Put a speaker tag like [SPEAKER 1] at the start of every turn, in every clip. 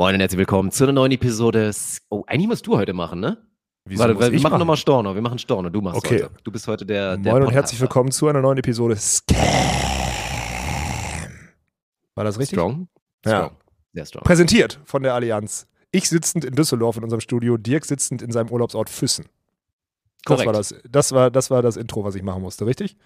[SPEAKER 1] Moin und herzlich willkommen zu einer neuen Episode. Oh, eigentlich musst du heute machen, ne?
[SPEAKER 2] Wieso
[SPEAKER 1] Warte, wir
[SPEAKER 2] ich
[SPEAKER 1] machen
[SPEAKER 2] machen?
[SPEAKER 1] nochmal Storno. Wir machen Storno. Du machst
[SPEAKER 2] Okay.
[SPEAKER 1] heute. Du bist heute der. der
[SPEAKER 2] Moin und herzlich willkommen zu einer neuen Episode Scam. War das richtig?
[SPEAKER 1] Strong?
[SPEAKER 2] Ja.
[SPEAKER 1] Strong. Sehr strong.
[SPEAKER 2] Präsentiert von der Allianz. Ich sitzend in Düsseldorf in unserem Studio, Dirk sitzend in seinem Urlaubsort Füssen. Das
[SPEAKER 1] Korrekt.
[SPEAKER 2] war das, das, war, das war das Intro, was ich machen musste, richtig?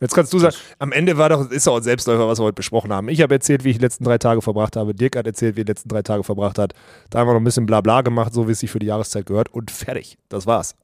[SPEAKER 2] Jetzt kannst du sagen, am Ende war doch, ist doch ein Selbstläufer, was wir heute besprochen haben. Ich habe erzählt, wie ich die letzten drei Tage verbracht habe. Dirk hat erzählt, wie er die letzten drei Tage verbracht hat. Da haben wir noch ein bisschen Blabla gemacht, so wie es sich für die Jahreszeit gehört. Und fertig. Das war's.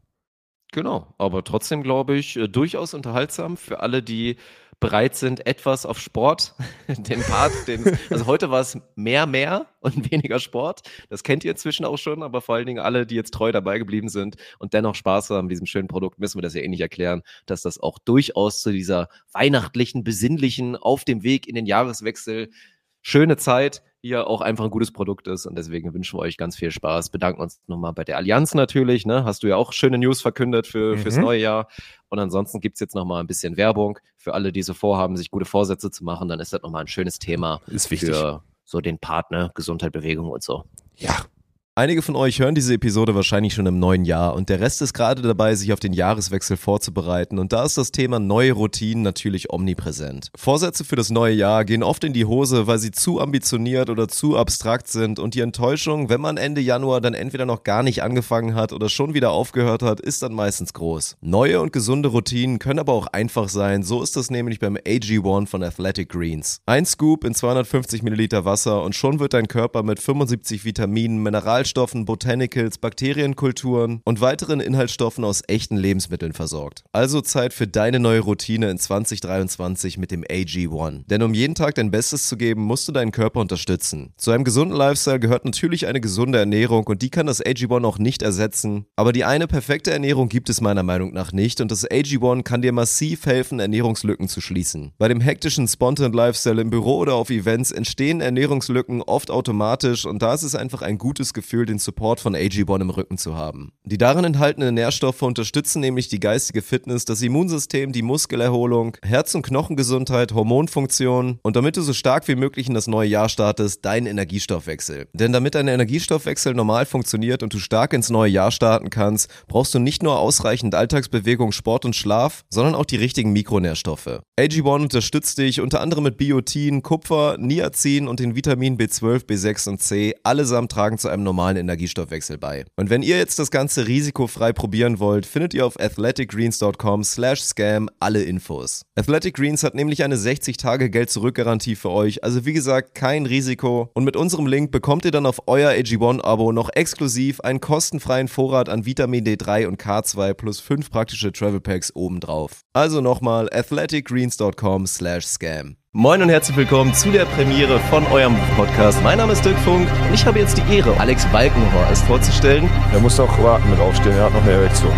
[SPEAKER 1] Genau. Aber trotzdem, glaube ich, äh, durchaus unterhaltsam für alle, die bereit sind, etwas auf Sport, den Part, den, also heute war es mehr, mehr und weniger Sport. Das kennt ihr inzwischen auch schon, aber vor allen Dingen alle, die jetzt treu dabei geblieben sind und dennoch Spaß haben an diesem schönen Produkt, müssen wir das ja eh nicht erklären, dass das auch durchaus zu dieser weihnachtlichen, besinnlichen, auf dem Weg in den Jahreswechsel schöne Zeit hier auch einfach ein gutes Produkt ist und deswegen wünschen wir euch ganz viel Spaß. Bedanken uns nochmal bei der Allianz natürlich, ne? Hast du ja auch schöne News verkündet für, fürs
[SPEAKER 2] Mhm.
[SPEAKER 1] neue Jahr. Und ansonsten gibt's jetzt nochmal ein bisschen Werbung für alle, die so vorhaben, sich gute Vorsätze zu machen. Dann ist das nochmal ein schönes Thema
[SPEAKER 2] Ist wichtig.
[SPEAKER 1] für so den Partner, Gesundheit, Bewegung und so.
[SPEAKER 2] Ja.
[SPEAKER 3] Einige von euch hören diese Episode wahrscheinlich schon im neuen Jahr und der Rest ist gerade dabei, sich auf den Jahreswechsel vorzubereiten und da ist das Thema neue Routinen natürlich omnipräsent. Vorsätze für das neue Jahr gehen oft in die Hose, weil sie zu ambitioniert oder zu abstrakt sind und die Enttäuschung, wenn man Ende Januar dann entweder noch gar nicht angefangen hat oder schon wieder aufgehört hat, ist dann meistens groß. Neue und gesunde Routinen können aber auch einfach sein, so ist das nämlich beim AG1 von Athletic Greens. Ein Scoop in 250 Milliliter Wasser und schon wird dein Körper mit 75 Vitaminen, Mineralstoffen, Botanicals, Bakterienkulturen und weiteren Inhaltsstoffen aus echten Lebensmitteln versorgt. Also Zeit für deine neue Routine in 2023 mit dem AG1. Denn um jeden Tag dein Bestes zu geben, musst du deinen Körper unterstützen. Zu einem gesunden Lifestyle gehört natürlich eine gesunde Ernährung und die kann das AG1 auch nicht ersetzen. Aber die eine perfekte Ernährung gibt es meiner Meinung nach nicht und das AG1 kann dir massiv helfen, Ernährungslücken zu schließen. Bei dem hektischen Spontan Lifestyle im Büro oder auf Events entstehen Ernährungslücken oft automatisch und da ist es einfach ein gutes Gefühl, den Support von AG1 im Rücken zu haben. Die darin enthaltenen Nährstoffe unterstützen nämlich die geistige Fitness, das Immunsystem, die Muskelerholung, Herz- und Knochengesundheit, Hormonfunktion und damit du so stark wie möglich in das neue Jahr startest, deinen Energiestoffwechsel. Denn damit dein Energiestoffwechsel normal funktioniert und du stark ins neue Jahr starten kannst, brauchst du nicht nur ausreichend Alltagsbewegung, Sport und Schlaf, sondern auch die richtigen Mikronährstoffe. AG1 unterstützt dich unter anderem mit Biotin, Kupfer, Niacin und den Vitaminen B12, B6 und C. Allesamt tragen zu einem normalen Energiestoffwechsel bei. Und wenn ihr jetzt das Ganze risikofrei probieren wollt, findet ihr auf athleticgreens.com slash scam alle Infos. Athletic Greens hat nämlich eine 60-Tage-Geld-Zurück-Garantie für euch, also wie gesagt kein Risiko. Und mit unserem Link bekommt ihr dann auf euer AG1-Abo noch exklusiv einen kostenfreien Vorrat an Vitamin D3 und K2 plus 5 praktische Travel Packs obendrauf. Also nochmal athleticgreens.com slash scam.
[SPEAKER 4] Moin und herzlich willkommen zu der Premiere von eurem Podcast. Mein Name ist Dirk Funk und ich habe jetzt die Ehre, Alex Balkenhorst vorzustellen.
[SPEAKER 2] Er muss noch warten mit aufstehen, er hat noch eine Erektion.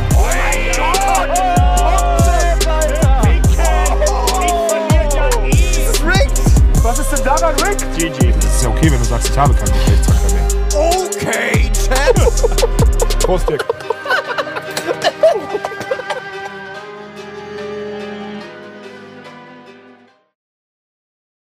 [SPEAKER 5] Was ist denn daran, Rick?
[SPEAKER 6] GG. Das ist ja okay, wenn du sagst, ich habe keinen Geschlechtsverkehr mehr.
[SPEAKER 5] Okay, Chad.
[SPEAKER 6] Prost, Dirk.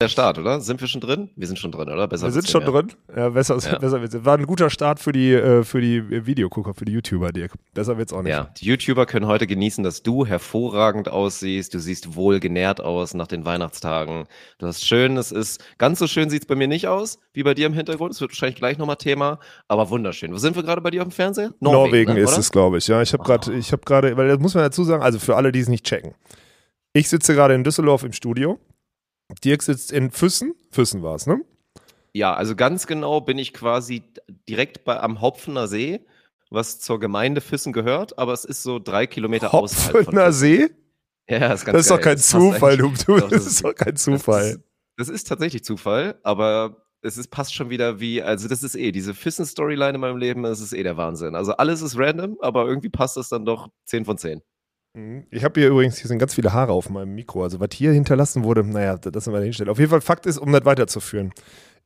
[SPEAKER 1] Der Start, oder? Sind wir schon drin? Wir sind schon drin, oder? Besser
[SPEAKER 2] Wir sind schon
[SPEAKER 1] mehr.
[SPEAKER 2] drin. Ja, besser,
[SPEAKER 1] Ja.
[SPEAKER 2] besser wird's. War ein guter Start für die, äh, für die Videogucker, für die YouTuber, Dirk. Besser wird's auch nicht.
[SPEAKER 1] Ja, die YouTuber können heute genießen, dass du hervorragend aussiehst. Du siehst wohl genährt aus nach den Weihnachtstagen. Du hast schön, es ist, ganz so schön sieht's bei mir nicht aus, wie bei dir im Hintergrund. Es wird wahrscheinlich gleich nochmal Thema, aber wunderschön. Wo sind wir gerade bei dir auf dem Fernseher?
[SPEAKER 2] Norwegen,
[SPEAKER 1] ne,
[SPEAKER 2] ist
[SPEAKER 1] oder?
[SPEAKER 2] es, glaube ich. Ja, ich habe gerade, ich habe gerade, weil das muss man dazu sagen, also für alle, die es nicht checken. Ich sitze gerade in Düsseldorf im Studio. Dirk sitzt in Füssen. Füssen war es, ne?
[SPEAKER 1] Ja, also ganz genau bin ich quasi direkt bei, am Hopfener See, was zur Gemeinde Füssen gehört, aber es ist so drei Kilometer außerhalb von
[SPEAKER 2] Hopfener. See?
[SPEAKER 1] Ja, ist ganz
[SPEAKER 2] Das ist doch
[SPEAKER 1] geil.
[SPEAKER 2] kein
[SPEAKER 1] passt
[SPEAKER 2] Zufall, du.
[SPEAKER 1] Doch,
[SPEAKER 2] das ist doch kein
[SPEAKER 1] Das,
[SPEAKER 2] Zufall.
[SPEAKER 1] das, das ist tatsächlich Zufall, aber es ist, passt schon wieder wie, also das ist eh, diese Füssen-Storyline in meinem Leben, das ist eh der Wahnsinn. Also alles ist random, aber irgendwie passt das dann doch 10 von 10.
[SPEAKER 2] Mhm. Ich habe hier übrigens, hier sind ganz viele Haare auf meinem Mikro. Also was hier hinterlassen wurde, naja, das müssen wir hinstellen. Auf jeden Fall, Fakt ist, um das weiterzuführen.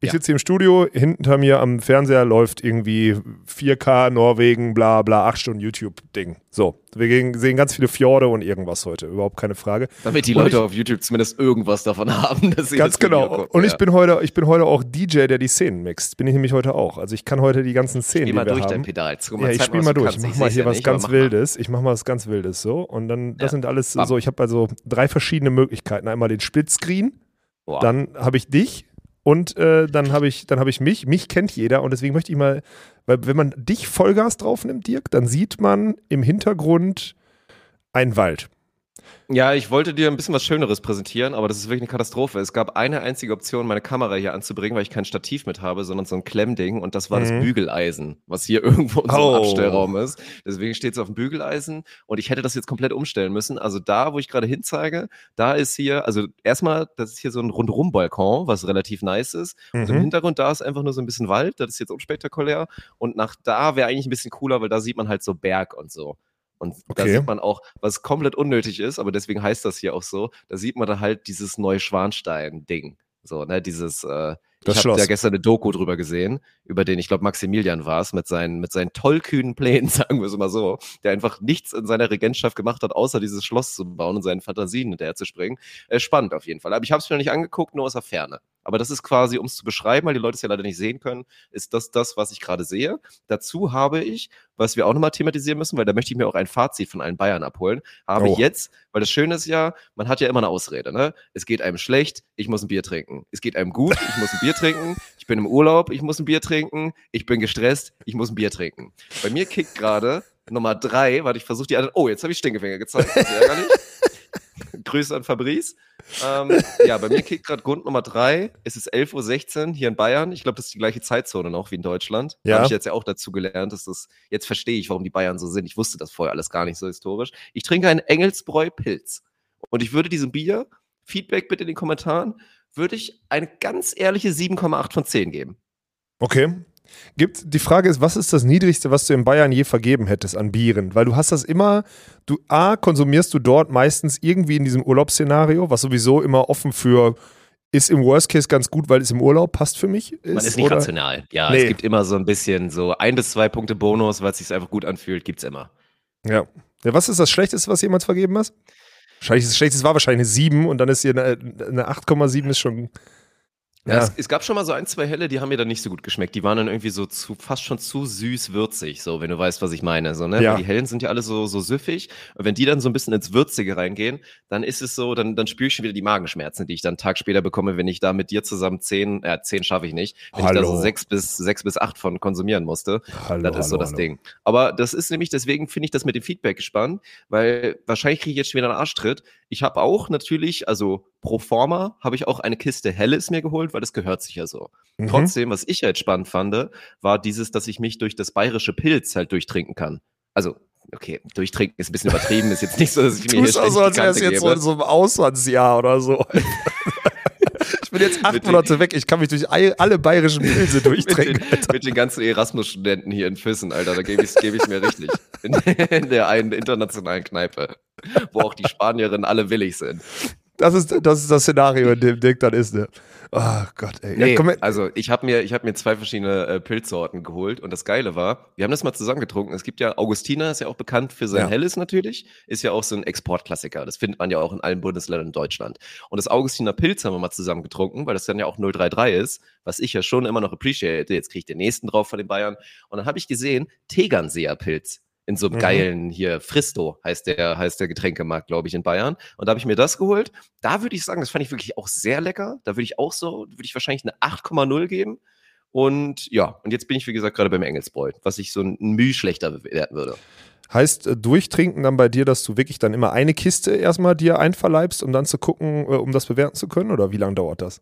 [SPEAKER 2] Ich
[SPEAKER 3] Ja.
[SPEAKER 2] sitze hier im Studio, hinter mir am Fernseher läuft irgendwie 4K Norwegen, bla bla, 8 Stunden YouTube-Ding. So, wir sehen ganz viele Fjorde und irgendwas heute, überhaupt keine Frage.
[SPEAKER 3] Damit die Leute
[SPEAKER 2] ich-
[SPEAKER 3] auf YouTube zumindest irgendwas davon haben, dass sie
[SPEAKER 2] Ganz
[SPEAKER 3] das
[SPEAKER 2] genau.
[SPEAKER 3] gucken,
[SPEAKER 2] Und ich
[SPEAKER 3] ja.
[SPEAKER 2] bin heute, ich bin heute auch DJ, der die Szenen mixt. Bin ich nämlich heute auch. Also ich kann heute die ganzen Szenen,
[SPEAKER 3] Spiel
[SPEAKER 2] die
[SPEAKER 3] mal
[SPEAKER 2] wir
[SPEAKER 3] durch dein
[SPEAKER 2] haben.
[SPEAKER 3] Pedal. Guck
[SPEAKER 2] Ja, ich
[SPEAKER 3] was
[SPEAKER 2] mal
[SPEAKER 3] du
[SPEAKER 2] durch.
[SPEAKER 3] kannst.
[SPEAKER 2] Ich mach mal hier
[SPEAKER 3] ja
[SPEAKER 2] was
[SPEAKER 3] nicht,
[SPEAKER 2] ganz
[SPEAKER 3] mach mal.
[SPEAKER 2] Wildes. Ich mach mal was ganz Wildes so. Und dann, das sind alles
[SPEAKER 3] Bam.
[SPEAKER 2] so, ich habe also drei verschiedene Möglichkeiten. Einmal den Splitscreen,
[SPEAKER 3] Boah.
[SPEAKER 2] dann habe ich dich und äh, dann habe ich, habe ich mich. Mich kennt jeder und deswegen möchte ich mal, weil wenn man dich Vollgas drauf nimmt, Dirk, dann sieht man im Hintergrund einen Wald.
[SPEAKER 3] Ja, ich wollte dir ein bisschen was Schöneres präsentieren, aber das ist wirklich eine Katastrophe. Es gab eine einzige Option, meine Kamera hier anzubringen, weil ich kein Stativ mit habe, sondern so ein Klemmding und das war das
[SPEAKER 2] Mhm.
[SPEAKER 3] Bügeleisen, was hier irgendwo in so
[SPEAKER 2] Oh.
[SPEAKER 3] Abstellraum ist. Deswegen steht es auf dem Bügeleisen und ich hätte das jetzt komplett umstellen müssen. Also da, wo ich gerade hinzeige, da ist hier, also erstmal, das ist hier so ein Rundrum-Balkon, was relativ nice ist. Und im
[SPEAKER 2] Mhm.
[SPEAKER 3] Hintergrund, da ist einfach nur so ein bisschen Wald, das ist jetzt unspektakulär. Und nach da wäre eigentlich ein bisschen cooler, weil da sieht man halt so Berg und so. Und da
[SPEAKER 2] Okay.
[SPEAKER 3] sieht man auch, was komplett unnötig ist, aber deswegen heißt das hier auch so, da sieht man da halt dieses Neuschwanstein-Ding. So, ne, dieses, äh,
[SPEAKER 2] Das
[SPEAKER 3] ich habe da gestern eine Doku drüber gesehen, über den, ich glaube, Maximilian war es, mit seinen, mit seinen tollkühnen Plänen, sagen wir es mal so, der einfach nichts in seiner Regentschaft gemacht hat, außer dieses Schloss zu bauen und seinen Fantasien hinterher zu springen. Äh, spannend auf jeden Fall. Aber ich habe es mir noch nicht angeguckt, nur aus der Ferne. Aber das ist quasi, um es zu beschreiben, weil die Leute es ja leider nicht sehen können, ist das das, was ich gerade sehe. Dazu habe ich, was wir auch nochmal thematisieren müssen, weil da möchte ich mir auch ein Fazit von allen Bayern abholen, habe
[SPEAKER 2] Oh.
[SPEAKER 3] ich jetzt, weil das Schöne ist ja, man hat ja immer eine Ausrede, ne? Es geht einem schlecht, ich muss ein Bier trinken. Es geht einem gut, ich muss ein Bier trinken. Ich bin im Urlaub, ich muss ein Bier trinken. Ich bin gestresst, ich muss ein Bier trinken. Bei mir kickt gerade Nummer drei, warte, ich versuche die anderen. Oh, jetzt habe ich Stinkefinger gezeigt. Das ist ärgerlich. Grüße an Fabrice. Ähm, ja, bei mir kickt gerade Grund Nummer drei. Es ist 11.16 Uhr hier in Bayern. Ich glaube, das ist die gleiche Zeitzone noch wie in Deutschland.
[SPEAKER 2] Ja.
[SPEAKER 3] Habe ich jetzt ja auch dazu gelernt, dass das, jetzt verstehe ich, warum die Bayern so sind. Ich wusste das vorher alles gar nicht so historisch. Ich trinke einen Engelsbräu Pilz. Und ich würde diesem Bier, Feedback bitte in den Kommentaren, würde ich eine ganz ehrliche 7,8 von 10 geben.
[SPEAKER 2] Okay. Gibt, die Frage ist, was ist das Niedrigste, was du in Bayern je vergeben hättest an Bieren? Weil du hast das immer, du A, konsumierst du dort meistens irgendwie in diesem Urlaubsszenario, was sowieso immer offen für ist im Worst Case ganz gut, weil es im Urlaub passt für mich. Ist,
[SPEAKER 3] Man ist nicht
[SPEAKER 2] oder?
[SPEAKER 3] rational. Ja,
[SPEAKER 2] Nee.
[SPEAKER 3] es gibt immer so ein bisschen so ein bis zwei Punkte Bonus, weil es sich einfach gut anfühlt, gibt's immer.
[SPEAKER 2] Ja. ja. Was ist das Schlechteste, was jemals vergeben hast? Wahrscheinlich das Schlechteste war wahrscheinlich eine 7 und dann ist hier eine, eine 8,7 ist schon.
[SPEAKER 3] Ja. Es, es gab schon mal so ein, zwei Helle, die haben mir dann nicht so gut geschmeckt. Die waren dann irgendwie so zu, fast schon zu süß würzig, so, wenn du weißt, was ich meine. So, ne?
[SPEAKER 2] Ja.
[SPEAKER 3] Die Hellen sind ja alle so, so süffig. Und wenn die dann so ein bisschen ins Würzige reingehen, dann ist es so, dann, dann spüre ich schon wieder die Magenschmerzen, die ich dann einen Tag später bekomme, wenn ich da mit dir zusammen zehn, äh, zehn schaffe ich nicht, wenn ich da
[SPEAKER 2] Hallo.
[SPEAKER 3] so sechs bis, sechs bis acht von konsumieren musste.
[SPEAKER 2] Hallo,
[SPEAKER 3] Das ist so
[SPEAKER 2] hallo,
[SPEAKER 3] das
[SPEAKER 2] hallo.
[SPEAKER 3] Ding. Aber das ist nämlich, deswegen finde ich das mit dem Feedback gespannt, weil wahrscheinlich kriege ich jetzt schon wieder einen Arschtritt. Ich habe auch natürlich, also pro forma, habe ich auch eine Kiste Helles mir geholt, weil das gehört sich ja so.
[SPEAKER 2] Mhm.
[SPEAKER 3] Trotzdem, was ich halt spannend fand, war dieses, dass ich mich durch das bayerische Pilz halt durchtrinken kann. Also, okay, durchtrinken ist ein bisschen übertrieben, ist jetzt nicht so, dass ich mir
[SPEAKER 2] Du
[SPEAKER 3] hier
[SPEAKER 2] also, als
[SPEAKER 3] ständig die
[SPEAKER 2] wär's
[SPEAKER 3] Kante
[SPEAKER 2] jetzt so in so einem Auslandsjahr oder so. ich bin jetzt acht
[SPEAKER 3] Mit
[SPEAKER 2] Monate weg, ich kann mich durch all- alle bayerischen Pilze
[SPEAKER 3] mit,
[SPEAKER 2] durchtrinken.
[SPEAKER 3] den, mit den ganzen Erasmus-Studenten hier in Füssen, Alter, da gebe ich geb ich's mir richtig. In, in der einen internationalen Kneipe, wo auch die Spanierinnen alle willig sind.
[SPEAKER 2] Das ist, das ist das Szenario, in dem Dirk dann ist, ne? Oh Gott, ey. Ja,
[SPEAKER 3] Nee,
[SPEAKER 2] komm,
[SPEAKER 3] also ich habe mir, ich hab mir zwei verschiedene äh, Pilzsorten geholt und das Geile war, wir haben das mal zusammen getrunken. Es gibt ja, Augustiner ist ja auch bekannt für sein
[SPEAKER 2] Ja.
[SPEAKER 3] Helles natürlich, ist ja auch so ein Exportklassiker. Das findet man ja auch in allen Bundesländern in Deutschland. Und das Augustiner Pilz haben wir mal zusammen getrunken, weil das dann ja auch 033 ist, was ich ja schon immer noch appreciate. Jetzt kriege ich den nächsten drauf von den Bayern. Und dann habe ich gesehen, Tegernseer Pilz. In so einem
[SPEAKER 2] Mhm.
[SPEAKER 3] geilen hier, Fristo heißt der, heißt der Getränkemarkt, glaube ich, in Bayern. Und da habe ich mir das geholt. Da würde ich sagen, das fand ich wirklich auch sehr lecker. Da würde ich auch so, würde ich wahrscheinlich eine 8,0 geben. Und ja, und jetzt bin ich, wie gesagt, gerade beim Engelsbräu, was ich so ein Mühe schlechter bewerten würde.
[SPEAKER 2] heißt äh, durchtrinken dann bei dir, dass du wirklich dann immer eine Kiste erstmal dir einverleibst, um dann zu gucken, äh, um das bewerten zu können? Oder wie lange dauert das?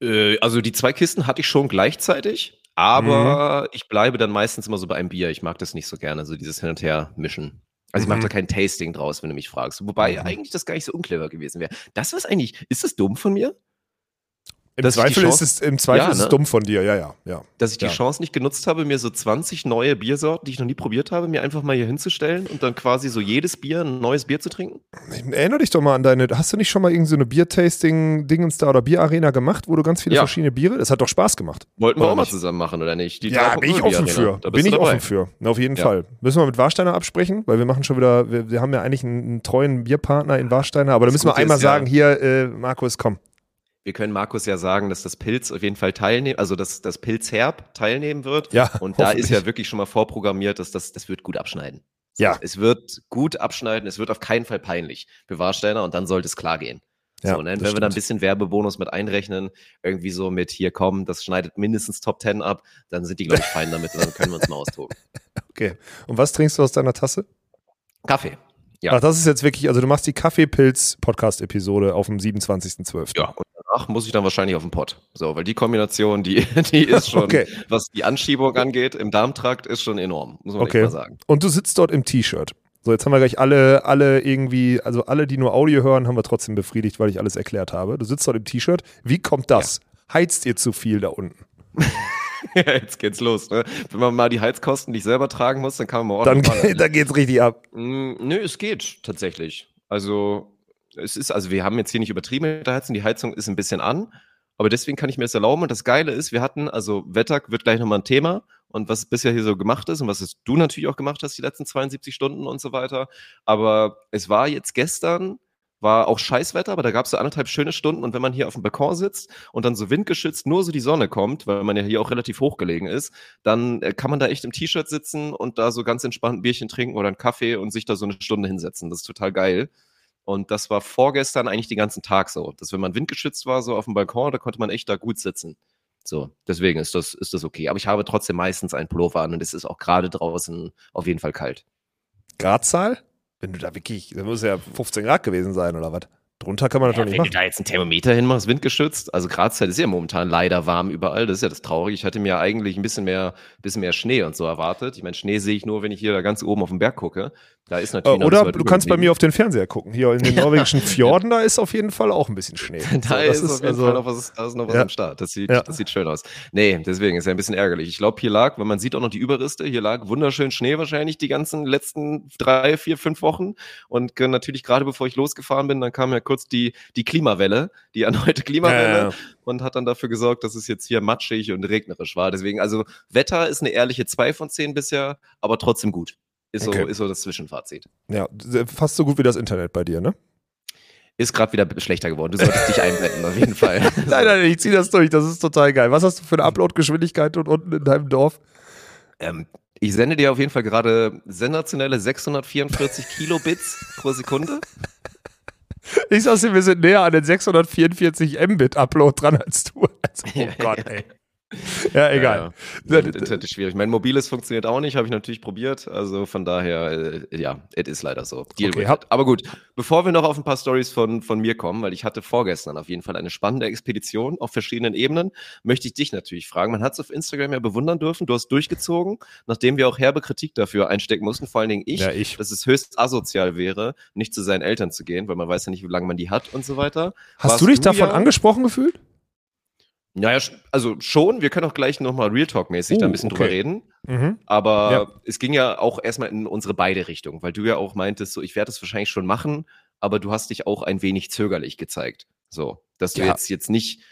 [SPEAKER 3] Äh, also die zwei Kisten hatte ich schon gleichzeitig, aber ich bleibe dann meistens immer so bei einem Bier. Ich mag das nicht so gerne, so dieses Hin und Her mischen. Also ich
[SPEAKER 2] Mhm.
[SPEAKER 3] mache da kein Tasting draus, wenn du mich fragst. Wobei
[SPEAKER 2] Mhm.
[SPEAKER 3] eigentlich das gar nicht so unclever gewesen wäre. Das was eigentlich, ist das dumm von mir?
[SPEAKER 2] Im
[SPEAKER 3] dass ich
[SPEAKER 2] Zweifel ist
[SPEAKER 3] Chance-
[SPEAKER 2] es, im Zweifel
[SPEAKER 3] Ja,
[SPEAKER 2] ist es
[SPEAKER 3] ne?
[SPEAKER 2] dumm von dir, ja, ja, ja.
[SPEAKER 3] dass ich die
[SPEAKER 2] Ja.
[SPEAKER 3] Chance nicht genutzt habe, mir so 20 neue Biersorten, die ich noch nie probiert habe, mir einfach mal hier hinzustellen und dann quasi so jedes Bier ein neues Bier zu trinken?
[SPEAKER 2] Erinner dich doch mal an deine, hast du nicht schon mal irgendeine so eine Biertasting-Dingens da oder Bierarena gemacht, wo du ganz viele
[SPEAKER 3] Ja.
[SPEAKER 2] verschiedene Biere, das hat doch Spaß gemacht.
[SPEAKER 3] Wollten wir auch mal zusammen machen, oder nicht? Die
[SPEAKER 2] Ja,
[SPEAKER 3] 3.0
[SPEAKER 2] bin ich offen für.
[SPEAKER 3] Da
[SPEAKER 2] Bin ich
[SPEAKER 3] dabei.
[SPEAKER 2] offen für. Na, auf jeden. Fall. Müssen wir mit Warsteiner absprechen, weil wir machen schon wieder, wir, wir haben ja eigentlich einen, einen treuen Bierpartner in Warsteiner, aber da
[SPEAKER 3] Das
[SPEAKER 2] müssen wir einmal
[SPEAKER 3] ist
[SPEAKER 2] sagen, hier, äh, Markus, komm.
[SPEAKER 3] Wir können Markus ja sagen, dass das Pilz auf jeden Fall teilnehmen, also dass das Pilzherb teilnehmen wird.
[SPEAKER 2] Ja,
[SPEAKER 3] Und da ist ja wirklich schon mal vorprogrammiert, dass das, das wird gut abschneiden.
[SPEAKER 2] Ja.
[SPEAKER 3] Es wird gut abschneiden, es wird auf keinen Fall peinlich für Warsteiner und dann sollte es klar gehen.
[SPEAKER 2] Ja,
[SPEAKER 3] so, ne? Wenn wir da ein
[SPEAKER 2] stimmt.
[SPEAKER 3] bisschen Werbebonus mit einrechnen, irgendwie so mit hier kommen, das schneidet mindestens Top 10 ab, dann sind die, glaube ich, fein damit und dann können wir uns mal austoben.
[SPEAKER 2] Okay. Und was trinkst du aus deiner Tasse?
[SPEAKER 3] Kaffee. Ja.
[SPEAKER 2] Ach, das ist jetzt wirklich, also du machst die Kaffeepilz-Podcast-Episode auf dem 27.12.
[SPEAKER 3] Ja, und danach muss ich dann wahrscheinlich auf den Pott. So, weil die Kombination, die, die ist schon,
[SPEAKER 2] Okay.
[SPEAKER 3] was die Anschiebung angeht, im Darmtrakt ist schon enorm, muss man
[SPEAKER 2] Okay.
[SPEAKER 3] mal sagen.
[SPEAKER 2] Und du sitzt dort im T-Shirt. So, jetzt haben wir gleich alle, alle irgendwie, also alle, die nur Audio hören, haben wir trotzdem befriedigt, weil ich alles erklärt habe. Du sitzt dort im T-Shirt. Wie kommt das? Heizt ihr zu viel da unten?
[SPEAKER 3] Ja, jetzt geht's los. Ne? Wenn man mal die Heizkosten nicht selber tragen muss, dann kann man mal
[SPEAKER 2] Dann,
[SPEAKER 3] ordentlich ne?
[SPEAKER 2] dann geht's richtig ab.
[SPEAKER 3] Mm, Nö, es geht tatsächlich. Also, es ist, also wir haben jetzt hier nicht übertrieben mit der Heizung, die Heizung ist ein bisschen an, aber deswegen kann ich mir das erlauben. Und das Geile ist, wir hatten, also Wetter wird gleich nochmal ein Thema und was bisher hier so gemacht ist und was du natürlich auch gemacht hast, die letzten 72 Stunden und so weiter. Aber es war jetzt gestern, war auch Scheißwetter, aber da gab es so anderthalb schöne Stunden und wenn man hier auf dem Balkon sitzt und dann so windgeschützt nur so die Sonne kommt, weil man ja hier auch relativ hoch gelegen ist, dann äh, kann man da echt im T-Shirt sitzen und da so ganz entspannt ein Bierchen trinken oder einen Kaffee und sich da so eine Stunde hinsetzen. Das ist total geil. Und das war vorgestern eigentlich den ganzen Tag so. Dass wenn man windgeschützt war, so auf dem Balkon, da konnte man echt da gut sitzen. So, deswegen ist das, ist das okay. Aber ich habe trotzdem meistens einen Pullover an und es ist auch gerade draußen auf jeden Fall kalt.
[SPEAKER 2] Gradzahl? Wenn du da wirklich, da muss ja 15 Grad gewesen sein oder was? Drunter kann man
[SPEAKER 3] Ja,
[SPEAKER 2] doch nicht
[SPEAKER 3] wenn du
[SPEAKER 2] machen.
[SPEAKER 3] da jetzt ein Thermometer hinmachst, windgeschützt, also Grazeit ist ja momentan leider warm überall, das ist ja das Traurige. Ich hatte mir eigentlich ein bisschen mehr, bisschen mehr Schnee und so erwartet. Ich meine, Schnee sehe ich nur, wenn ich hier da ganz oben auf den Berg gucke. Da ist
[SPEAKER 2] Äh,
[SPEAKER 3] natürlich noch
[SPEAKER 2] Oder du kannst bei mir auf den Fernseher gucken. Hier in den norwegischen Fjorden, da ist auf jeden Fall auch ein bisschen Schnee.
[SPEAKER 3] Da
[SPEAKER 2] So, das
[SPEAKER 3] ist, auf jeden
[SPEAKER 2] also-
[SPEAKER 3] Fall noch was, noch was
[SPEAKER 2] Ja.
[SPEAKER 3] am Start. Das sieht,
[SPEAKER 2] Ja.
[SPEAKER 3] das sieht schön aus. Nee, deswegen ist ja ein bisschen ärgerlich. Ich glaube, hier lag, weil man sieht auch noch die Überreste, hier lag wunderschön Schnee wahrscheinlich die ganzen letzten drei, vier, fünf Wochen. Und äh, natürlich gerade bevor ich losgefahren bin, dann kam ja kurz die, die Klimawelle, die erneute Klimawelle
[SPEAKER 2] ja.
[SPEAKER 3] und hat dann dafür gesorgt, dass es jetzt hier matschig und regnerisch war. Deswegen, also Wetter ist eine ehrliche 2 von 10 bisher, aber trotzdem gut. Ist so,
[SPEAKER 2] Okay.
[SPEAKER 3] ist so das Zwischenfazit.
[SPEAKER 2] Ja, fast so gut wie das Internet bei dir, ne?
[SPEAKER 3] Ist gerade wieder schlechter geworden. Du solltest dich einblenden, auf jeden Fall.
[SPEAKER 2] Nein, nein, ich zieh das durch. Das ist total geil. Was hast du für eine Upload-Geschwindigkeit dort unten in deinem Dorf?
[SPEAKER 3] Ähm, ich sende dir auf jeden Fall gerade sensationelle 644 Kilobits pro Sekunde.
[SPEAKER 2] Ich sag's dir, wir sind näher an den 644 Mbit Upload dran als du. Also, oh Gott, ey. Ja, egal.
[SPEAKER 3] Ja, ja. Internet ist schwierig. Mein mobiles funktioniert auch nicht, habe ich natürlich probiert. Also von daher, äh, ja, es ist leider so. Deal
[SPEAKER 2] Okay.
[SPEAKER 3] Aber gut, bevor wir noch auf ein paar Stories von, von mir kommen, weil ich hatte vorgestern auf jeden Fall eine spannende Expedition auf verschiedenen Ebenen, möchte ich dich natürlich fragen. Man hat es auf Instagram ja bewundern dürfen. Du hast durchgezogen, nachdem wir auch herbe Kritik dafür einstecken mussten, vor allen Dingen ich,
[SPEAKER 2] Ja, ich.
[SPEAKER 3] dass es höchst asozial wäre, nicht zu seinen Eltern zu gehen, weil man weiß ja nicht, wie lange man die hat und so weiter.
[SPEAKER 2] Hast
[SPEAKER 3] Warst
[SPEAKER 2] du dich davon
[SPEAKER 3] ja-
[SPEAKER 2] angesprochen gefühlt?
[SPEAKER 3] Naja, also schon, wir können auch gleich nochmal Real Talk-mäßig da
[SPEAKER 2] Oh,
[SPEAKER 3] ein bisschen
[SPEAKER 2] okay.
[SPEAKER 3] drüber reden.
[SPEAKER 2] Mhm.
[SPEAKER 3] Aber
[SPEAKER 2] Ja.
[SPEAKER 3] es ging ja auch erstmal in unsere beide Richtungen, weil du ja auch meintest, so ich werde es wahrscheinlich schon machen, aber du hast dich auch ein wenig zögerlich gezeigt. So, dass du
[SPEAKER 2] Ja.
[SPEAKER 3] jetzt jetzt nicht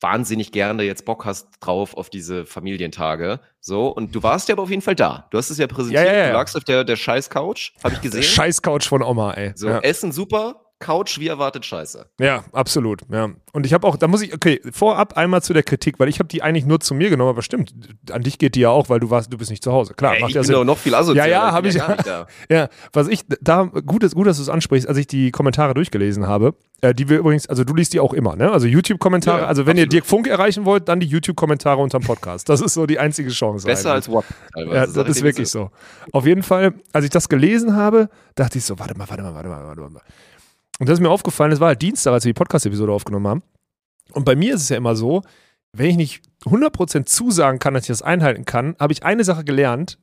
[SPEAKER 3] wahnsinnig gerne jetzt Bock hast drauf auf diese Familientage. So, und du warst ja aber auf jeden Fall da. Du hast es ja präsentiert,
[SPEAKER 2] Ja,
[SPEAKER 3] du lagst auf der, der Scheiß-Couch, habe ich gesehen.
[SPEAKER 2] Scheiß-Couch von Oma, ey.
[SPEAKER 3] so. Essen super, Couch wie erwartet scheiße.
[SPEAKER 2] ja, absolut. Ja. Und ich habe auch, da muss ich, okay, vorab einmal zu der Kritik, weil ich habe die eigentlich nur zu mir genommen, aber stimmt, an dich geht die ja auch, weil du warst, du bist nicht zu Hause. Klar,
[SPEAKER 3] Ey,
[SPEAKER 2] macht
[SPEAKER 3] ich
[SPEAKER 2] ja
[SPEAKER 3] bin
[SPEAKER 2] Sinn.
[SPEAKER 3] doch noch viel asozialer.
[SPEAKER 2] Ja, ja,
[SPEAKER 3] bin
[SPEAKER 2] hab ich-
[SPEAKER 3] da.
[SPEAKER 2] Ja, was ich da gut ist, gut, dass du es ansprichst, als ich die Kommentare durchgelesen habe, äh, die wir übrigens, also du liest die auch immer, ne? Also YouTube-Kommentare,
[SPEAKER 3] Ja,
[SPEAKER 2] also wenn ihr
[SPEAKER 3] absolut.
[SPEAKER 2] Dirk Funk erreichen wollt, dann die YouTube-Kommentare unterm Podcast. Das ist so die einzige Chance.
[SPEAKER 3] Besser
[SPEAKER 2] eigentlich.
[SPEAKER 3] als WhatsApp.
[SPEAKER 2] Ja, das
[SPEAKER 3] ich
[SPEAKER 2] ist wirklich so. Auf jeden Fall, als ich das gelesen habe, dachte ich so, warte mal, warte mal, warte mal, warte mal. Und das ist mir aufgefallen, es war halt Dienstag, als wir die Podcast-Episode aufgenommen haben. Und bei mir ist es ja immer so, wenn ich nicht 100% zusagen kann, dass ich das einhalten kann, habe ich eine Sache gelernt.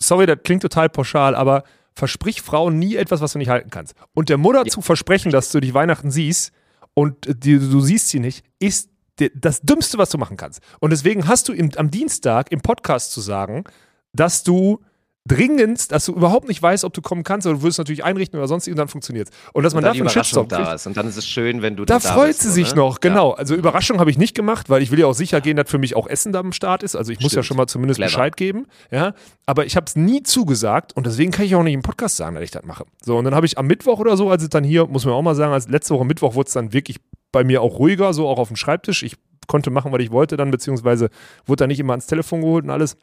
[SPEAKER 2] Sorry, das klingt total pauschal, aber versprich Frauen nie etwas, was du nicht halten kannst. Und der Mutter
[SPEAKER 3] Ja.
[SPEAKER 2] zu versprechen, dass du dich Weihnachten siehst und äh, die, du siehst sie nicht, ist das Dümmste, was du machen kannst. Und deswegen hast du im, am Dienstag im Podcast zu sagen, dass du dringend, dass du überhaupt nicht weißt, ob du kommen kannst, oder du würdest natürlich einrichten oder sonst und dann funktioniert Und dass man
[SPEAKER 3] und
[SPEAKER 2] dafür einen Shitstorm kriegt.
[SPEAKER 3] da ist. Und dann ist es schön, wenn du
[SPEAKER 2] Da
[SPEAKER 3] da
[SPEAKER 2] freut
[SPEAKER 3] bist,
[SPEAKER 2] sie sich
[SPEAKER 3] ne?
[SPEAKER 2] noch, genau.
[SPEAKER 3] Ja.
[SPEAKER 2] Also Überraschung habe ich nicht gemacht, weil ich will ja auch sicher gehen, dass für mich auch Essen da am Start ist. Also ich muss ja
[SPEAKER 3] Stimmt.
[SPEAKER 2] schon mal zumindest
[SPEAKER 3] Clever.
[SPEAKER 2] Bescheid geben. Ja, aber ich habe es nie zugesagt und deswegen kann ich auch nicht im Podcast sagen, dass ich das mache. So und dann habe ich am Mittwoch oder so, als es dann hier, muss man auch mal sagen, als letzte Woche Mittwoch wurde es dann wirklich bei mir auch ruhiger, so auch auf dem Schreibtisch. Ich konnte machen, was ich wollte dann, beziehungsweise wurde dann nicht immer ans Telefon geholt und alles.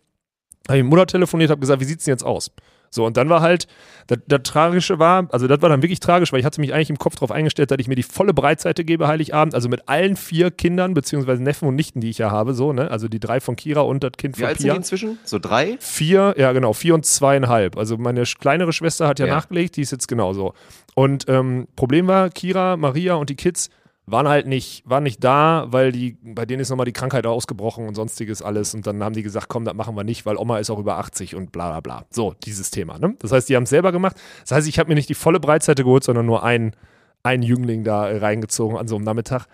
[SPEAKER 2] Habe ich mit Mutter telefoniert, habe gesagt, wie sieht's denn jetzt aus? So, und dann war halt, das, das Tragische war, also das war dann wirklich tragisch, weil ich hatte mich eigentlich im Kopf darauf eingestellt, dass ich mir die volle Breitseite gebe Heiligabend, also mit allen vier Kindern, beziehungsweise Neffen und Nichten, die ich ja habe, so, ne? Also die drei von Kira und das Kind
[SPEAKER 3] Wie
[SPEAKER 2] von
[SPEAKER 3] alt sind die
[SPEAKER 2] Pia.
[SPEAKER 3] inzwischen? So drei?
[SPEAKER 2] Vier, ja genau, vier und zweieinhalb. Also meine kleinere Schwester hat ja,
[SPEAKER 3] Ja.
[SPEAKER 2] nachgelegt, die ist jetzt genauso. Und ähm, Problem war, Kira, Maria und die Kids waren halt nicht, waren nicht da, weil die, bei denen ist nochmal die Krankheit ausgebrochen und sonstiges alles. Und dann haben die gesagt, komm, das machen wir nicht, weil Oma ist auch über 80 und bla bla bla. So, dieses Thema. Ne? Das heißt, die haben es selber gemacht. Das heißt, ich habe mir nicht die volle Breitseite geholt, sondern nur einen, einen Jüngling da reingezogen an so einem Nachmittag.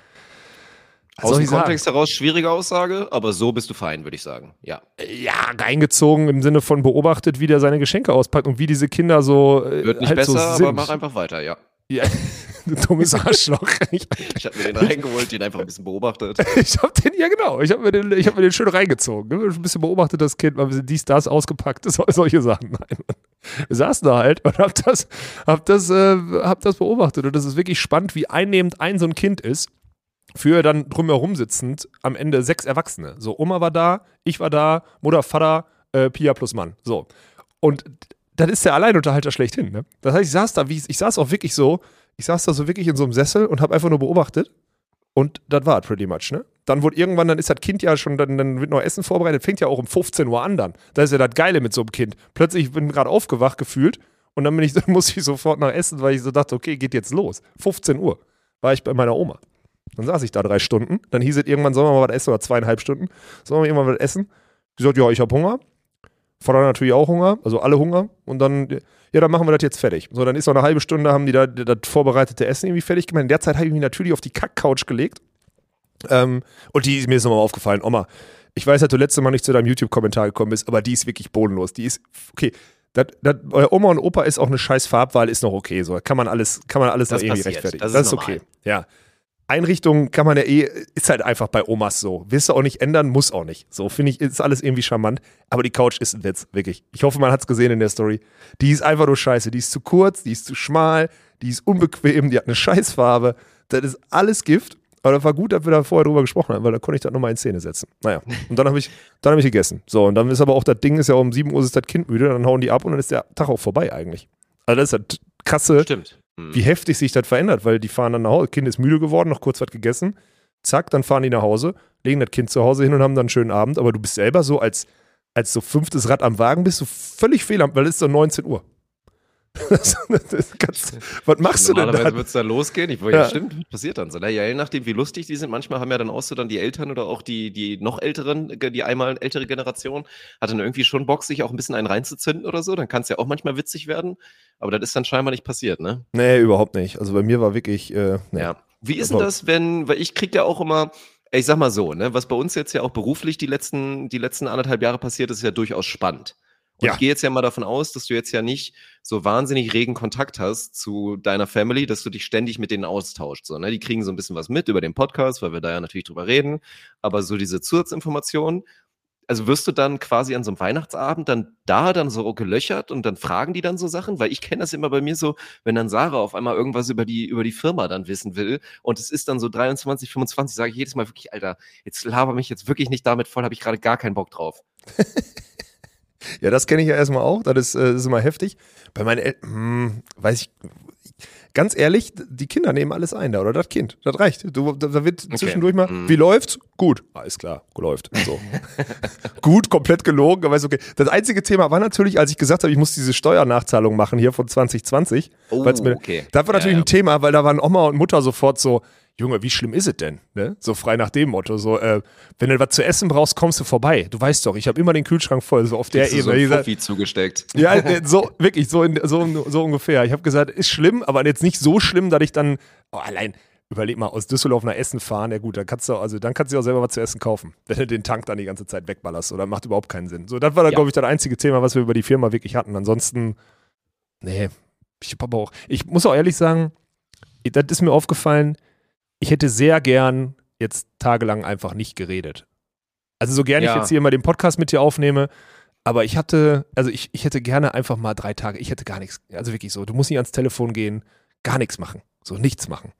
[SPEAKER 2] Was
[SPEAKER 3] Aus dem
[SPEAKER 2] ich sagen?
[SPEAKER 3] Kontext heraus schwierige Aussage, aber so bist du fein, würde ich sagen. Ja.
[SPEAKER 2] ja, reingezogen im Sinne von beobachtet, wie der seine Geschenke auspackt und wie diese Kinder so äh,
[SPEAKER 3] Wird nicht
[SPEAKER 2] halt
[SPEAKER 3] besser,
[SPEAKER 2] so
[SPEAKER 3] aber
[SPEAKER 2] sind.
[SPEAKER 3] mach einfach weiter, ja.
[SPEAKER 2] Ja, du dummes Arschloch. Ich,
[SPEAKER 3] Ich habe mir den reingeholt, den einfach ein bisschen beobachtet.
[SPEAKER 2] ich hab den, ja genau, ich habe mir, den- ich hab mir den schön reingezogen. Ne? Ein bisschen beobachtet, das Kind, mal ein bisschen dies, das ausgepackt, so, solche Sachen. Nein. Wir saßen da halt und hab das, hab, das, äh, hab das beobachtet und das ist wirklich spannend, wie einnehmend ein so ein Kind ist. Für dann drumherum sitzend am Ende sechs Erwachsene. So, Oma war da, ich war da, Mutter, Vater, äh, Pia plus Mann. So. Und das ist der Alleinunterhalter schlechthin. Ne? Das heißt, ich saß da, wie, ich saß auch wirklich so, ich saß da so wirklich in so einem Sessel und habe einfach nur beobachtet. Und das war pretty much, ne? Dann wurde irgendwann, dann ist das Kind ja schon, dann, dann wird noch Essen vorbereitet, fängt ja auch um 15 Uhr an dann. Das ist ja das Geile mit so einem Kind. Plötzlich bin ich gerade aufgewacht gefühlt und dann bin ich, dann musste ich sofort nach Essen, weil ich so dachte, okay, geht jetzt los. 15 Uhr war ich bei meiner Oma. Dann saß ich da drei Stunden. Dann hieß es irgendwann, sollen wir mal was essen oder zweieinhalb Stunden. Sollen wir irgendwann was essen? Die sagt, ja, ich habe Hunger. Vater natürlich auch Hunger, also alle Hunger. Und dann, ja, dann machen wir das jetzt fertig. So, dann ist noch eine halbe Stunde, haben die da das vorbereitete Essen irgendwie fertig gemacht. In der Zeit habe ich mich natürlich auf die Kackcouch gelegt. Ähm, und die ist mir jetzt nochmal aufgefallen. Oma, ich weiß, dass du letztes Mal nicht zu deinem YouTube-Kommentar gekommen bist, aber die ist wirklich bodenlos. Die ist, okay, das, das, euer Oma und Opa ist auch eine scheiß Farbwahl, ist noch okay. So, kann man alles, kann man alles
[SPEAKER 3] Das
[SPEAKER 2] noch irgendwie
[SPEAKER 3] passiert.
[SPEAKER 2] rechtfertigen.
[SPEAKER 3] Das
[SPEAKER 2] Das
[SPEAKER 3] ist
[SPEAKER 2] ist, okay. Ja. Einrichtung kann man ja eh, ist halt einfach bei Omas so. Willst du auch nicht ändern, muss auch nicht. So, finde ich, ist alles irgendwie charmant. Aber die Couch ist ein Witz, wirklich. Ich hoffe, man hat es gesehen in der Story. Die ist einfach nur scheiße. Die ist zu kurz, die ist zu schmal, die ist unbequem, die hat eine Scheißfarbe. Das ist alles Gift. Aber das war gut, dass wir da vorher drüber gesprochen haben, weil da konnte ich das nochmal in Szene setzen. Naja. Und dann habe ich, dann habe ich gegessen. So, und dann ist aber auch das Ding, ist ja um 7 Uhr ist das Kind müde, dann hauen die ab und dann ist der Tag auch vorbei eigentlich. Also das ist das krasse,
[SPEAKER 3] Stimmt. Hm.
[SPEAKER 2] wie heftig sich das verändert, weil die fahren dann nach Hause. Kind ist müde geworden, noch kurz was gegessen. Zack, dann fahren die nach Hause, legen das Kind zu Hause hin und haben dann einen schönen Abend. Aber du bist selber so als, als so fünftes Rad am Wagen, bist du völlig fehl am, weil es ist so 19 Uhr. Das- das kannst- was machst du denn
[SPEAKER 3] Normalerweise wird es dann losgehen. Ich, ja.
[SPEAKER 2] Ja.
[SPEAKER 3] stimmt, was passiert dann so. Ne? Ja, je nachdem, wie lustig die sind. Manchmal haben ja dann auch so dann die Eltern oder auch die, die noch älteren, äh, die einmal ältere Generation, hat dann irgendwie schon Bock, sich auch ein bisschen einen reinzuzünden oder so. Dann kann es ja auch manchmal witzig werden. Aber das ist dann scheinbar nicht passiert, ne?
[SPEAKER 2] Nee, überhaupt nicht. Also bei mir war wirklich, äh, nee.
[SPEAKER 3] Ja. Wie ist denn das, wenn, weil ich krieg ja auch immer, ich sag mal so, ne, was bei uns jetzt ja auch beruflich die letzten, die letzten anderthalb Jahre passiert ist ja durchaus spannend. Und
[SPEAKER 2] Ja.
[SPEAKER 3] ich gehe jetzt ja mal davon aus, dass du jetzt ja nicht so wahnsinnig regen Kontakt hast zu deiner Family, dass du dich ständig mit denen austauscht. So, ne? Die kriegen so ein bisschen was mit über den Podcast, weil wir da ja natürlich drüber reden. Aber so diese Zusatzinformationen, also wirst du dann quasi an so einem Weihnachtsabend dann da dann so gelöchert und dann fragen die dann so Sachen? Weil ich kenne das immer bei mir so, wenn dann Sarah auf einmal irgendwas über die, über die Firma dann wissen will und es ist dann so 23, 25, sage ich jedes Mal wirklich, Alter, jetzt laber mich jetzt wirklich nicht damit voll, habe ich gerade gar keinen Bock drauf.
[SPEAKER 2] Ja, das kenne ich ja erstmal auch. Das ist, äh, ist immer heftig. Bei meinen Eltern, hm, weiß ich, ganz ehrlich, die Kinder nehmen alles ein da, oder das Kind. Das reicht. Du, da, da wird zwischendurch mal,
[SPEAKER 3] Mhm.
[SPEAKER 2] wie läuft's? Gut. Alles klar, läuft. So. Gut, komplett gelogen, aber ist okay. Das einzige Thema war natürlich, als ich gesagt habe, ich muss diese Steuernachzahlung machen hier von 2020.
[SPEAKER 3] Oh,
[SPEAKER 2] mir,
[SPEAKER 3] okay.
[SPEAKER 2] Das war natürlich
[SPEAKER 3] Ja, ja.
[SPEAKER 2] ein Thema, weil da waren Oma und Mutter sofort so, Junge, wie schlimm ist es denn? Ne? So frei nach dem Motto. So, äh, wenn du was zu essen brauchst, kommst du vorbei. Du weißt doch, ich habe immer den Kühlschrank voll, so auf der Ebene.
[SPEAKER 3] so ein
[SPEAKER 2] sag,
[SPEAKER 3] Fuffi zugesteckt.
[SPEAKER 2] ja, äh, so, wirklich, so, in, so, so ungefähr. Ich habe gesagt, ist schlimm, aber jetzt nicht so schlimm, dass ich dann, oh, allein, Überleg mal, aus Düsseldorf nach Essen fahren, ja gut, dann kannst du, also dann kannst du auch selber was zu essen kaufen, wenn du den Tank dann die ganze Zeit wegballerst. Oder macht überhaupt keinen Sinn. So, das war dann,
[SPEAKER 3] Ja.
[SPEAKER 2] glaube ich, das einzige Thema, was wir über die Firma wirklich hatten. Ansonsten, nee, ich hab aber auch, ich muss auch ehrlich sagen, das ist mir aufgefallen, ich hätte sehr gern jetzt tagelang einfach nicht geredet. Also so gerne ich
[SPEAKER 3] Ja.
[SPEAKER 2] jetzt hier mal den Podcast mit dir aufnehme, aber ich hatte, also ich, ich hätte gerne einfach mal drei Tage, ich hätte gar nichts, also wirklich so, du musst nicht ans Telefon gehen, gar nichts machen, so nichts machen.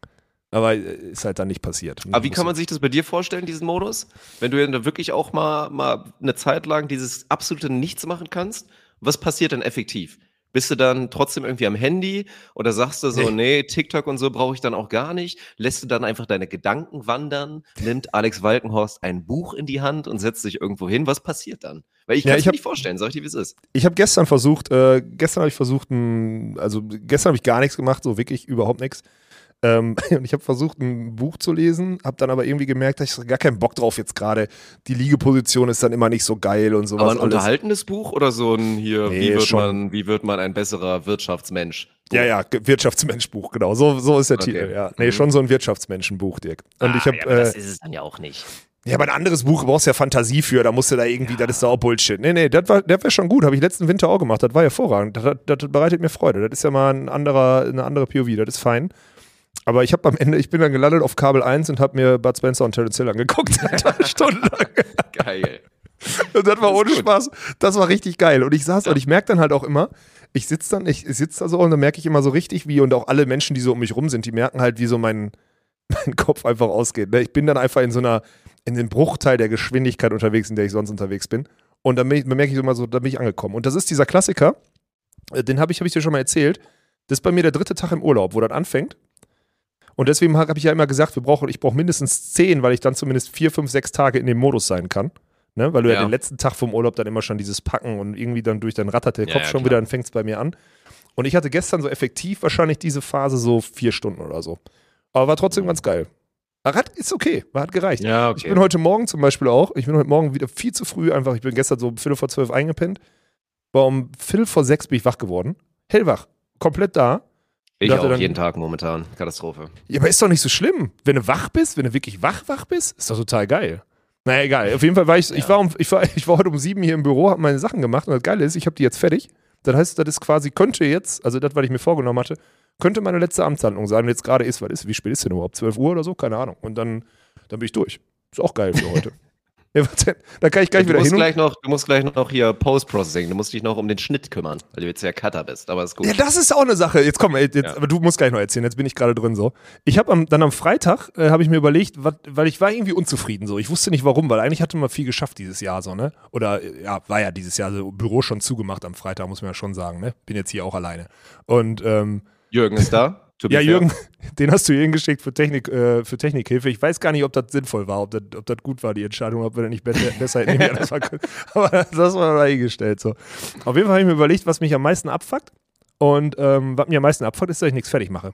[SPEAKER 2] Aber äh, ist halt dann nicht passiert.
[SPEAKER 3] Aber wie kann man sich das bei dir vorstellen, diesen Modus? Wenn du dann wirklich auch mal, mal eine Zeit lang dieses absolute Nichts machen kannst, was passiert dann effektiv? Bist du dann trotzdem irgendwie am Handy oder sagst du so, nee, TikTok und so brauche ich dann auch gar nicht? Lässt du dann einfach deine Gedanken wandern? Nimmt Alex Walkenhorst ein Buch in die Hand und setzt sich irgendwo hin? Was passiert dann? Weil ich
[SPEAKER 2] Ja,
[SPEAKER 3] kann es mir
[SPEAKER 2] hab-
[SPEAKER 3] nicht vorstellen, sag ich dir, wie es ist.
[SPEAKER 2] Ich habe gestern versucht, äh, gestern habe ich versucht, also gestern habe ich gar nichts gemacht, so wirklich überhaupt nichts. Ähm, und ich habe versucht, ein Buch zu lesen, habe dann aber irgendwie gemerkt, dass ich gar keinen Bock drauf jetzt gerade. Die Liegeposition ist dann immer nicht so geil und sowas.
[SPEAKER 3] Aber ein
[SPEAKER 2] alles.
[SPEAKER 3] unterhaltendes Buch oder so ein hier,
[SPEAKER 2] Nee,
[SPEAKER 3] wie, wird
[SPEAKER 2] schon.
[SPEAKER 3] man, wie wird man ein besserer Wirtschaftsmensch?
[SPEAKER 2] Ja, ja, Ge- Wirtschaftsmenschbuch, genau. So, so ist der
[SPEAKER 3] Okay.
[SPEAKER 2] Titel, ja. Nee,
[SPEAKER 3] Mhm.
[SPEAKER 2] schon so ein Wirtschaftsmenschenbuch, Dirk. Und ich
[SPEAKER 3] Ah,
[SPEAKER 2] habe
[SPEAKER 3] ja, aber das
[SPEAKER 2] äh,
[SPEAKER 3] ist es dann ja auch nicht.
[SPEAKER 2] ja, aber ein anderes Buch brauchst du ja Fantasie für, da musst du da irgendwie, das ist da auch Bullshit. Nee, nee, das war, das war schon gut, habe ich letzten Winter auch gemacht, das war hervorragend. Das, das, das bereitet mir Freude. Das ist ja mal ein anderer, eine andere POV, das ist fein. Aber ich habe am Ende, ich bin dann gelandet auf Kabel 1 und habe mir Bud Spencer und Terence Hill angeguckt, drei Stunden lang.
[SPEAKER 3] Geil.
[SPEAKER 2] Und das war ohne
[SPEAKER 3] gut.
[SPEAKER 2] Spaß. Das war richtig geil. Und ich saß und ich merke dann halt auch immer, ich sitze dann, ich sitze da so und dann merke ich immer so richtig, wie und auch alle Menschen, die so um mich rum sind, die merken halt, wie so mein, mein Kopf einfach ausgeht. ne? Ich bin dann einfach in so einer, in dem Bruchteil der Geschwindigkeit unterwegs, in der ich sonst unterwegs bin. Und dann, merke ich so immer so, da bin ich angekommen. Und das ist dieser Klassiker, äh, den habe ich, hab ich dir schon mal erzählt. Das ist bei mir der dritte Tag im Urlaub, wo das anfängt. Und deswegen habe ich ja immer gesagt, wir brauchen, ich brauche mindestens zehn, weil ich dann zumindest vier, fünf, sechs Tage in dem Modus sein kann. Ne? Weil du ja.
[SPEAKER 3] Ja.
[SPEAKER 2] den letzten Tag vom Urlaub dann immer schon dieses Packen und irgendwie dann durch dein rattert der
[SPEAKER 3] Ja,
[SPEAKER 2] Kopf
[SPEAKER 3] ja,
[SPEAKER 2] schon
[SPEAKER 3] klar.
[SPEAKER 2] wieder, dann fängt es bei mir an. Und ich hatte gestern so effektiv wahrscheinlich diese Phase so vier Stunden oder so. Aber war trotzdem ganz geil. Aber Hat, ist okay, hat gereicht.
[SPEAKER 3] Ja,
[SPEAKER 2] Ich bin heute Morgen zum Beispiel auch, ich bin heute Morgen wieder viel zu früh einfach, ich bin gestern so um Viertel vor zwölf eingepennt, war um Viertel vor sechs bin ich wach geworden. Hellwach, komplett da.
[SPEAKER 3] Ich auch
[SPEAKER 2] dann-
[SPEAKER 3] jeden Tag momentan. Katastrophe.
[SPEAKER 2] Ja, aber ist doch nicht so schlimm. Wenn du wach bist, wenn du wirklich wach, wach bist, ist doch total geil. Naja, egal. Auf jeden Fall war ich, ich, war um, ich, war, ich war heute um sieben hier im Büro, habe meine Sachen gemacht und das Geile ist, ich habe die jetzt fertig. Das heißt, das ist quasi, könnte jetzt, also das, was ich mir vorgenommen hatte, könnte meine letzte Amtshandlung sein. Und jetzt gerade ist, was ist, wie spät ist denn überhaupt? 12 Uhr oder so? Keine Ahnung. Und dann, dann bin ich durch. Ist auch geil für heute. ja? Dann kann ich gleich
[SPEAKER 3] du,
[SPEAKER 2] wieder
[SPEAKER 3] musst
[SPEAKER 2] hin.
[SPEAKER 3] gleich noch, du musst gleich noch hier Post-Processing. Du musst dich noch um den Schnitt kümmern, weil du jetzt ja Cutter bist. Aber ist gut.
[SPEAKER 2] Ja, das ist auch eine Sache. Jetzt komm, jetzt,
[SPEAKER 3] Ja.
[SPEAKER 2] aber du musst gleich noch erzählen. Jetzt bin ich gerade drin so. Ich habe am, dann am Freitag äh, habe ich mir überlegt, wat, weil ich war irgendwie unzufrieden so. Ich wusste nicht warum, weil eigentlich hatte man viel geschafft dieses Jahr so ne. Oder äh, ja, war ja dieses Jahr so Büro schon zugemacht am Freitag, muss man ja schon sagen ne. Bin jetzt hier auch alleine. Und ähm,
[SPEAKER 3] Jürgen ist da.
[SPEAKER 2] Ja. Jürgen, den hast du hier hingeschickt für Technik, äh, für Technikhilfe. Ich weiß gar nicht, ob das sinnvoll war, ob das, ob das gut war, die Entscheidung, ob wir das nicht besser, besser hätten können. können. Aber das war mal eingestellt so. Auf jeden Fall habe ich mir überlegt, was mich am meisten abfuckt. Und ähm, was mir am meisten abfuckt, ist, dass ich nichts fertig mache.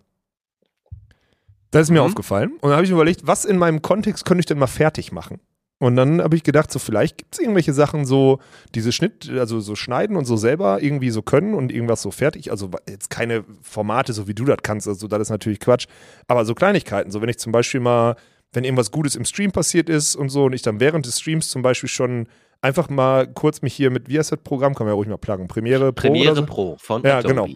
[SPEAKER 2] Das ist mir
[SPEAKER 3] Mhm.
[SPEAKER 2] aufgefallen. Und dann habe ich mir überlegt, was in meinem Kontext könnte ich denn mal fertig machen? Und dann habe ich gedacht, so vielleicht gibt es irgendwelche Sachen, so diese Schnitt, also so schneiden und so selber irgendwie so können und irgendwas so fertig. Also jetzt keine Formate, so wie du das kannst, also das ist natürlich Quatsch. Aber so Kleinigkeiten, so wenn ich zum Beispiel mal, wenn irgendwas Gutes im Stream passiert ist und so und ich dann während des Streams zum Beispiel schon einfach mal kurz mich hier mit, wie heißt das Programm, kann man ja ruhig mal pluggen, Premiere Pro
[SPEAKER 3] Premiere
[SPEAKER 2] so.
[SPEAKER 3] Pro von
[SPEAKER 2] Ja,
[SPEAKER 3] Adobe.
[SPEAKER 2] genau.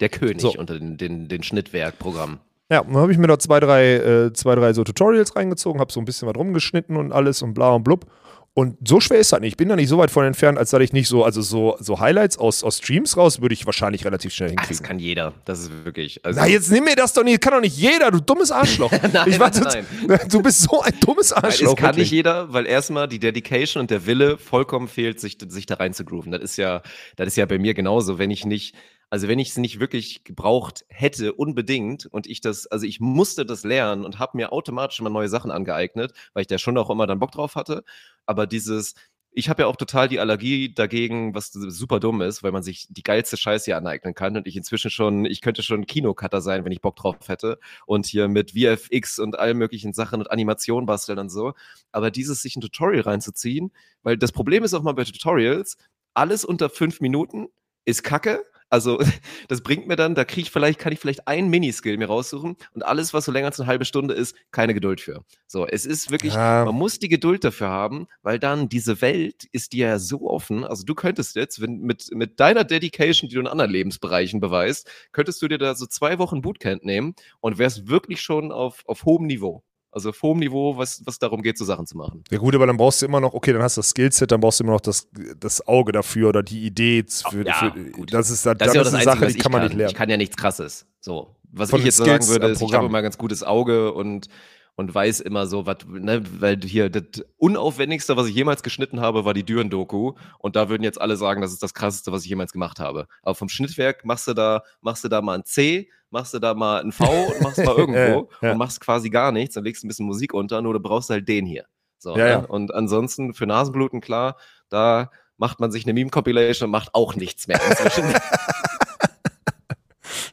[SPEAKER 3] Der König
[SPEAKER 2] So.
[SPEAKER 3] unter den, den, den Schnittwerkprogrammen.
[SPEAKER 2] Ja, und dann habe ich mir da zwei, drei, äh, zwei, drei so Tutorials reingezogen, habe so ein bisschen was rumgeschnitten und alles und bla und blub. Und so schwer ist das nicht. Ich bin da nicht so weit von entfernt, als dass ich nicht so, also so, so Highlights aus, aus Streams raus, würde ich wahrscheinlich relativ schnell
[SPEAKER 3] Ah, das
[SPEAKER 2] hinkriegen.
[SPEAKER 3] kann jeder. Das ist wirklich. Also,
[SPEAKER 2] Na, jetzt nimm mir das doch nicht, kann doch nicht jeder, du dummes Arschloch.
[SPEAKER 3] Nein,
[SPEAKER 2] ich war
[SPEAKER 3] nein,
[SPEAKER 2] tot- Du bist so ein dummes
[SPEAKER 3] Nein,
[SPEAKER 2] Arschloch.
[SPEAKER 3] es kann
[SPEAKER 2] wirklich.
[SPEAKER 3] nicht jeder, weil erstmal die Dedication und der Wille vollkommen fehlt, sich, sich da rein zu grooven. Das ist ja, das ist ja bei mir genauso. Wenn ich nicht, also wenn ich es nicht wirklich gebraucht hätte, unbedingt, und ich das, also ich musste das lernen und habe mir automatisch immer neue Sachen angeeignet, weil ich da schon auch immer dann Bock drauf hatte. Aber dieses, ich habe ja auch total die Allergie dagegen, was super dumm ist, weil man sich die geilste Scheiße hier aneignen kann und ich inzwischen schon, ich könnte schon Kinocutter sein, wenn ich Bock drauf hätte und hier mit VFX und allen möglichen Sachen und Animation basteln und so. Aber dieses sich ein Tutorial reinzuziehen, weil das Problem ist auch mal bei Tutorials, alles unter fünf Minuten ist kacke, Also, das bringt mir dann, da kriege ich vielleicht, kann ich vielleicht einen Miniskill mir raussuchen und alles, was so länger als eine halbe Stunde ist, keine Geduld für. So, es ist wirklich,
[SPEAKER 2] Ja.
[SPEAKER 3] man muss die Geduld dafür haben, weil dann diese Welt ist dir ja so offen. Also, du könntest jetzt, wenn mit, mit deiner Dedication, die du in anderen Lebensbereichen beweist, könntest du dir da so zwei Wochen Bootcamp nehmen und wärst wirklich schon auf, auf hohem Niveau. Also auf hohem Niveau, was, was darum geht, so Sachen zu machen.
[SPEAKER 2] Ja gut, aber dann brauchst du immer noch, okay, dann hast du das Skillset, dann brauchst du immer noch das, das Auge dafür oder die Idee für,
[SPEAKER 3] Ja,
[SPEAKER 2] für das ist, dann
[SPEAKER 3] Das ist ja das
[SPEAKER 2] eine
[SPEAKER 3] Einzige,
[SPEAKER 2] Sache, die kann man
[SPEAKER 3] kann.
[SPEAKER 2] nicht lernen.
[SPEAKER 3] Ich kann ja nichts krasses. So. Was
[SPEAKER 2] Von
[SPEAKER 3] ich jetzt
[SPEAKER 2] den
[SPEAKER 3] sagen
[SPEAKER 2] Skills
[SPEAKER 3] würde, ist, ich habe immer ein ganz gutes Auge und, und weiß immer so, was, ne, weil hier das unaufwendigste, was ich jemals geschnitten habe, war die Düren-Doku. Und da würden jetzt alle sagen, das ist das krasseste, was ich jemals gemacht habe. Aber vom Schnittwerk machst du da, machst du da mal ein C, machst du da mal ein V und machst mal irgendwo
[SPEAKER 2] Ja,
[SPEAKER 3] und machst quasi gar nichts, dann legst du ein bisschen Musik unter, nur du brauchst halt den hier. So,
[SPEAKER 2] Ja,
[SPEAKER 3] ne?
[SPEAKER 2] ja.
[SPEAKER 3] Und ansonsten für Nasenbluten, klar, da macht man sich eine Meme-Compilation und macht auch nichts mehr.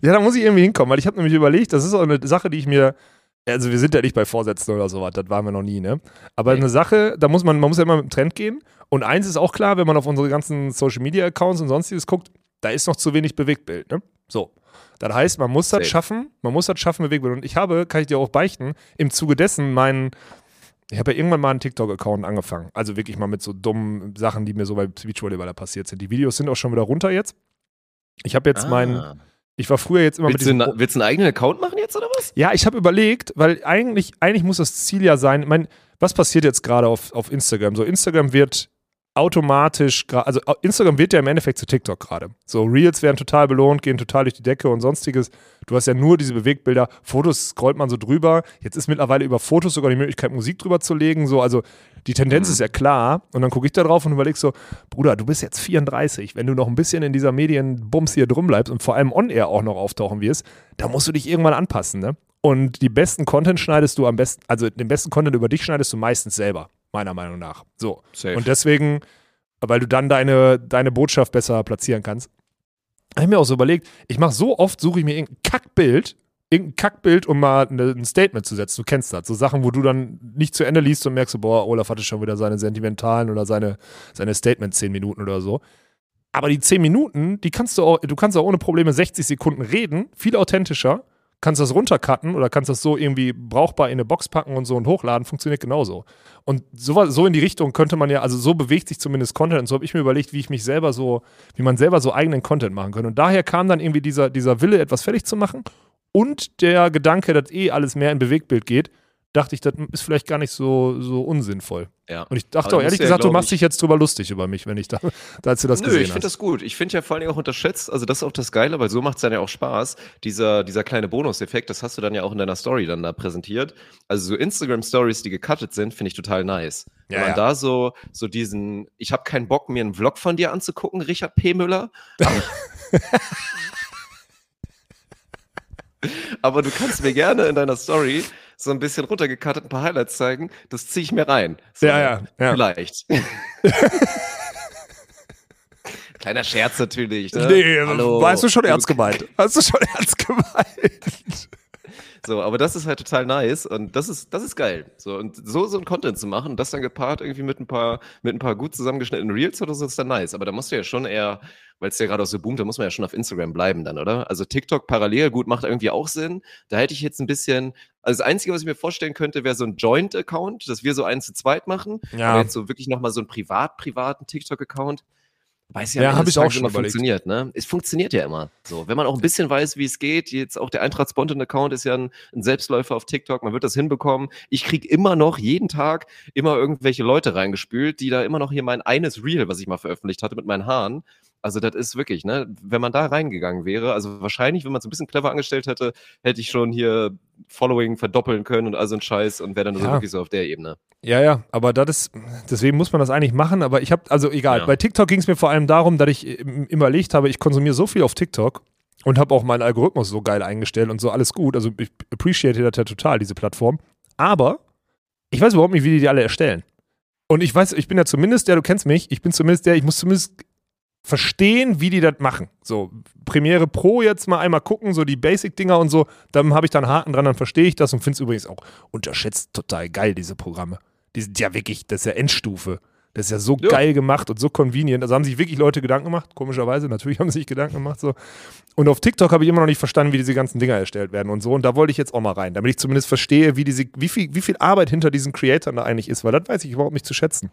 [SPEAKER 2] Ja, da muss ich irgendwie hinkommen, weil ich habe nämlich überlegt, das ist auch eine Sache, die ich mir, also wir sind ja nicht bei Vorsätzen oder sowas, das waren wir noch nie, ne? Aber
[SPEAKER 3] Nee.
[SPEAKER 2] eine Sache, da muss man, man muss ja immer mit dem Trend gehen. Und eins ist auch klar, wenn man auf unsere ganzen Social Media Accounts und sonstiges guckt, da ist noch zu wenig Bewegtbild, ne? So. Das heißt, man muss das schaffen, man muss das schaffen, Bewegtbild. Und ich habe, kann ich dir auch beichten, im Zuge dessen meinen, ich habe ja irgendwann mal einen TikTok-Account angefangen. Also wirklich mal mit so dummen Sachen, die mir so bei Beachvolleyballer passiert sind. Die Videos sind auch schon wieder runter jetzt. Ich habe jetzt meinen,
[SPEAKER 3] Ah.
[SPEAKER 2] Ich war früher jetzt immer
[SPEAKER 3] Willst,
[SPEAKER 2] mit
[SPEAKER 3] du,
[SPEAKER 2] diesem.
[SPEAKER 3] na- willst du einen eigenen Account machen jetzt oder was?
[SPEAKER 2] Ja, ich habe überlegt, weil eigentlich, eigentlich muss das Ziel ja sein, ich meine, was passiert jetzt gerade auf, auf Instagram? So, Instagram wird automatisch, also Instagram wird ja im Endeffekt zu TikTok gerade. So, Reels werden total belohnt, gehen total durch die Decke und sonstiges. Du hast ja nur diese Bewegtbilder, Fotos scrollt man so drüber. Jetzt ist mittlerweile über Fotos sogar die Möglichkeit, Musik drüber zu legen. So, also die Tendenz ist ja klar. Und dann gucke ich da drauf und überlege so, Bruder, du bist jetzt 34. Wenn du noch ein bisschen in dieser Medienbums hier drum bleibst und vor allem on-air auch noch auftauchen wirst, da musst du dich irgendwann anpassen, ne? Und die besten Content schneidest du am besten, also den besten Content über dich schneidest du meistens selber, meiner Meinung nach. So.
[SPEAKER 3] Safe.
[SPEAKER 2] Und deswegen, weil du dann deine, deine Botschaft besser platzieren kannst, habe ich mir auch so überlegt, ich mache so oft, suche ich mir irgendein Kackbild, irgendein Kackbild, um mal ein Statement zu setzen. Du kennst das. So Sachen, wo du dann nicht zu Ende liest und merkst, boah, Olaf hatte schon wieder seine sentimentalen oder seine, seine Statement 10 Minuten oder so. Aber die 10 Minuten, die kannst du auch, du kannst auch ohne Probleme 60 Sekunden reden, viel authentischer, kannst das runtercutten oder kannst das so irgendwie brauchbar in eine Box packen und so und hochladen, funktioniert genauso. Und so, so in die Richtung könnte man ja, also so bewegt sich zumindest Content. Und so habe ich mir überlegt, wie ich mich selber so, wie man selber so eigenen Content machen kann. Und daher kam dann irgendwie dieser, dieser Wille, etwas fertig zu machen und der Gedanke, dass eh alles mehr in Bewegtbild geht, dachte ich, das ist vielleicht gar nicht so, so unsinnvoll.
[SPEAKER 3] Ja.
[SPEAKER 2] Und ich dachte auch ehrlich
[SPEAKER 3] ja,
[SPEAKER 2] gesagt, du machst
[SPEAKER 3] ich-
[SPEAKER 2] dich jetzt drüber lustig über mich, wenn ich da, da als du das
[SPEAKER 3] Nö,
[SPEAKER 2] gesehen
[SPEAKER 3] ich finde das gut. Ich finde ja vor allen Dingen auch unterschätzt, also das ist auch das Geile, weil so macht es dann ja auch Spaß. Dieser, dieser kleine Bonuseffekt, das hast du dann ja auch in deiner Story dann da präsentiert. Also so Instagram-Stories, die gecuttet sind, finde ich total nice. Wenn
[SPEAKER 2] Ja,
[SPEAKER 3] man
[SPEAKER 2] ja.
[SPEAKER 3] da so, so diesen, ich habe keinen Bock, mir einen Vlog von dir anzugucken, Richard P. Müller. Aber du kannst mir gerne in deiner Story so ein bisschen runtergecuttet ein paar Highlights zeigen. Das ziehe ich mir rein. So,
[SPEAKER 2] Ja, ja, ja.
[SPEAKER 3] Vielleicht. Kleiner Scherz natürlich. Ne?
[SPEAKER 2] Nee,
[SPEAKER 3] Hallo.
[SPEAKER 2] weißt du schon ernst gemeint. Hast du schon ernst gemeint.
[SPEAKER 3] So, aber das ist halt total nice und das ist, das ist geil. So, und so, so ein Content zu machen, das dann gepaart irgendwie mit ein paar, mit ein paar gut zusammengeschnittenen Reels oder so, ist dann nice. Aber da musst du ja schon eher, weil es ja gerade auch so boomt, da muss man ja schon auf Instagram bleiben dann, oder? Also TikTok parallel, gut, macht irgendwie auch Sinn. Da hätte ich jetzt ein bisschen, also das Einzige, was ich mir vorstellen könnte, wäre so ein Joint-Account, dass wir so eins zu zweit machen.
[SPEAKER 2] Ja.
[SPEAKER 3] Aber jetzt so wirklich nochmal so einen privat, privaten TikTok-Account. Weiß ja,
[SPEAKER 2] Ja,
[SPEAKER 3] am Ende
[SPEAKER 2] hab
[SPEAKER 3] des
[SPEAKER 2] ich auch schon überlegt.
[SPEAKER 3] funktioniert, ne? Es funktioniert ja immer. So, wenn man auch ein bisschen weiß, wie es geht, jetzt auch der Eintracht Spontan Account ist ja ein, ein Selbstläufer auf TikTok, man wird das hinbekommen. Ich krieg immer noch jeden Tag immer irgendwelche Leute reingespült, die da immer noch hier mein eines Reel, was ich mal veröffentlicht hatte mit meinen Haaren. Also das ist wirklich, ne, wenn man da reingegangen wäre, also wahrscheinlich, wenn man es ein bisschen clever angestellt hätte, hätte ich schon hier Following verdoppeln können und all so ein Scheiß und wäre dann so
[SPEAKER 2] Ja.
[SPEAKER 3] wirklich so auf der Ebene.
[SPEAKER 2] Ja, ja, aber das ist, deswegen muss man das eigentlich machen, aber ich habe, also egal,
[SPEAKER 3] Ja.
[SPEAKER 2] bei TikTok ging es mir vor allem darum, dass ich im- immer überlegt habe, ich konsumiere so viel auf TikTok und habe auch meinen Algorithmus so geil eingestellt und so alles gut, also ich appreciate das ja total, diese Plattform, aber ich weiß überhaupt nicht, wie die die alle erstellen. Und ich weiß, ich bin ja zumindest der, du kennst mich, ich bin zumindest der, ich muss zumindest verstehen, wie die das machen. So, Premiere Pro jetzt mal einmal gucken, so die Basic-Dinger und so, dann habe ich da einen Haken dran, dann verstehe ich das und finde es übrigens auch unterschätzt total geil, diese Programme. Die sind ja wirklich, das ist ja Endstufe. Das ist ja so
[SPEAKER 3] Ja.
[SPEAKER 2] geil gemacht und so convenient. Also haben sich wirklich Leute Gedanken gemacht, komischerweise. Natürlich haben sie sich Gedanken gemacht. So. Und auf TikTok habe ich immer noch nicht verstanden, wie diese ganzen Dinger erstellt werden und so. Und da wollte ich jetzt auch mal rein, damit ich zumindest verstehe, wie, diese, wie, viel, wie viel Arbeit hinter diesen Creatoren da eigentlich ist, weil das weiß ich überhaupt nicht zu schätzen.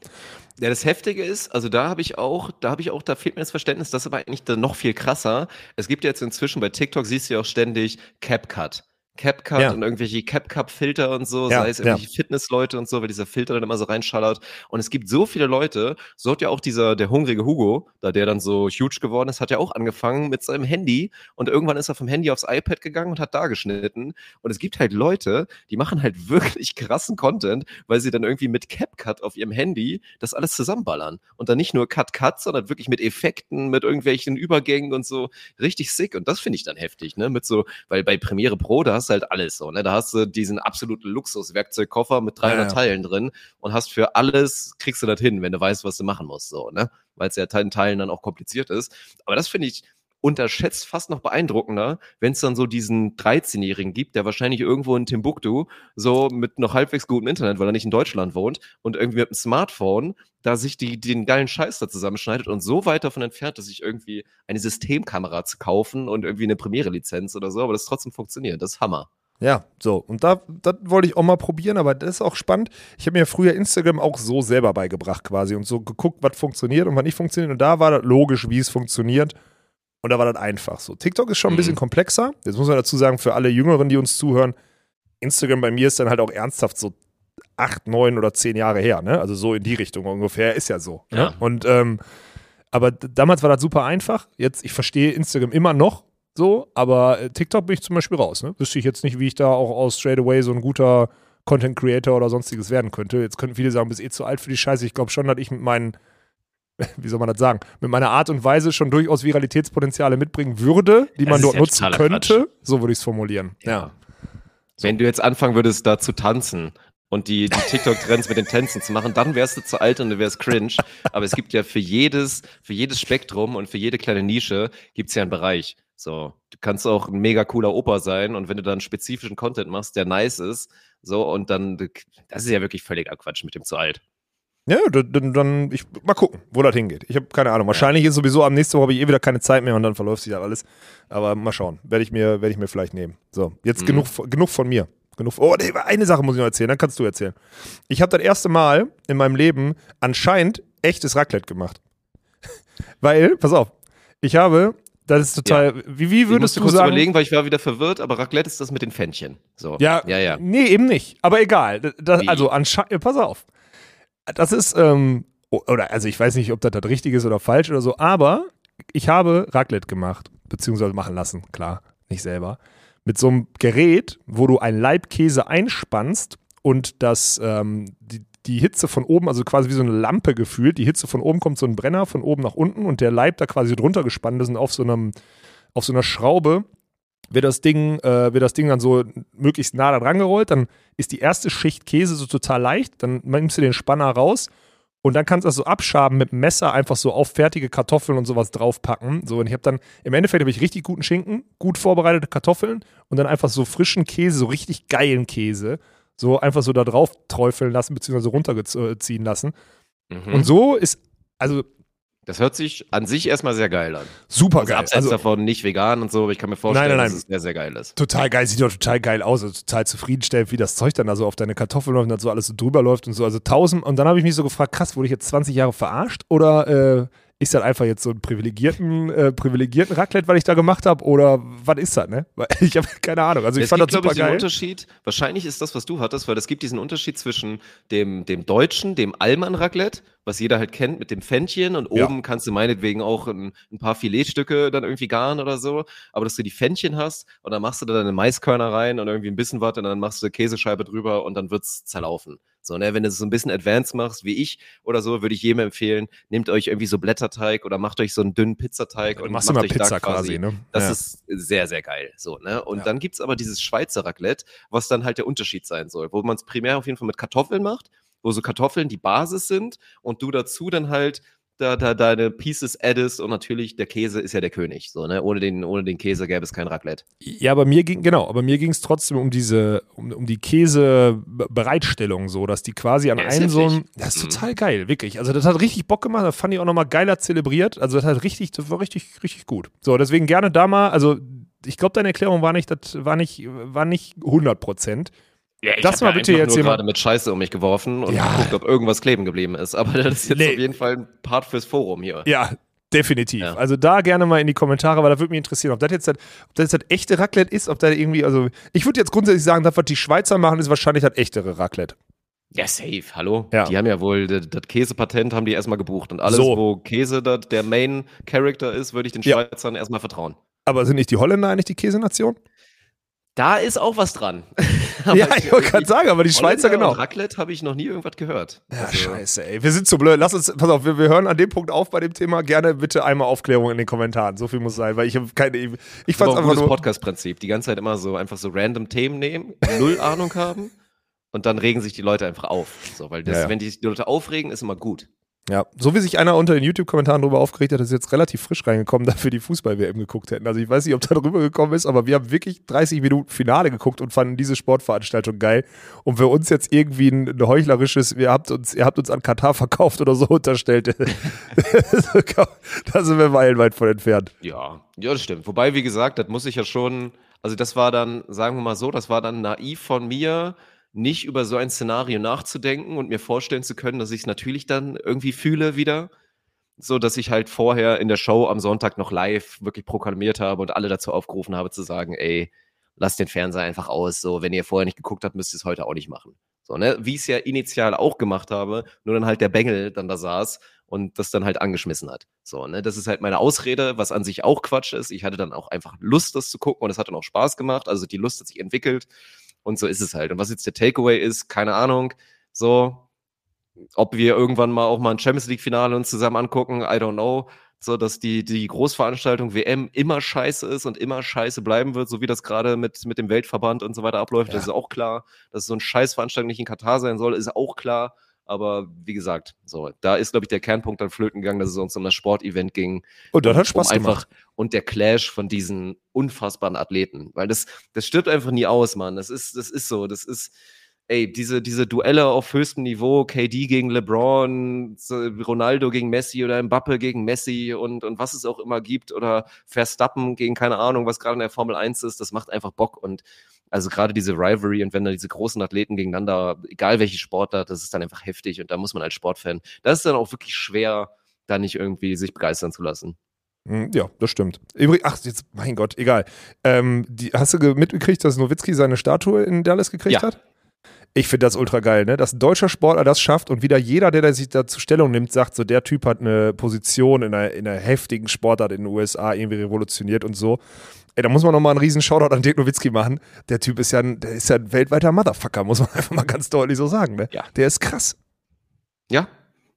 [SPEAKER 3] Ja, das Heftige ist, also da habe ich auch, da habe ich auch, da fehlt mir das Verständnis, das ist aber eigentlich noch viel krasser. Es gibt jetzt inzwischen bei TikTok, siehst du ja auch ständig CapCut. CapCut
[SPEAKER 2] Ja.
[SPEAKER 3] und irgendwelche CapCut-Filter und so,
[SPEAKER 2] Ja,
[SPEAKER 3] sei es
[SPEAKER 2] ja.
[SPEAKER 3] irgendwelche Fitnessleute und so, weil dieser Filter dann immer so reinschallert. Und es gibt so viele Leute, so hat ja auch dieser, der hungrige Hugo, da der dann so huge geworden ist, hat ja auch angefangen mit seinem Handy und irgendwann ist er vom Handy aufs iPad gegangen und hat da geschnitten. Und es gibt halt Leute, die machen halt wirklich krassen Content, weil sie dann irgendwie mit CapCut auf ihrem Handy das alles zusammenballern. Und dann nicht nur Cut-Cut, sondern wirklich mit Effekten, mit irgendwelchen Übergängen und so. Richtig sick. Und das finde ich dann heftig, ne? Mit so, weil bei Premiere Pro, da hast du halt alles so, ne? Da hast du diesen absoluten Luxus-Werkzeugkoffer mit 300
[SPEAKER 2] Ja, ja.
[SPEAKER 3] Teilen drin und hast für alles, kriegst du das hin, wenn du weißt, was du machen musst, so, ne? Weil es ja in Teilen dann auch kompliziert ist. Aber das finde ich unterschätzt fast noch beeindruckender, wenn es dann so diesen 13-Jährigen gibt, der wahrscheinlich irgendwo in Timbuktu so mit noch halbwegs gutem Internet, weil er nicht in Deutschland wohnt und irgendwie mit dem Smartphone da sich die, den geilen Scheiß da zusammenschneidet und so weit davon entfernt ist, sich irgendwie eine Systemkamera zu kaufen und irgendwie eine Premiere-Lizenz oder so, aber das trotzdem funktioniert. Das ist Hammer.
[SPEAKER 2] Ja, so. Und da, das wollte ich auch mal probieren, aber das ist auch spannend. Ich habe mir früher Instagram auch so selber beigebracht quasi und so geguckt, was funktioniert und was nicht funktioniert. Und da war das logisch, wie es funktioniert. Und da war das einfach so. TikTok ist schon ein
[SPEAKER 3] Mhm.
[SPEAKER 2] bisschen komplexer. Jetzt muss man dazu sagen, für alle Jüngeren, die uns zuhören, Instagram bei mir ist dann halt auch ernsthaft so acht, neun oder zehn Jahre her, ne? Also so in die Richtung ungefähr, ist ja so.
[SPEAKER 3] Ja.
[SPEAKER 2] Und ähm, aber damals war das super einfach. Jetzt, ich verstehe Instagram immer noch so, aber äh, TikTok bin ich zum Beispiel raus. Ne? Wüsste ich jetzt nicht, wie ich da auch aus straight away so ein guter Content Creator oder sonstiges werden könnte. Jetzt könnten viele sagen, bist eh zu alt für die Scheiße. Ich glaube schon, dass ich mit meinen, wie soll man das sagen, mit meiner Art und Weise schon durchaus Viralitätspotenziale mitbringen würde, die
[SPEAKER 3] Das
[SPEAKER 2] man dort
[SPEAKER 3] ja
[SPEAKER 2] nutzen könnte. So würde ich es formulieren. Ja.
[SPEAKER 3] Wenn du jetzt anfangen würdest, da zu tanzen und die, die TikTok-Trends mit den Tänzen zu machen, dann wärst du zu alt und du wärst cringe. Aber es gibt ja für jedes, für jedes Spektrum und für jede kleine Nische gibt's ja einen Bereich. So, du kannst auch ein mega cooler Opa sein und wenn du dann spezifischen Content machst, der nice ist, so und dann, das ist ja wirklich völliger Quatsch mit dem zu alt.
[SPEAKER 2] Ja, dann, dann, ich, mal gucken, wo das hingeht. Ich habe keine Ahnung. Wahrscheinlich ist sowieso am nächsten Woche habe ich eh wieder keine Zeit mehr und dann verläuft sich das alles. Aber mal schauen. Werde ich mir, werde ich mir vielleicht nehmen. So, jetzt
[SPEAKER 3] Mhm.
[SPEAKER 2] genug, genug von mir. Genug. Oh, nee, eine Sache muss ich noch erzählen, dann kannst du erzählen. Ich habe das erste Mal in meinem Leben anscheinend echtes Raclette gemacht. Weil, pass auf, ich habe, das ist total, wie, wie
[SPEAKER 3] Ich
[SPEAKER 2] würdest
[SPEAKER 3] musste
[SPEAKER 2] du
[SPEAKER 3] kurz
[SPEAKER 2] sagen?
[SPEAKER 3] überlegen, weil ich war wieder verwirrt, aber Raclette ist das mit den Fännchen. So.
[SPEAKER 2] Ja,
[SPEAKER 3] ja, ja.
[SPEAKER 2] Nee, eben nicht. Aber egal. Das,
[SPEAKER 3] Wie?
[SPEAKER 2] also anscheinend, pass auf. Das ist, ähm, oder also ich weiß nicht, ob das das richtig ist oder falsch oder so, aber ich habe Raclette gemacht, beziehungsweise machen lassen, klar, nicht selber. Mit so einem Gerät, wo du einen Leibkäse einspannst und das, ähm, die, die Hitze von oben, also quasi wie so eine Lampe gefühlt, die Hitze von oben kommt so ein Brenner von oben nach unten und der Leib da quasi drunter gespannt ist und auf so einem, auf so einer Schraube wird das Ding, äh, wird das Ding dann so möglichst nah da dran gerollt, dann ist die erste Schicht Käse so total leicht, dann nimmst du den Spanner raus und dann kannst du das so abschaben mit dem Messer einfach so auf fertige Kartoffeln und sowas draufpacken. So, und ich habe dann, im Endeffekt habe ich richtig guten Schinken, gut vorbereitete Kartoffeln und dann einfach so frischen Käse, so richtig geilen Käse, so einfach so da drauf träufeln lassen, beziehungsweise runterziehen lassen.
[SPEAKER 3] Mhm.
[SPEAKER 2] Und so ist, also
[SPEAKER 3] Das hört sich an sich erstmal sehr geil an.
[SPEAKER 2] super
[SPEAKER 3] Also
[SPEAKER 2] geil.
[SPEAKER 3] abseits
[SPEAKER 2] Also,
[SPEAKER 3] davon nicht vegan und so, aber ich kann mir vorstellen,
[SPEAKER 2] Nein, nein, nein.
[SPEAKER 3] dass es sehr, sehr geil ist.
[SPEAKER 2] total geil, sieht doch total geil aus, also total zufriedenstellend, wie das Zeug dann da so auf deine Kartoffeln läuft und dann so alles so drüber läuft und so. Also tausend, und dann habe ich mich so gefragt, krass, wurde ich jetzt 20 Jahre verarscht oder äh, ist das einfach jetzt so ein privilegierten, äh, privilegierten Raclette, was ich da gemacht habe oder was ist das, ne? Ich habe keine Ahnung. Also ich
[SPEAKER 3] es
[SPEAKER 2] fand
[SPEAKER 3] gibt,
[SPEAKER 2] das super
[SPEAKER 3] ich,
[SPEAKER 2] geil.
[SPEAKER 3] Unterschied. Wahrscheinlich ist das, was du hattest, weil es gibt diesen Unterschied zwischen dem, dem deutschen, dem Allmann-Raclette, was jeder halt kennt mit dem Fännchen und
[SPEAKER 2] Ja.
[SPEAKER 3] oben kannst du meinetwegen auch ein, ein paar Filetstücke dann irgendwie garen oder so, aber dass du die Fännchen hast und dann machst du da deine Maiskörner rein und irgendwie ein bisschen was und dann machst du Käsescheibe drüber und dann wird's zerlaufen. So, ne, wenn du es so ein bisschen advanced machst, wie ich oder so, würde ich jedem empfehlen, nehmt euch irgendwie so Blätterteig oder macht euch so einen dünnen Pizzateig
[SPEAKER 2] Du
[SPEAKER 3] und
[SPEAKER 2] machst
[SPEAKER 3] macht
[SPEAKER 2] immer
[SPEAKER 3] euch
[SPEAKER 2] Pizza
[SPEAKER 3] da quasi,
[SPEAKER 2] quasi, ne?
[SPEAKER 3] das
[SPEAKER 2] ja.
[SPEAKER 3] ist sehr, sehr geil. So, ne? Und
[SPEAKER 2] Ja.
[SPEAKER 3] dann gibt's aber dieses Schweizer Raclette, was dann halt der Unterschied sein soll, wo man es primär auf jeden Fall mit Kartoffeln macht, wo so Kartoffeln die Basis sind und du dazu dann halt da, da deine Pieces addest und natürlich der Käse ist ja der König. So, ne? ohne, den, ohne den Käse gäbe es kein Raclette.
[SPEAKER 2] Ja, aber mir ging, genau, aber mir ging es trotzdem um diese, um, um die Käsebereitstellung, so, dass die quasi an
[SPEAKER 3] Ja,
[SPEAKER 2] einem so ein, das ist
[SPEAKER 3] Mhm.
[SPEAKER 2] total geil, wirklich. Also das hat richtig Bock gemacht, das fand ich auch nochmal geiler zelebriert. Also das hat richtig, das war richtig, richtig gut. So, deswegen gerne da mal, also ich glaube, deine Erklärung war nicht, das war nicht, war nicht 100 Prozent.
[SPEAKER 3] Ja, ich
[SPEAKER 2] Das
[SPEAKER 3] ja
[SPEAKER 2] bitte jetzt
[SPEAKER 3] nur
[SPEAKER 2] jemand-
[SPEAKER 3] gerade mit Scheiße um mich geworfen und
[SPEAKER 2] Ja.
[SPEAKER 3] geguckt, ob irgendwas kleben geblieben ist. Aber das ist jetzt
[SPEAKER 2] Nee.
[SPEAKER 3] auf jeden Fall ein Part fürs Forum hier.
[SPEAKER 2] Ja, definitiv.
[SPEAKER 3] Ja.
[SPEAKER 2] Also da gerne mal in die Kommentare, weil da würde mich interessieren, ob das jetzt das, ob das, jetzt das echte Raclette ist, ob da irgendwie, also ich würde jetzt grundsätzlich sagen, das, was die Schweizer machen, ist wahrscheinlich das echtere Raclette.
[SPEAKER 3] Ja, safe, hallo.
[SPEAKER 2] Ja.
[SPEAKER 3] Die haben ja wohl das, das Käsepatent haben die erstmal gebucht. Und alles,
[SPEAKER 2] So.
[SPEAKER 3] wo Käse das, der Main Character ist, würde ich den. Schweizern erstmal vertrauen.
[SPEAKER 2] Aber sind nicht die Holländer eigentlich die Käsenation?
[SPEAKER 3] Da ist auch was dran.
[SPEAKER 2] ja, ich wollte gerade sagen, aber die Schweizer,
[SPEAKER 3] Holländer
[SPEAKER 2] genau.
[SPEAKER 3] Raclette habe ich noch nie irgendwas gehört.
[SPEAKER 2] Ja,
[SPEAKER 3] Also,
[SPEAKER 2] scheiße, ey. Wir sind zu blöd. Lass uns, pass auf, wir, wir hören an dem Punkt auf bei dem Thema. Gerne bitte einmal Aufklärung in den Kommentaren. So viel muss sein, weil ich habe keine. Ich
[SPEAKER 3] Ich
[SPEAKER 2] fand's
[SPEAKER 3] fand
[SPEAKER 2] einfach nur.
[SPEAKER 3] Podcast-Prinzip. Die ganze Zeit immer so einfach so random Themen nehmen, null Ahnung haben und dann regen sich die Leute einfach auf. So, weil das,
[SPEAKER 2] Ja, ja.
[SPEAKER 3] wenn die, die Leute aufregen, ist immer gut.
[SPEAKER 2] Ja, so wie sich einer unter den YouTube-Kommentaren darüber aufgeregt hat, ist jetzt relativ frisch reingekommen, dass wir die Fußball-WM geguckt hätten. Also ich weiß nicht, ob da drüber gekommen ist, aber wir haben wirklich 30 Minuten Finale geguckt und fanden diese Sportveranstaltung geil. Und für uns jetzt irgendwie ein, ein heuchlerisches, ihr habt uns, ihr habt uns an Katar verkauft oder so unterstellt, da sind wir meilenweit von entfernt.
[SPEAKER 3] Ja, ja, das stimmt. Wobei, wie gesagt, das muss ich ja schon, also das war dann, sagen wir mal so, das war dann naiv von mir, nicht über so ein Szenario nachzudenken und mir vorstellen zu können, dass ich es natürlich dann irgendwie fühle wieder. So, dass ich halt vorher in der Show am Sonntag noch live wirklich proklamiert habe und alle dazu aufgerufen habe zu sagen, ey, lasst den Fernseher einfach aus. So, wenn ihr vorher nicht geguckt habt, müsst ihr es heute auch nicht machen. So, ne? Wie ich es ja initial auch gemacht habe, nur dann halt der Bengel dann da saß und das dann halt angeschmissen hat. So, ne? Das ist halt meine Ausrede, was an sich auch Quatsch ist. Ich hatte dann auch einfach Lust, das zu gucken und es hat dann auch Spaß gemacht. Also die Lust hat sich entwickelt und so ist es halt. Und was jetzt der Takeaway ist, keine Ahnung. So, ob wir irgendwann mal auch mal ein Champions League-Finale uns zusammen angucken, I don't know. So, dass die, die Großveranstaltung WM immer scheiße ist und immer scheiße bleiben wird, so wie das gerade mit, mit dem Weltverband und so weiter abläuft, das ist auch klar. Dass so ein Scheißveranstaltung nicht in Katar sein soll, ist auch klar. Aber wie gesagt, so, da ist, glaube ich, der Kernpunkt dann flöten gegangen, dass es uns um das Sportevent ging.
[SPEAKER 2] Und das hat Spaß
[SPEAKER 3] um
[SPEAKER 2] gemacht.
[SPEAKER 3] einfach und der Clash von diesen unfassbaren Athleten, weil das das stirbt einfach nie aus, Mann. Das ist das ist so, das ist ey, diese diese Duelle auf höchstem Niveau, KD gegen LeBron, Ronaldo gegen Messi oder Mbappe gegen Messi und und was es auch immer gibt oder Verstappen gegen keine Ahnung, was gerade in der Formel 1 ist, das macht einfach Bock und also gerade diese Rivalry und wenn da diese großen Athleten gegeneinander, egal welche Sportart, das ist dann einfach heftig und da muss man als Sportfan, das ist dann auch wirklich schwer, da nicht irgendwie sich begeistern zu lassen.
[SPEAKER 2] Hm, Ja, das stimmt. Übrigens, ach, jetzt, mein Gott, egal. Ähm, die, hast du ge- mitgekriegt, dass Nowitzki seine Statue in Dallas gekriegt
[SPEAKER 3] Ja.
[SPEAKER 2] hat? Ich finde das ultra geil, ne? Dass ein deutscher Sportler das schafft und wieder jeder, der sich dazu Stellung nimmt, sagt, so der Typ hat eine Position in einer, in einer heftigen Sportart in den USA irgendwie revolutioniert und so. Ey, da muss man nochmal einen riesen Shoutout an Dirk Nowitzki machen. Der Typ ist ja ein, der ist ja ein weltweiter Motherfucker, muss man einfach mal ganz deutlich so sagen, ne?
[SPEAKER 3] Ja.
[SPEAKER 2] Der ist krass.
[SPEAKER 3] Ja.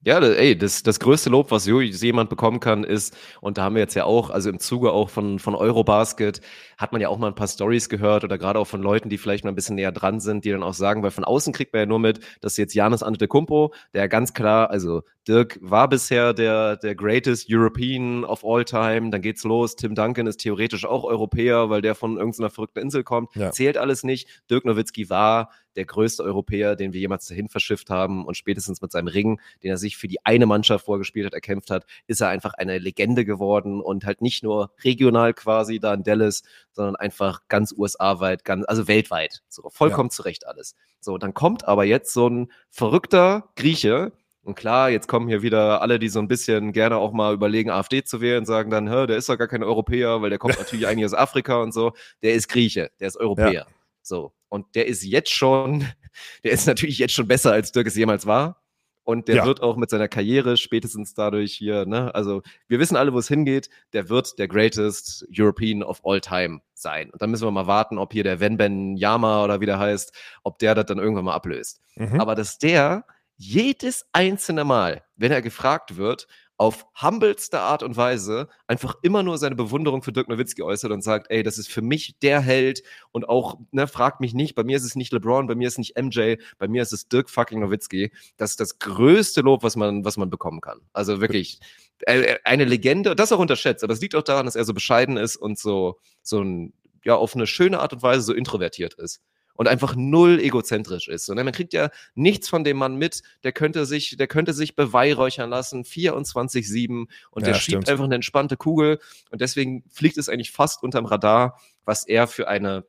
[SPEAKER 3] Ja, ey, das, das größte Lob, was jemand bekommen kann, ist, und da haben wir jetzt ja auch, also im Zuge auch von, von Eurobasket, hat man ja auch mal ein paar Stories gehört oder gerade auch von Leuten, die vielleicht mal ein bisschen näher dran sind, die dann auch sagen, weil von außen kriegt man ja nur mit, dass jetzt Janis Antetokounmpo, der ganz klar, also Dirk war bisher der, der greatest European of all time, dann geht's los, Tim Duncan ist theoretisch auch Europäer, weil der von irgendeiner verrückten Insel kommt,
[SPEAKER 2] Ja.
[SPEAKER 3] zählt alles nicht. Dirk Nowitzki war der größte Europäer, den wir jemals dahin verschifft haben und spätestens mit seinem Ring, den er sich für die eine Mannschaft vorgespielt hat, erkämpft hat, ist er einfach eine Legende geworden und halt nicht nur regional quasi da in Dallas, sondern einfach ganz USA-weit, ganz, also weltweit. So, vollkommen zurecht alles. So, dann kommt aber jetzt so ein verrückter Grieche, und klar, jetzt kommen hier wieder alle, die so ein bisschen gerne auch mal überlegen, AfD zu wählen, sagen dann, Hä, der ist doch gar kein Europäer, weil der kommt natürlich eigentlich aus Afrika und so. Der ist Grieche, der ist Europäer. So. Und der ist jetzt schon, der ist natürlich jetzt schon besser, als Dirk es jemals war. Und der
[SPEAKER 2] Ja.
[SPEAKER 3] wird auch mit seiner Karriere spätestens dadurch hier, ne, also wir wissen alle, wo es hingeht, der wird der greatest European of all time sein. Und dann müssen wir mal warten, ob hier der Wenben Yama oder wie der heißt, ob der das dann irgendwann mal ablöst.
[SPEAKER 2] Mhm.
[SPEAKER 3] Aber dass der jedes einzelne Mal, wenn er gefragt wird, auf humbelste Art und Weise einfach immer nur seine Bewunderung für Dirk Nowitzki äußert und sagt, ey, das ist für mich der Held und auch, ne, fragt mich nicht, bei mir ist es nicht LeBron, bei mir ist es nicht MJ, bei mir ist es Dirk fucking Nowitzki. Das ist das größte Lob, was man, was man bekommen kann. Also wirklich äh, eine Legende, das auch unterschätzt, aber es liegt auch daran, dass er so bescheiden ist und so, so ein, ja, auf eine schöne Art und Weise so introvertiert ist und einfach null egozentrisch ist. Und man kriegt ja nichts von dem Mann mit, der könnte sich, der könnte sich beweihräuchern lassen, 24-7 und
[SPEAKER 2] Ja,
[SPEAKER 3] der schiebt
[SPEAKER 2] stimmt.
[SPEAKER 3] einfach eine entspannte Kugel und deswegen fliegt es eigentlich fast unterm Radar, was er für eine,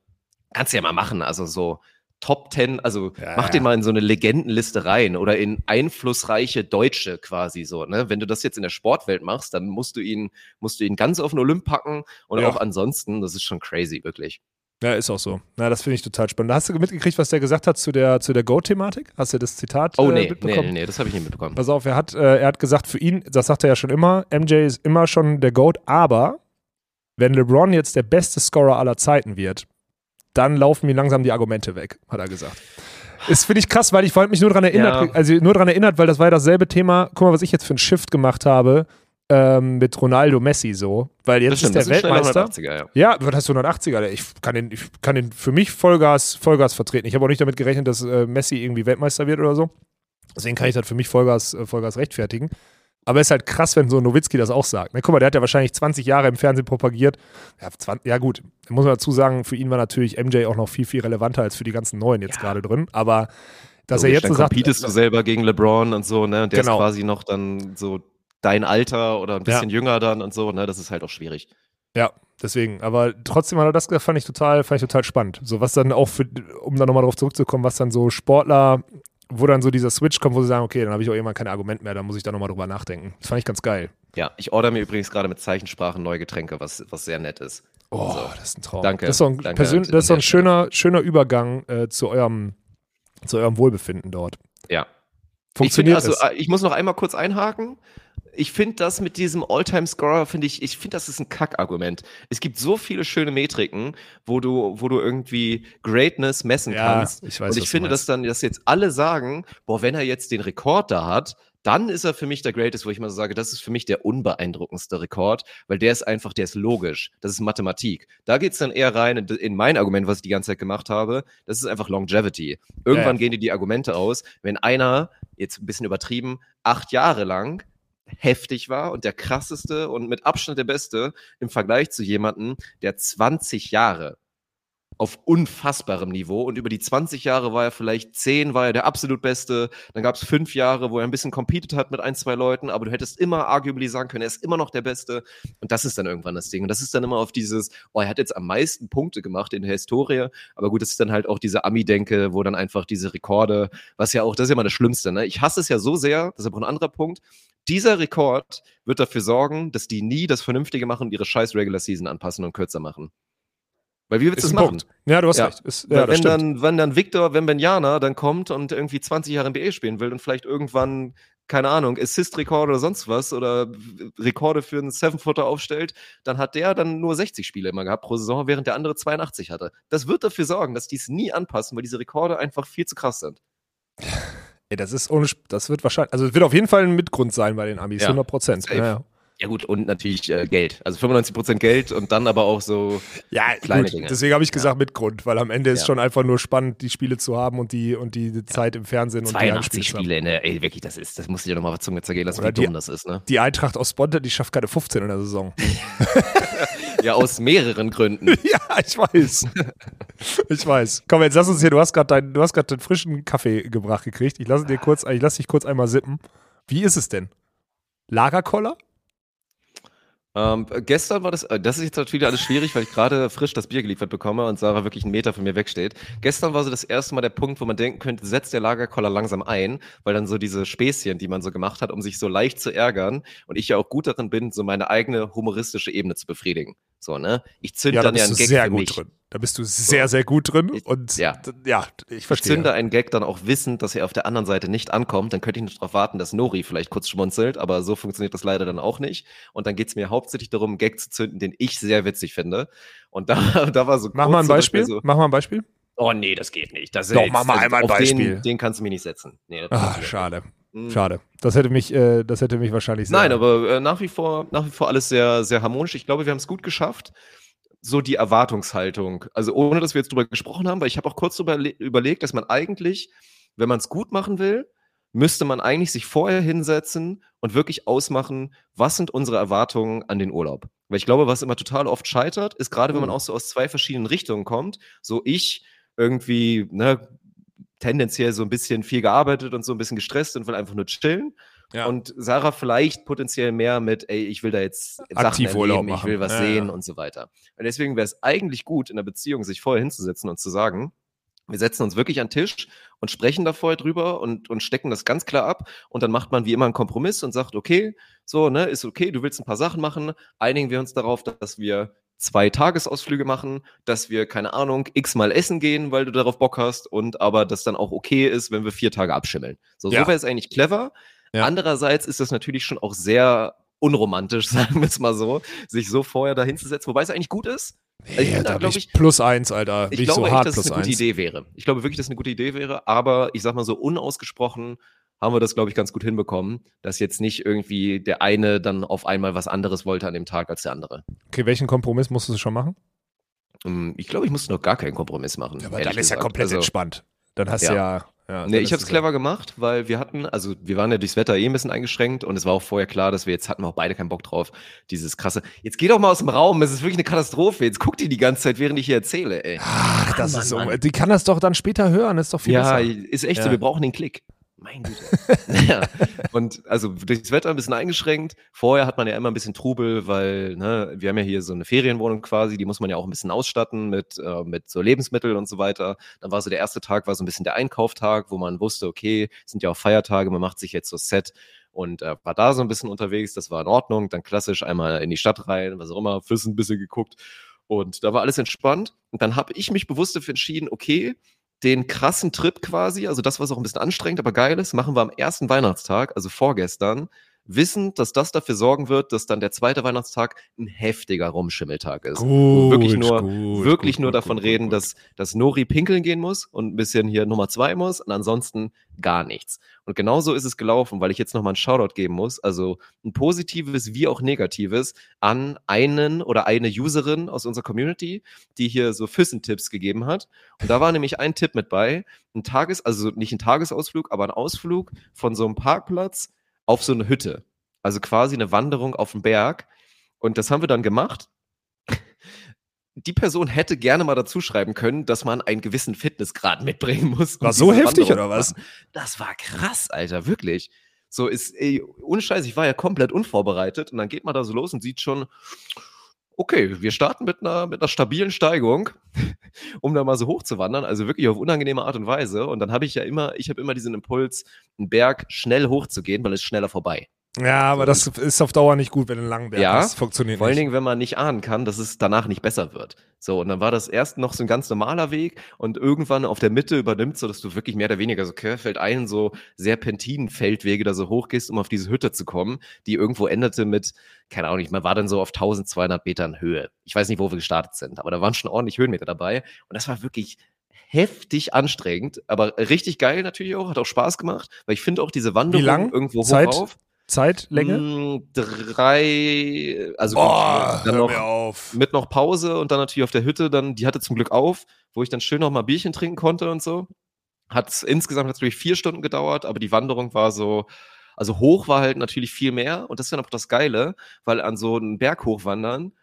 [SPEAKER 3] kannst du ja mal machen, also so Top 10, also
[SPEAKER 2] Ja,
[SPEAKER 3] mach den mal in so eine Legendenliste rein oder in einflussreiche Deutsche quasi so, ne? Wenn du das jetzt in der Sportwelt machst, dann musst du ihn, musst du ihn ganz auf den Olymp packen und
[SPEAKER 2] Ja.
[SPEAKER 3] auch ansonsten, das ist schon crazy, wirklich.
[SPEAKER 2] Ja, ist auch so. Na, das finde ich total spannend. Hast du mitgekriegt, was der gesagt hat zu der, zu der Go-Thematik? Hast du das Zitat
[SPEAKER 3] Oh
[SPEAKER 2] äh,
[SPEAKER 3] nee, nee,
[SPEAKER 2] mitbekommen?
[SPEAKER 3] nee, nee, das habe ich nicht mitbekommen.
[SPEAKER 2] Pass auf, er hat, äh, er hat gesagt, für ihn, das sagt er ja schon immer, MJ ist immer schon der GOAT, aber wenn LeBron jetzt der beste Scorer aller Zeiten wird, dann laufen mir langsam die Argumente weg, hat er gesagt. Das finde ich krass, weil ich wollte mich nur daran erinnert,
[SPEAKER 3] Ja.
[SPEAKER 2] also nur daran erinnert, weil das war ja dasselbe Thema. Guck mal, was ich jetzt für einen Shift gemacht habe ähm, mit Ronaldo Messi so, weil jetzt
[SPEAKER 3] Das stimmt,
[SPEAKER 2] ist der
[SPEAKER 3] das
[SPEAKER 2] Weltmeister.
[SPEAKER 3] 180er, ja.
[SPEAKER 2] Ja, was heißt 180er? Ich kann den, ich kann den für mich Vollgas, Vollgas vertreten. Ich habe auch nicht damit gerechnet, dass äh, Messi irgendwie Weltmeister wird oder so. Deswegen kann ich das für mich Vollgas, äh, Vollgas rechtfertigen. Aber es ist halt krass, wenn so ein Nowitzki das auch sagt. Na, guck mal, der hat ja wahrscheinlich 20 Jahre im Fernsehen propagiert. Ja, 20, ja gut, da muss man dazu sagen, für ihn war natürlich MJ auch noch viel, viel relevanter als für die ganzen Neuen jetzt gerade drin. Aber dass er
[SPEAKER 3] Logisch,
[SPEAKER 2] jetzt
[SPEAKER 3] dann
[SPEAKER 2] so sagt,
[SPEAKER 3] competest du selber gegen LeBron und so, ne? Und der
[SPEAKER 2] Genau.
[SPEAKER 3] ist quasi noch dann so dein Alter oder ein bisschen jünger dann und so, ne? Das ist halt auch schwierig.
[SPEAKER 2] Ja, deswegen. Aber trotzdem hat er das fand ich total, fand ich total spannend. So was dann auch für, um dann nochmal darauf zurückzukommen, was dann so Sportler, wo dann so dieser Switch kommt, wo sie sagen, okay, dann habe ich auch irgendwann kein Argument mehr, dann muss ich da nochmal drüber nachdenken. Das fand ich ganz geil.
[SPEAKER 3] Ja, ich order mir übrigens gerade mit Zeichensprache neue Getränke, was, was sehr nett ist.
[SPEAKER 2] Oh,
[SPEAKER 3] So.
[SPEAKER 2] das ist ein Traum.
[SPEAKER 3] Danke,
[SPEAKER 2] Das ist so ein,
[SPEAKER 3] danke
[SPEAKER 2] persön-
[SPEAKER 3] an-
[SPEAKER 2] das ist so ein schöner, schöner Übergang äh, zu, eurem, zu eurem Wohlbefinden dort.
[SPEAKER 3] Ja.
[SPEAKER 2] Funktioniert
[SPEAKER 3] ich finde,
[SPEAKER 2] es?
[SPEAKER 3] also, äh, ich muss noch einmal kurz einhaken. Ich finde das mit diesem All-Time-Scorer, finde ich, ich finde, das ist ein Kackargument. Es gibt so viele schöne Metriken, wo du, wo du irgendwie Greatness messen
[SPEAKER 2] Ja,
[SPEAKER 3] kannst.
[SPEAKER 2] ich weiß,
[SPEAKER 3] Und ich finde, dass dann, dass jetzt alle sagen, boah, wenn er jetzt den Rekord da hat, dann ist er für mich der Greatest, wo ich mal so sage, das ist für mich der unbeeindruckendste Rekord, weil der ist einfach, der ist logisch. Das ist Mathematik. Da geht's dann eher rein in, in mein Argument, was ich die ganze Zeit gemacht habe. Das ist einfach Longevity. Irgendwann
[SPEAKER 2] Ja.
[SPEAKER 3] gehen dir die Argumente aus, wenn einer, jetzt ein bisschen übertrieben, acht Jahre lang heftig war und der krasseste und mit Abstand der beste im Vergleich zu jemandem, der 20 Jahre auf unfassbarem Niveau und über die 20 Jahre war er vielleicht 10, war er der absolut Beste. Dann gab es fünf Jahre, wo er ein bisschen competed hat mit ein, zwei Leuten, aber du hättest immer arguably sagen können, er ist immer noch der Beste. Und das ist dann irgendwann das Ding. Und das ist dann immer auf dieses, oh, er hat jetzt am meisten Punkte gemacht in der Historie. Aber gut, das ist dann halt auch diese Ami-Denke, wo dann einfach diese Rekorde, was ja auch, das ist ja mal das Schlimmste. Ne? Ich hasse es ja so sehr, das ist aber ein anderer Punkt. Dieser Rekord wird dafür sorgen, dass die nie das Vernünftige machen und ihre scheiß Regular Season anpassen und kürzer machen. Weil wie willst du das machen?
[SPEAKER 2] Punkt. Ja, du hast
[SPEAKER 3] Ja.
[SPEAKER 2] recht. Ist, ja,
[SPEAKER 3] wenn, dann, wenn dann Victor Wembanyama dann kommt und irgendwie 20 Jahre NBA spielen will und vielleicht irgendwann, keine Ahnung, Assist-Rekorde oder sonst was oder Rekorde für einen Seven-Footer aufstellt, dann hat der dann nur 60 Spiele immer gehabt pro Saison, während der andere 82 hatte. Das wird dafür sorgen, dass die es nie anpassen, weil diese Rekorde einfach viel zu krass sind.
[SPEAKER 2] Ey, das ist ohne, das wird wahrscheinlich, also es wird auf jeden Fall ein Mitgrund sein bei den Amis,
[SPEAKER 3] Ja,
[SPEAKER 2] 100 Prozent. Ja, ja.
[SPEAKER 3] Ja gut, und natürlich äh, Geld. Also 95% Geld und dann aber auch so,
[SPEAKER 2] Ja,
[SPEAKER 3] Kleine
[SPEAKER 2] gut,
[SPEAKER 3] Dinge.
[SPEAKER 2] deswegen habe ich gesagt Mitgrund, weil am Ende ist
[SPEAKER 3] Ja.
[SPEAKER 2] schon einfach nur spannend, die Spiele zu haben und die, und die Zeit im Fernsehen und die
[SPEAKER 3] 82
[SPEAKER 2] Heimspiele zu haben.
[SPEAKER 3] Spiele, ne? Ey, wirklich, das ist, das muss ich dir nochmal was Zunge zergehen lassen,
[SPEAKER 2] Oder
[SPEAKER 3] wie
[SPEAKER 2] die-
[SPEAKER 3] dumm das ist, ne?
[SPEAKER 2] Die Eintracht aus Bonn, die schafft keine 15 in der Saison.
[SPEAKER 3] Ja, aus mehreren Gründen.
[SPEAKER 2] ja, ich weiß. ich weiß. Komm, jetzt lass uns hier, du hast gerade deinen, du hast gerade den frischen Kaffee gebracht gekriegt. Ich lasse dir kurz, ich lass dich kurz einmal sippen. Wie ist es denn? Lagerkoller?
[SPEAKER 3] Ähm, gestern war das, äh, das ist jetzt natürlich alles schwierig, weil ich gerade frisch das Bier geliefert bekomme und Sarah wirklich einen Meter von mir wegsteht. Gestern war so das erste Mal der Punkt, wo man denken könnte, setzt der Lagerkoller langsam ein, weil dann so diese Späßchen, die man so gemacht hat, um sich so leicht zu ärgern und ich ja auch gut darin bin, so meine eigene humoristische Ebene zu befriedigen. So, ne? Ich zünd
[SPEAKER 2] Ja, da
[SPEAKER 3] dann ja einen Gag
[SPEAKER 2] sehr
[SPEAKER 3] für
[SPEAKER 2] gut
[SPEAKER 3] mich.
[SPEAKER 2] drin. Da bist du sehr, sehr gut drin.
[SPEAKER 3] Ich-
[SPEAKER 2] und
[SPEAKER 3] ja.
[SPEAKER 2] ja, ich
[SPEAKER 3] Ich
[SPEAKER 2] verstehe.
[SPEAKER 3] zünde einen Gag dann auch wissend, dass er auf der anderen Seite nicht ankommt. Dann könnte ich nicht darauf warten, dass Nori vielleicht kurz schmunzelt, aber so funktioniert das leider dann auch nicht. Und dann geht's mir hauptsächlich darum, einen Gag zu zünden, den ich sehr witzig finde. Und da, da war so
[SPEAKER 2] Mach mal ein
[SPEAKER 3] Beispiel. So,
[SPEAKER 2] Mach mal ein Beispiel.
[SPEAKER 3] oh nee, das geht nicht. Das
[SPEAKER 2] Doch, mach mal einmal ein Beispiel.
[SPEAKER 3] Den, den kannst du mir nicht setzen. Nee, das
[SPEAKER 2] Ah, schade.
[SPEAKER 3] Mhm.
[SPEAKER 2] Schade. Das hätte mich, äh, das hätte mich wahrscheinlich sehr.
[SPEAKER 3] Nein, aber äh, nach wie vor, nach wie vor alles sehr, sehr harmonisch. Ich glaube, wir haben es gut geschafft. So die Erwartungshaltung. Also ohne, dass wir jetzt drüber gesprochen haben, weil ich habe auch kurz drüber überlegt, dass man eigentlich, wenn man es gut machen will, müsste man eigentlich sich vorher hinsetzen und wirklich ausmachen, was sind unsere Erwartungen an den Urlaub. Weil ich glaube, was immer total oft scheitert, ist gerade, wenn man
[SPEAKER 2] Mhm.
[SPEAKER 3] auch so aus zwei verschiedenen Richtungen kommt, so ich irgendwie, ne, tendenziell so ein bisschen viel gearbeitet und so ein bisschen gestresst und will einfach nur chillen.
[SPEAKER 2] Ja.
[SPEAKER 3] Und Sarah vielleicht potenziell mehr mit, ey, ich will da jetzt Sachen erleben, ich will was
[SPEAKER 2] Ja,
[SPEAKER 3] sehen
[SPEAKER 2] ja.
[SPEAKER 3] und so weiter. Und deswegen wäre es eigentlich gut, in der Beziehung sich vorher hinzusetzen und zu sagen, wir setzen uns wirklich an den Tisch und sprechen da vorher drüber und, und stecken das ganz klar ab. Und dann macht man wie immer einen Kompromiss und sagt, okay, so, ne, ist okay, du willst ein paar Sachen machen. Einigen wir uns darauf, dass wir zwei Tagesausflüge machen, dass wir, keine Ahnung, x-mal essen gehen, weil du darauf Bock hast und aber das dann auch okay ist, wenn wir vier Tage abschimmeln. So,
[SPEAKER 2] Ja.
[SPEAKER 3] so wäre es eigentlich clever.
[SPEAKER 2] Ja.
[SPEAKER 3] Andererseits ist das natürlich schon auch sehr unromantisch, sagen wir es mal so, sich so vorher da hinzusetzen, wobei es eigentlich gut ist. Also ich
[SPEAKER 2] ja,
[SPEAKER 3] bin da,
[SPEAKER 2] da
[SPEAKER 3] glaub
[SPEAKER 2] bin ich
[SPEAKER 3] ich-
[SPEAKER 2] plus eins, Alter.
[SPEAKER 3] Ich
[SPEAKER 2] ich
[SPEAKER 3] glaube
[SPEAKER 2] so
[SPEAKER 3] echt, dass es eine gute
[SPEAKER 2] eins.
[SPEAKER 3] Idee wäre. Ich glaube wirklich, dass es eine gute Idee wäre, aber ich sag mal so unausgesprochen haben wir das, glaube ich, ganz gut hinbekommen, dass jetzt nicht irgendwie der eine dann auf einmal was anderes wollte an dem Tag als der andere.
[SPEAKER 2] Okay, welchen Kompromiss musst du schon machen?
[SPEAKER 3] Ähm, Ich glaube, ich musste noch gar keinen Kompromiss machen.
[SPEAKER 2] Ja, aber dann ist ja
[SPEAKER 3] gesagt.
[SPEAKER 2] komplett
[SPEAKER 3] Also,
[SPEAKER 2] entspannt. Dann hast
[SPEAKER 3] Ja.
[SPEAKER 2] du ja. ja
[SPEAKER 3] Nee,
[SPEAKER 2] dann
[SPEAKER 3] ich habe es clever gemacht, weil wir hatten, also wir waren ja durchs Wetter eh ein bisschen eingeschränkt und es war auch vorher klar, dass wir jetzt hatten wir auch beide keinen Bock drauf. Dieses krasse. Jetzt geh doch mal aus dem Raum, es ist wirklich eine Katastrophe. Jetzt guckt die die ganze Zeit, während ich hier erzähle, ey.
[SPEAKER 2] Ach, das
[SPEAKER 3] Mann,
[SPEAKER 2] ist so.
[SPEAKER 3] Mann.
[SPEAKER 2] Die kann das doch dann später hören, ist doch viel
[SPEAKER 3] ja,
[SPEAKER 2] besser.
[SPEAKER 3] ist echt
[SPEAKER 2] Ja.
[SPEAKER 3] so, wir brauchen den Klick. Mein Güte. ja. Und also durchs Wetter ein bisschen eingeschränkt. Vorher hat man ja immer ein bisschen Trubel, weil ne, wir haben ja hier so eine Ferienwohnung quasi, die muss man ja auch ein bisschen ausstatten mit, äh, mit so Lebensmitteln und so weiter. Dann war so der erste Tag, war so ein bisschen der Einkauftag, wo man wusste, okay, es sind ja auch Feiertage, man macht sich jetzt so Set und äh, war da so ein bisschen unterwegs, das war in Ordnung. Dann klassisch einmal in die Stadt rein, was auch immer, Füssen ein bisschen geguckt. Und da war alles entspannt. Und dann habe ich mich bewusst dafür entschieden, okay, den krassen Trip quasi, also das, was auch ein bisschen anstrengend, aber geil ist, machen wir am ersten Weihnachtstag, also vorgestern, wissend, dass das dafür sorgen wird, dass dann der zweite Weihnachtstag ein heftiger Rumschimmeltag ist. Wir wirklich nur,
[SPEAKER 2] gut,
[SPEAKER 3] wirklich
[SPEAKER 2] gut,
[SPEAKER 3] nur
[SPEAKER 2] gut,
[SPEAKER 3] davon
[SPEAKER 2] gut,
[SPEAKER 3] reden,
[SPEAKER 2] gut.
[SPEAKER 3] dass, dass Nori pinkeln gehen muss und ein bisschen hier Nummer zwei muss und ansonsten gar nichts. Und genauso ist es gelaufen, weil ich jetzt nochmal einen Shoutout geben muss, also ein positives wie auch negatives an einen oder eine Userin aus unserer Community, die hier so Füssen-Tipps gegeben hat. Und da war nämlich ein Tipp mit bei, ein Tages, also nicht ein Tagesausflug, aber ein Ausflug von so einem Parkplatz auf so eine Hütte. Also quasi eine Wanderung auf den Berg. Und das haben wir dann gemacht. Die Person hätte gerne mal dazu schreiben können, dass man einen gewissen Fitnessgrad mitbringen muss. um
[SPEAKER 2] War so heftig,
[SPEAKER 3] Wanderung
[SPEAKER 2] oder was?
[SPEAKER 3] machen. Das war krass, Alter, wirklich. So ist, ey, ohne Scheiß, ich war ja komplett unvorbereitet und dann geht man da so los und sieht schon, okay, wir starten mit einer, mit einer stabilen Steigung, um da mal so hoch zu wandern, also wirklich auf unangenehme Art und Weise. Und dann habe ich ja immer, ich habe immer diesen Impuls, einen Berg schnell hochzugehen, weil es schneller vorbei.
[SPEAKER 2] Ja, aber das ist auf Dauer nicht gut, wenn du einen langen Berg
[SPEAKER 3] Ja,
[SPEAKER 2] hast. Funktioniert
[SPEAKER 3] Vor allen. Dingen, wenn man nicht ahnen kann, dass es danach nicht besser wird. So, und dann war das erst noch so ein ganz normaler Weg und irgendwann auf der Mitte übernimmt, so dass du wirklich mehr oder weniger so Querfeld ein, so Serpentinenfeldwege da so hochgehst, um auf diese Hütte zu kommen, die irgendwo endete mit, keine Ahnung, man war dann so auf 1200 Metern Höhe. Ich weiß nicht, wo wir gestartet sind, aber da waren schon ordentlich Höhenmeter dabei und das war wirklich heftig anstrengend, aber richtig geil natürlich auch, hat auch Spaß gemacht, weil ich finde auch diese Wanderung irgendwo
[SPEAKER 2] Zeit?
[SPEAKER 3] hochauf.
[SPEAKER 2] Zeitlänge?
[SPEAKER 3] Mm, Drei, also
[SPEAKER 2] Boah,
[SPEAKER 3] dann
[SPEAKER 2] hör
[SPEAKER 3] noch
[SPEAKER 2] mir auf.
[SPEAKER 3] mit noch Pause und dann natürlich auf der Hütte, dann, die hatte zum Glück auf, wo ich dann schön noch mal Bierchen trinken konnte und so. Hat insgesamt natürlich vier Stunden gedauert, aber die Wanderung war so, also hoch war halt natürlich viel mehr und das ist dann auch das Geile, weil an so einen Berg hochwandern,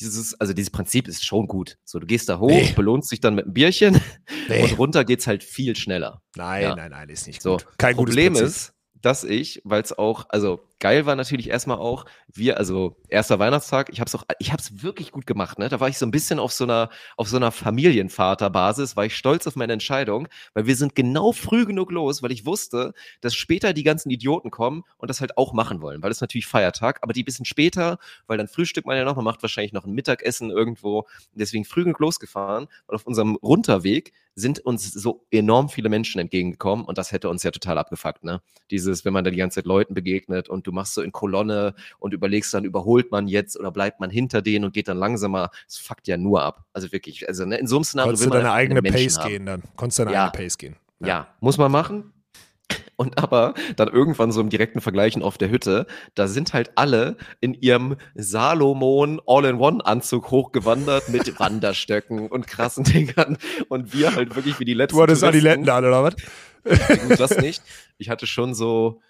[SPEAKER 3] dieses, also dieses Prinzip ist schon gut. So, du gehst da hoch,
[SPEAKER 2] Nee.
[SPEAKER 3] belohnst dich dann mit einem Bierchen
[SPEAKER 2] Nee.
[SPEAKER 3] und runter geht's halt viel schneller.
[SPEAKER 2] Nein,
[SPEAKER 3] Ja.
[SPEAKER 2] nein, nein, ist nicht
[SPEAKER 3] So,
[SPEAKER 2] gut. Kein
[SPEAKER 3] Problem
[SPEAKER 2] gutes Prinzip.
[SPEAKER 3] ist, dass ich, weil es auch, also geil war natürlich erstmal auch, wir, also erster Weihnachtstag, ich hab's auch, ich hab's wirklich gut gemacht, ne? Da war ich so ein bisschen auf so einer, auf so einer Familienvaterbasis, war ich stolz auf meine Entscheidung, weil wir sind genau früh genug los, weil ich wusste, dass später die ganzen Idioten kommen und das halt auch machen wollen, weil es natürlich Feiertag, aber die bisschen später, weil dann Frühstück man ja noch, man macht wahrscheinlich noch ein Mittagessen irgendwo, deswegen früh genug losgefahren und auf unserem Runterweg sind uns so enorm viele Menschen entgegengekommen und das hätte uns ja total abgefuckt, ne? Dieses, wenn man da die ganze Zeit Leuten begegnet und du machst so in Kolonne und überlegst dann, überholt man jetzt oder bleibt man hinter denen und geht dann langsamer, das fuckt ja nur ab. Also wirklich, also ne, in so einem Szenario
[SPEAKER 2] Konntest du deine eigene Pace
[SPEAKER 3] haben.
[SPEAKER 2] gehen dann. Konntest du deine
[SPEAKER 3] Ja.
[SPEAKER 2] eigene Pace gehen.
[SPEAKER 3] Ja. muss man machen. Und aber dann irgendwann so im direkten Vergleichen auf der Hütte, da sind halt alle in ihrem Salomon All-in-One-Anzug hochgewandert mit Wanderstöcken und krassen Dingern. Und wir halt wirklich wie die letzten.
[SPEAKER 2] Du hattest. Adiletten an, oder was?
[SPEAKER 3] Das nicht. Ich hatte schon so,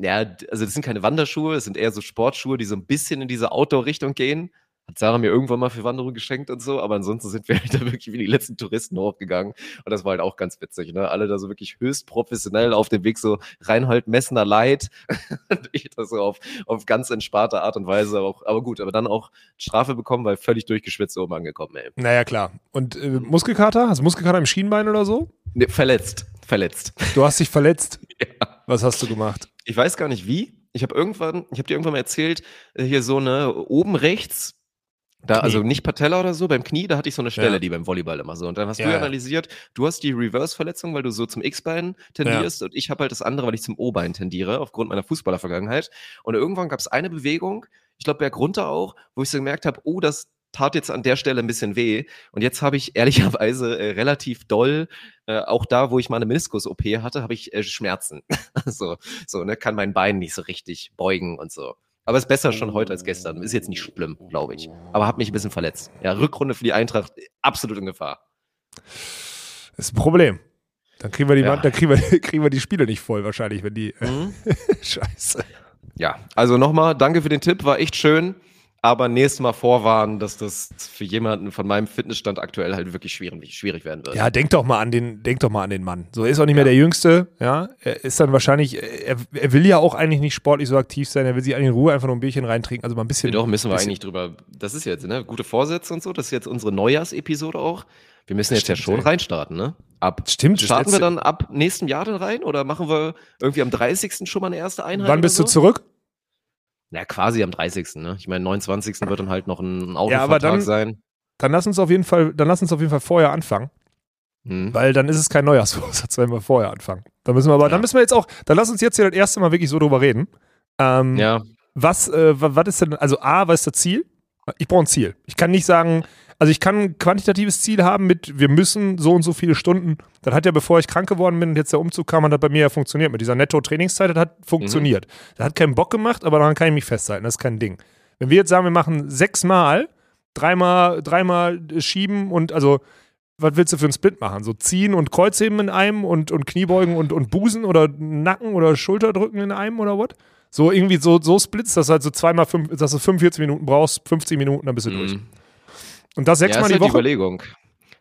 [SPEAKER 3] ja, also das sind keine Wanderschuhe, es sind eher so Sportschuhe, die so ein bisschen in diese Outdoor-Richtung gehen. Hat Sarah mir irgendwann mal für Wanderung geschenkt und so, aber ansonsten sind wir halt da wirklich wie die letzten Touristen hochgegangen. Und das war halt auch ganz witzig, ne? Alle da so wirklich höchst professionell auf dem Weg, so Reinhold Messner Leid. und ich das so auf, auf ganz entspannte Art und Weise auch, aber gut, aber dann auch Strafe bekommen, weil völlig durchgeschwitzt oben angekommen, ey.
[SPEAKER 2] Naja, klar. Und äh, Muskelkater? Hast du Muskelkater im Schienbein oder so?
[SPEAKER 3] Nee, verletzt. Verletzt.
[SPEAKER 2] Du hast dich verletzt.
[SPEAKER 3] Ja.
[SPEAKER 2] Was hast du gemacht?
[SPEAKER 3] Ich weiß gar nicht wie. Ich habe irgendwann, ich habe dir irgendwann mal erzählt, äh, hier so eine oben rechts, da,
[SPEAKER 2] Knie.
[SPEAKER 3] also nicht Patella oder so, beim Knie, da hatte ich so eine Stelle,
[SPEAKER 2] Ja.
[SPEAKER 3] die beim Volleyball immer so. Und dann hast
[SPEAKER 2] Ja,
[SPEAKER 3] du
[SPEAKER 2] ja.
[SPEAKER 3] analysiert, du hast die Reverse-Verletzung, weil du so zum X-Bein tendierst und ich habe halt das andere, weil ich zum O-Bein tendiere, aufgrund meiner Fußballer-Vergangenheit. Und irgendwann gab es eine Bewegung, ich glaube Berg runter auch, wo ich so gemerkt habe, oh, das tat jetzt an der Stelle ein bisschen weh. Und jetzt habe ich ehrlicherweise äh, relativ doll, äh, auch da, wo ich mal eine Meniskus-OP hatte, habe ich äh, Schmerzen. so, so, ne, kann mein Bein nicht so richtig beugen und so. Aber ist besser schon heute als gestern. Ist jetzt nicht schlimm, glaube ich. Aber hat mich ein bisschen verletzt. Ja, Rückrunde für die Eintracht absolut in Gefahr.
[SPEAKER 2] Das ist ein Problem. Dann kriegen wir die,
[SPEAKER 3] Ja.
[SPEAKER 2] Mann- dann kriegen wir, kriegen wir die Spiele nicht voll, wahrscheinlich, wenn die.
[SPEAKER 3] Mhm.
[SPEAKER 2] Scheiße.
[SPEAKER 3] Ja, also nochmal, danke für den Tipp, war echt schön. Aber nächstes Mal vorwarnen, dass das für jemanden von meinem Fitnessstand aktuell halt wirklich schwierig, schwierig werden wird.
[SPEAKER 2] Ja, denk doch mal an den, denk doch mal an den Mann. So er ist auch nicht mehr der Jüngste, ja. Er ist dann wahrscheinlich, er, er will ja auch eigentlich nicht sportlich so aktiv sein, er will sich eigentlich in Ruhe einfach nur ein Bierchen reintrinken, also mal ein bisschen.
[SPEAKER 3] Nee, doch, müssen wir
[SPEAKER 2] bisschen-
[SPEAKER 3] eigentlich drüber. Das ist jetzt, ne? Gute Vorsätze und so. Das ist jetzt unsere Neujahrsepisode auch. Wir müssen jetzt
[SPEAKER 2] Stimmt,
[SPEAKER 3] ja schon
[SPEAKER 2] ey.
[SPEAKER 3] reinstarten, ne? Ab.
[SPEAKER 2] Stimmt,
[SPEAKER 3] Starten wir dann ab nächstem Jahr dann rein oder machen wir irgendwie am 30. schon mal eine erste Einheit?
[SPEAKER 2] Wann bist
[SPEAKER 3] so?
[SPEAKER 2] du zurück?
[SPEAKER 3] Na, quasi am 30. Ne? Ich meine, 29. wird dann halt noch ein
[SPEAKER 2] Ja,
[SPEAKER 3] Autovertrag
[SPEAKER 2] dann-
[SPEAKER 3] sein.
[SPEAKER 2] Dann lass uns auf jeden Fall, dann lass uns auf jeden Fall vorher anfangen,
[SPEAKER 3] Hm.
[SPEAKER 2] weil dann ist es kein Neujahrsvorsatz, wenn wir vorher anfangen. Dann müssen wir aber, dann
[SPEAKER 3] Ja.
[SPEAKER 2] müssen wir jetzt auch, dann lass uns jetzt hier das erste Mal wirklich so drüber reden. Ähm,
[SPEAKER 3] Ja,
[SPEAKER 2] Was, äh, wa- was ist denn, also A, was ist das Ziel? Ich brauche ein Ziel. Ich kann nicht sagen, also ich kann ein quantitatives Ziel haben mit, wir müssen so und so viele Stunden. Das hat ja, bevor ich krank geworden bin und jetzt der Umzug kam, hat das bei mir ja funktioniert. Mit dieser Netto-Trainingszeit, das hat funktioniert. Das hat keinen Bock gemacht, aber daran kann ich mich festhalten. Das ist kein Ding. Wenn wir jetzt sagen, wir machen sechsmal, dreimal, dreimal schieben und also, was willst du für einen Split machen? So ziehen und Kreuzheben in einem und, und Kniebeugen und, und Busen oder Nacken oder Schulterdrücken in einem oder was? So irgendwie so, so Splits, dass du halt so zweimal fünf, dass du 45 Minuten brauchst, 50 Minuten, dann bist du durch.
[SPEAKER 3] Mhm.
[SPEAKER 2] Und das
[SPEAKER 3] ja,
[SPEAKER 2] sechsmal die
[SPEAKER 3] halt die
[SPEAKER 2] Woche.
[SPEAKER 3] Überlegung.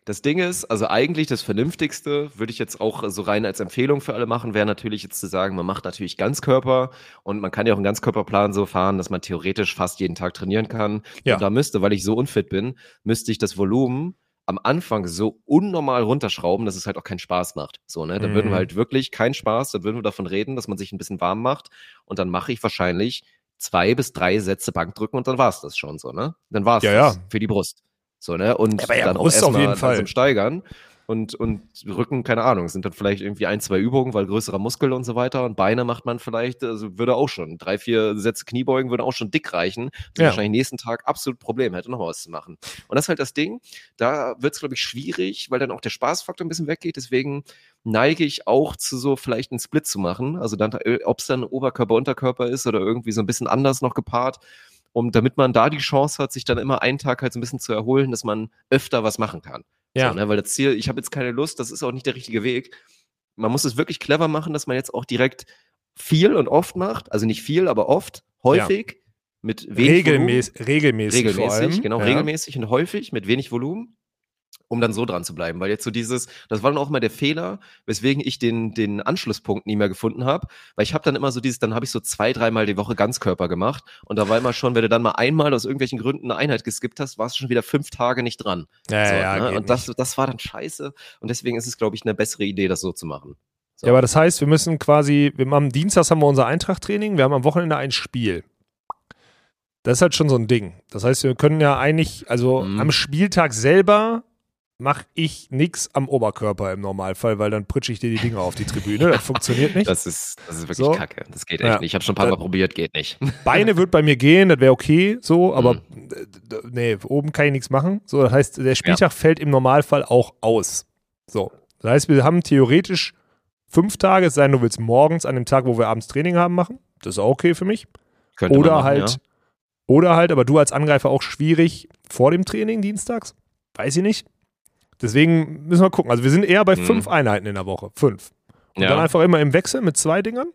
[SPEAKER 3] Das Ding ist, also eigentlich das Vernünftigste, würde ich jetzt auch so rein als Empfehlung für alle machen, wäre natürlich jetzt zu sagen, man macht natürlich Ganzkörper und man kann ja auch einen Ganzkörperplan so fahren, dass man theoretisch fast jeden Tag trainieren kann.
[SPEAKER 2] Ja.
[SPEAKER 3] Und da müsste, weil ich so unfit bin, müsste ich das Volumen am Anfang so unnormal runterschrauben, dass es halt auch keinen Spaß macht. So, ne? Dann würden
[SPEAKER 2] Mhm.
[SPEAKER 3] wir halt wirklich keinen Spaß, dann würden wir davon reden, dass man sich ein bisschen warm macht und dann mache ich wahrscheinlich zwei bis drei Sätze Bankdrücken und dann war es das schon so, ne? Dann war es
[SPEAKER 2] Ja, ja.
[SPEAKER 3] für die Brust. So, ne? Und
[SPEAKER 2] Aber
[SPEAKER 3] dann auch
[SPEAKER 2] auf
[SPEAKER 3] erstmal
[SPEAKER 2] jeden Fall.
[SPEAKER 3] langsam steigern. Und, und Rücken, keine Ahnung, sind dann vielleicht irgendwie ein, zwei Übungen, weil größerer Muskel und so weiter. Und Beine macht man vielleicht, also würde auch schon, drei, vier Sätze Kniebeugen würden auch schon dick reichen.
[SPEAKER 2] Ja.
[SPEAKER 3] wahrscheinlich nächsten Tag absolut Problem hätte, noch was zu machen. Und das ist halt das Ding, da wird es, glaube ich, schwierig, weil dann auch der Spaßfaktor ein bisschen weggeht. Deswegen neige ich auch zu so vielleicht einen Split zu machen. Also dann, ob es dann Oberkörper, Unterkörper ist oder irgendwie so ein bisschen anders noch gepaart um, damit man da die Chance hat, sich dann immer einen Tag halt so ein bisschen zu erholen, dass man öfter was machen kann.
[SPEAKER 2] Ja.
[SPEAKER 3] So, ne? Weil das Ziel, ich habe jetzt keine Lust, das ist auch nicht der richtige Weg. Man muss es wirklich clever machen, dass man jetzt auch direkt viel und oft macht. Also nicht viel, aber oft, häufig, mit wenig
[SPEAKER 2] Regelmäßig, regelmäßig,
[SPEAKER 3] Volumen.
[SPEAKER 2] allem.
[SPEAKER 3] Regelmäßig, genau,
[SPEAKER 2] ja.
[SPEAKER 3] regelmäßig und häufig, mit wenig Volumen. Um dann so dran zu bleiben, weil jetzt so dieses, das war dann auch mal der Fehler, weswegen ich den, den Anschlusspunkt nie mehr gefunden habe, weil ich habe dann immer so dieses, dann habe ich so zwei, dreimal die Woche Ganzkörper gemacht und da war immer schon, wenn du dann mal einmal aus irgendwelchen Gründen eine Einheit geskippt hast, warst du schon wieder fünf Tage nicht dran.
[SPEAKER 2] Ja,
[SPEAKER 3] so,
[SPEAKER 2] ja,
[SPEAKER 3] ne? Und das, das war dann scheiße und deswegen ist es, glaube ich, eine bessere Idee, das so zu machen. So.
[SPEAKER 2] Ja, aber das heißt, wir müssen quasi, wir haben Dienstags haben wir unser Eintracht-Training, wir haben am Wochenende ein Spiel. Das ist halt schon so ein Ding. Das heißt, wir können ja eigentlich, also
[SPEAKER 3] Mhm.
[SPEAKER 2] am Spieltag selber mache ich nichts am Oberkörper im Normalfall, weil dann pritsche ich dir die Dinger auf die Tribüne. Das funktioniert nicht.
[SPEAKER 3] Das ist, das ist wirklich
[SPEAKER 2] So.
[SPEAKER 3] kacke. Das geht echt
[SPEAKER 2] Ja.
[SPEAKER 3] nicht. Ich habe schon ein paar Mal probiert, geht nicht.
[SPEAKER 2] Beine wird bei mir gehen, das wäre okay, so, aber
[SPEAKER 3] Mhm.
[SPEAKER 2] äh, nee, oben kann ich nichts machen. So, das heißt, der Spieltag fällt im Normalfall auch aus. So. Das heißt, wir haben theoretisch fünf Tage, es sei denn, du willst morgens an dem Tag, wo wir abends Training haben, machen. Das ist auch okay für mich.
[SPEAKER 3] Könnte
[SPEAKER 2] Oder
[SPEAKER 3] machen,
[SPEAKER 2] halt,
[SPEAKER 3] ja.
[SPEAKER 2] oder halt, aber du als Angreifer auch schwierig vor dem Training dienstags? Weiß ich nicht. Deswegen müssen wir gucken. Also wir sind eher bei
[SPEAKER 3] Mhm.
[SPEAKER 2] fünf Einheiten in der Woche. Fünf. Und
[SPEAKER 3] Ja.
[SPEAKER 2] dann einfach immer im Wechsel mit zwei Dingern.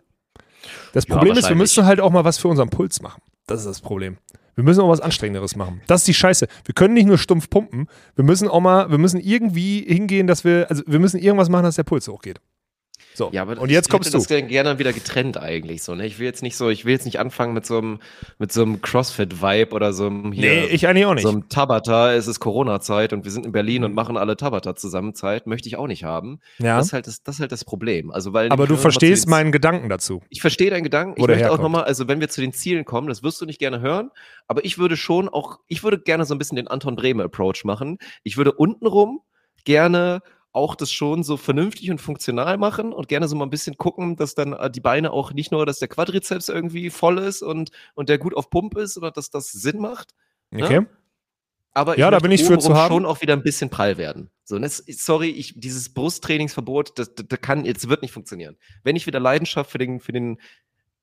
[SPEAKER 2] Das
[SPEAKER 3] Ja,
[SPEAKER 2] Problem ist, wir müssen halt auch mal was für unseren Puls machen. Das ist das Problem. Wir müssen auch was Anstrengenderes machen. Das ist die Scheiße. Wir können nicht nur stumpf pumpen. Wir müssen auch mal, wir müssen irgendwie hingehen, dass wir, also wir müssen irgendwas machen, dass der Puls hochgeht. So.
[SPEAKER 3] Ja, aber
[SPEAKER 2] und jetzt
[SPEAKER 3] ich
[SPEAKER 2] kommst
[SPEAKER 3] hätte
[SPEAKER 2] du.
[SPEAKER 3] das gern- gerne wieder getrennt eigentlich so, ne? Ich will jetzt nicht so, ich will jetzt nicht anfangen mit so einem mit so einem Crossfit Vibe oder so einem hier
[SPEAKER 2] Nee, ich eigentlich auch nicht.
[SPEAKER 3] so einem Tabata, es ist Corona-Zeit und wir sind in Berlin und machen alle Tabata zusammen Zeit, möchte ich auch nicht haben.
[SPEAKER 2] ja.
[SPEAKER 3] Das ist halt das, das ist halt das Problem. Also weil
[SPEAKER 2] aber
[SPEAKER 3] ich
[SPEAKER 2] du verstehst meinen Gedanken dazu.
[SPEAKER 3] Ich verstehe deinen Gedanken. Ich möchte auch nochmal, also wenn wir zu den Zielen kommen, das wirst du nicht gerne hören, aber ich würde schon auch, ich würde gerne so ein bisschen den Anton Brehme Approach machen. Ich würde untenrum gerne auch das schon so vernünftig und funktional machen und gerne so mal ein bisschen gucken, dass dann äh, die Beine auch nicht nur, dass der Quadrizeps irgendwie voll ist und, und der gut auf Pump ist oder dass das Sinn macht.
[SPEAKER 2] Okay?
[SPEAKER 3] Aber
[SPEAKER 2] Ja, da bin ich für zu haben.
[SPEAKER 3] schon auch wieder ein bisschen prall werden. So, das, sorry, ich, dieses Brusttrainingsverbot, das, das, das kann, jetzt wird nicht funktionieren. Wenn ich wieder Leidenschaft für den, für den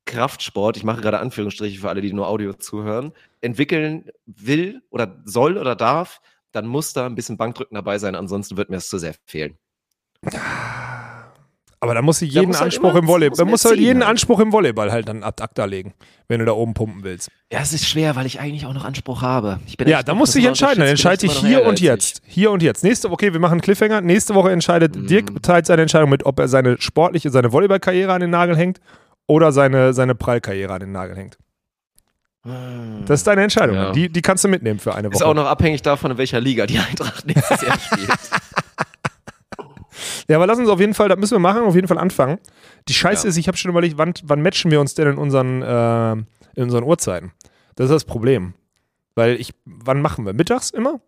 [SPEAKER 3] Kraftsport, ich mache gerade Anführungsstriche für alle, die nur Audio zuhören, entwickeln will oder soll oder darf, dann muss da ein bisschen Bankdrücken dabei sein, ansonsten wird mir das zu sehr fehlen.
[SPEAKER 2] Aber da muss ich jeden
[SPEAKER 3] muss halt
[SPEAKER 2] Anspruch
[SPEAKER 3] immer-
[SPEAKER 2] im Volleyball,
[SPEAKER 3] muss
[SPEAKER 2] da muss halt jeden
[SPEAKER 3] halt.
[SPEAKER 2] Anspruch im Volleyball halt dann ad acta legen, wenn du da oben pumpen willst.
[SPEAKER 3] Ja, es ist schwer, weil ich eigentlich auch noch Anspruch habe. Ich bin
[SPEAKER 2] Ja, da musst du dich entscheiden. Dann entscheide
[SPEAKER 3] ich
[SPEAKER 2] hier und jetzt. Hier und jetzt. Nächste Woche, okay, wir machen einen Cliffhanger. Nächste Woche entscheidet
[SPEAKER 3] Mhm.
[SPEAKER 2] Dirk teilt seine Entscheidung mit, ob er seine sportliche, seine Volleyballkarriere an den Nagel hängt oder seine, seine Prallkarriere an den Nagel hängt. Das ist deine Entscheidung.
[SPEAKER 3] Ja.
[SPEAKER 2] Die, die kannst du mitnehmen für eine
[SPEAKER 3] Ist
[SPEAKER 2] Woche.
[SPEAKER 3] auch noch abhängig davon, in welcher Liga die Eintracht nächstes Jahr spielt.
[SPEAKER 2] Ja, aber lass uns auf jeden Fall, das müssen wir machen, auf jeden Fall anfangen. Die Scheiße
[SPEAKER 3] Ja.
[SPEAKER 2] ist, ich habe schon überlegt, wann, wann matchen wir uns denn in unseren, äh, in unseren Uhrzeiten? Das ist das Problem. Weil ich, wann machen wir? Mittags immer?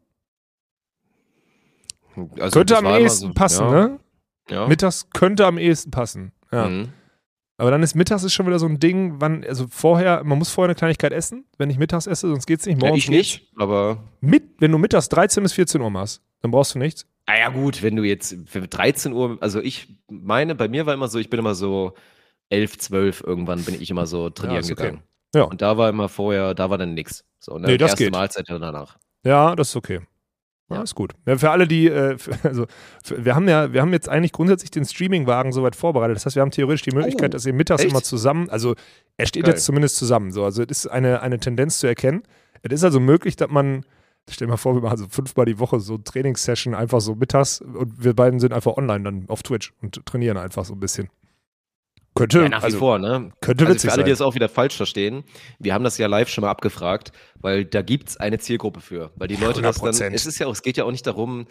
[SPEAKER 3] Also,
[SPEAKER 2] könnte am ehesten
[SPEAKER 3] so-
[SPEAKER 2] passen,
[SPEAKER 3] ja,
[SPEAKER 2] ne?
[SPEAKER 3] Ja.
[SPEAKER 2] Mittags könnte am ehesten passen. Ja.
[SPEAKER 3] Mhm.
[SPEAKER 2] Aber dann ist mittags ist schon wieder so ein Ding, wann, also vorher, man muss vorher eine Kleinigkeit essen, wenn ich mittags esse, sonst geht's nicht.
[SPEAKER 3] Ja,
[SPEAKER 2] Morgens
[SPEAKER 3] ich nicht, aber
[SPEAKER 2] Mit, wenn du mittags 13 bis 14 Uhr machst, dann brauchst du nichts.
[SPEAKER 3] Ah ja, gut, wenn du jetzt für 13 Uhr, also ich meine, bei mir war immer so, ich bin immer so 11, 12 irgendwann bin ich immer so trainieren
[SPEAKER 2] okay.
[SPEAKER 3] gegangen.
[SPEAKER 2] Ja.
[SPEAKER 3] Und da war immer vorher, da war dann nix. So, ne?
[SPEAKER 2] Nee, das
[SPEAKER 3] Erste
[SPEAKER 2] geht.
[SPEAKER 3] Mahlzeit danach.
[SPEAKER 2] Ja, das ist okay. Ja, ist gut. Ja, für alle, die, äh, für, also für, wir haben ja, wir haben jetzt eigentlich grundsätzlich den Streaming-Wagen soweit vorbereitet. Das heißt, wir haben theoretisch die Möglichkeit,
[SPEAKER 3] Oh,
[SPEAKER 2] dass ihr mittags
[SPEAKER 3] echt?
[SPEAKER 2] immer zusammen, also er steht
[SPEAKER 3] Geil.
[SPEAKER 2] jetzt zumindest zusammen. So, also es ist eine, eine Tendenz zu erkennen. Es ist also möglich, dass man, stell dir mal vor, wir machen so fünfmal die Woche so Trainingssession einfach so mittags und wir beiden sind einfach online dann auf Twitch und trainieren einfach so ein bisschen. Könnte,
[SPEAKER 3] Ja, nach wie
[SPEAKER 2] also,
[SPEAKER 3] vor, ne?
[SPEAKER 2] könnte
[SPEAKER 3] Also
[SPEAKER 2] witzig
[SPEAKER 3] für alle,
[SPEAKER 2] sein.
[SPEAKER 3] die das auch wieder falsch verstehen, wir haben das ja live schon mal abgefragt, weil da gibt's eine Zielgruppe für. Weil die Leute das dann,
[SPEAKER 2] 100%.
[SPEAKER 3] es ist ja auch, es geht ja auch nicht darum,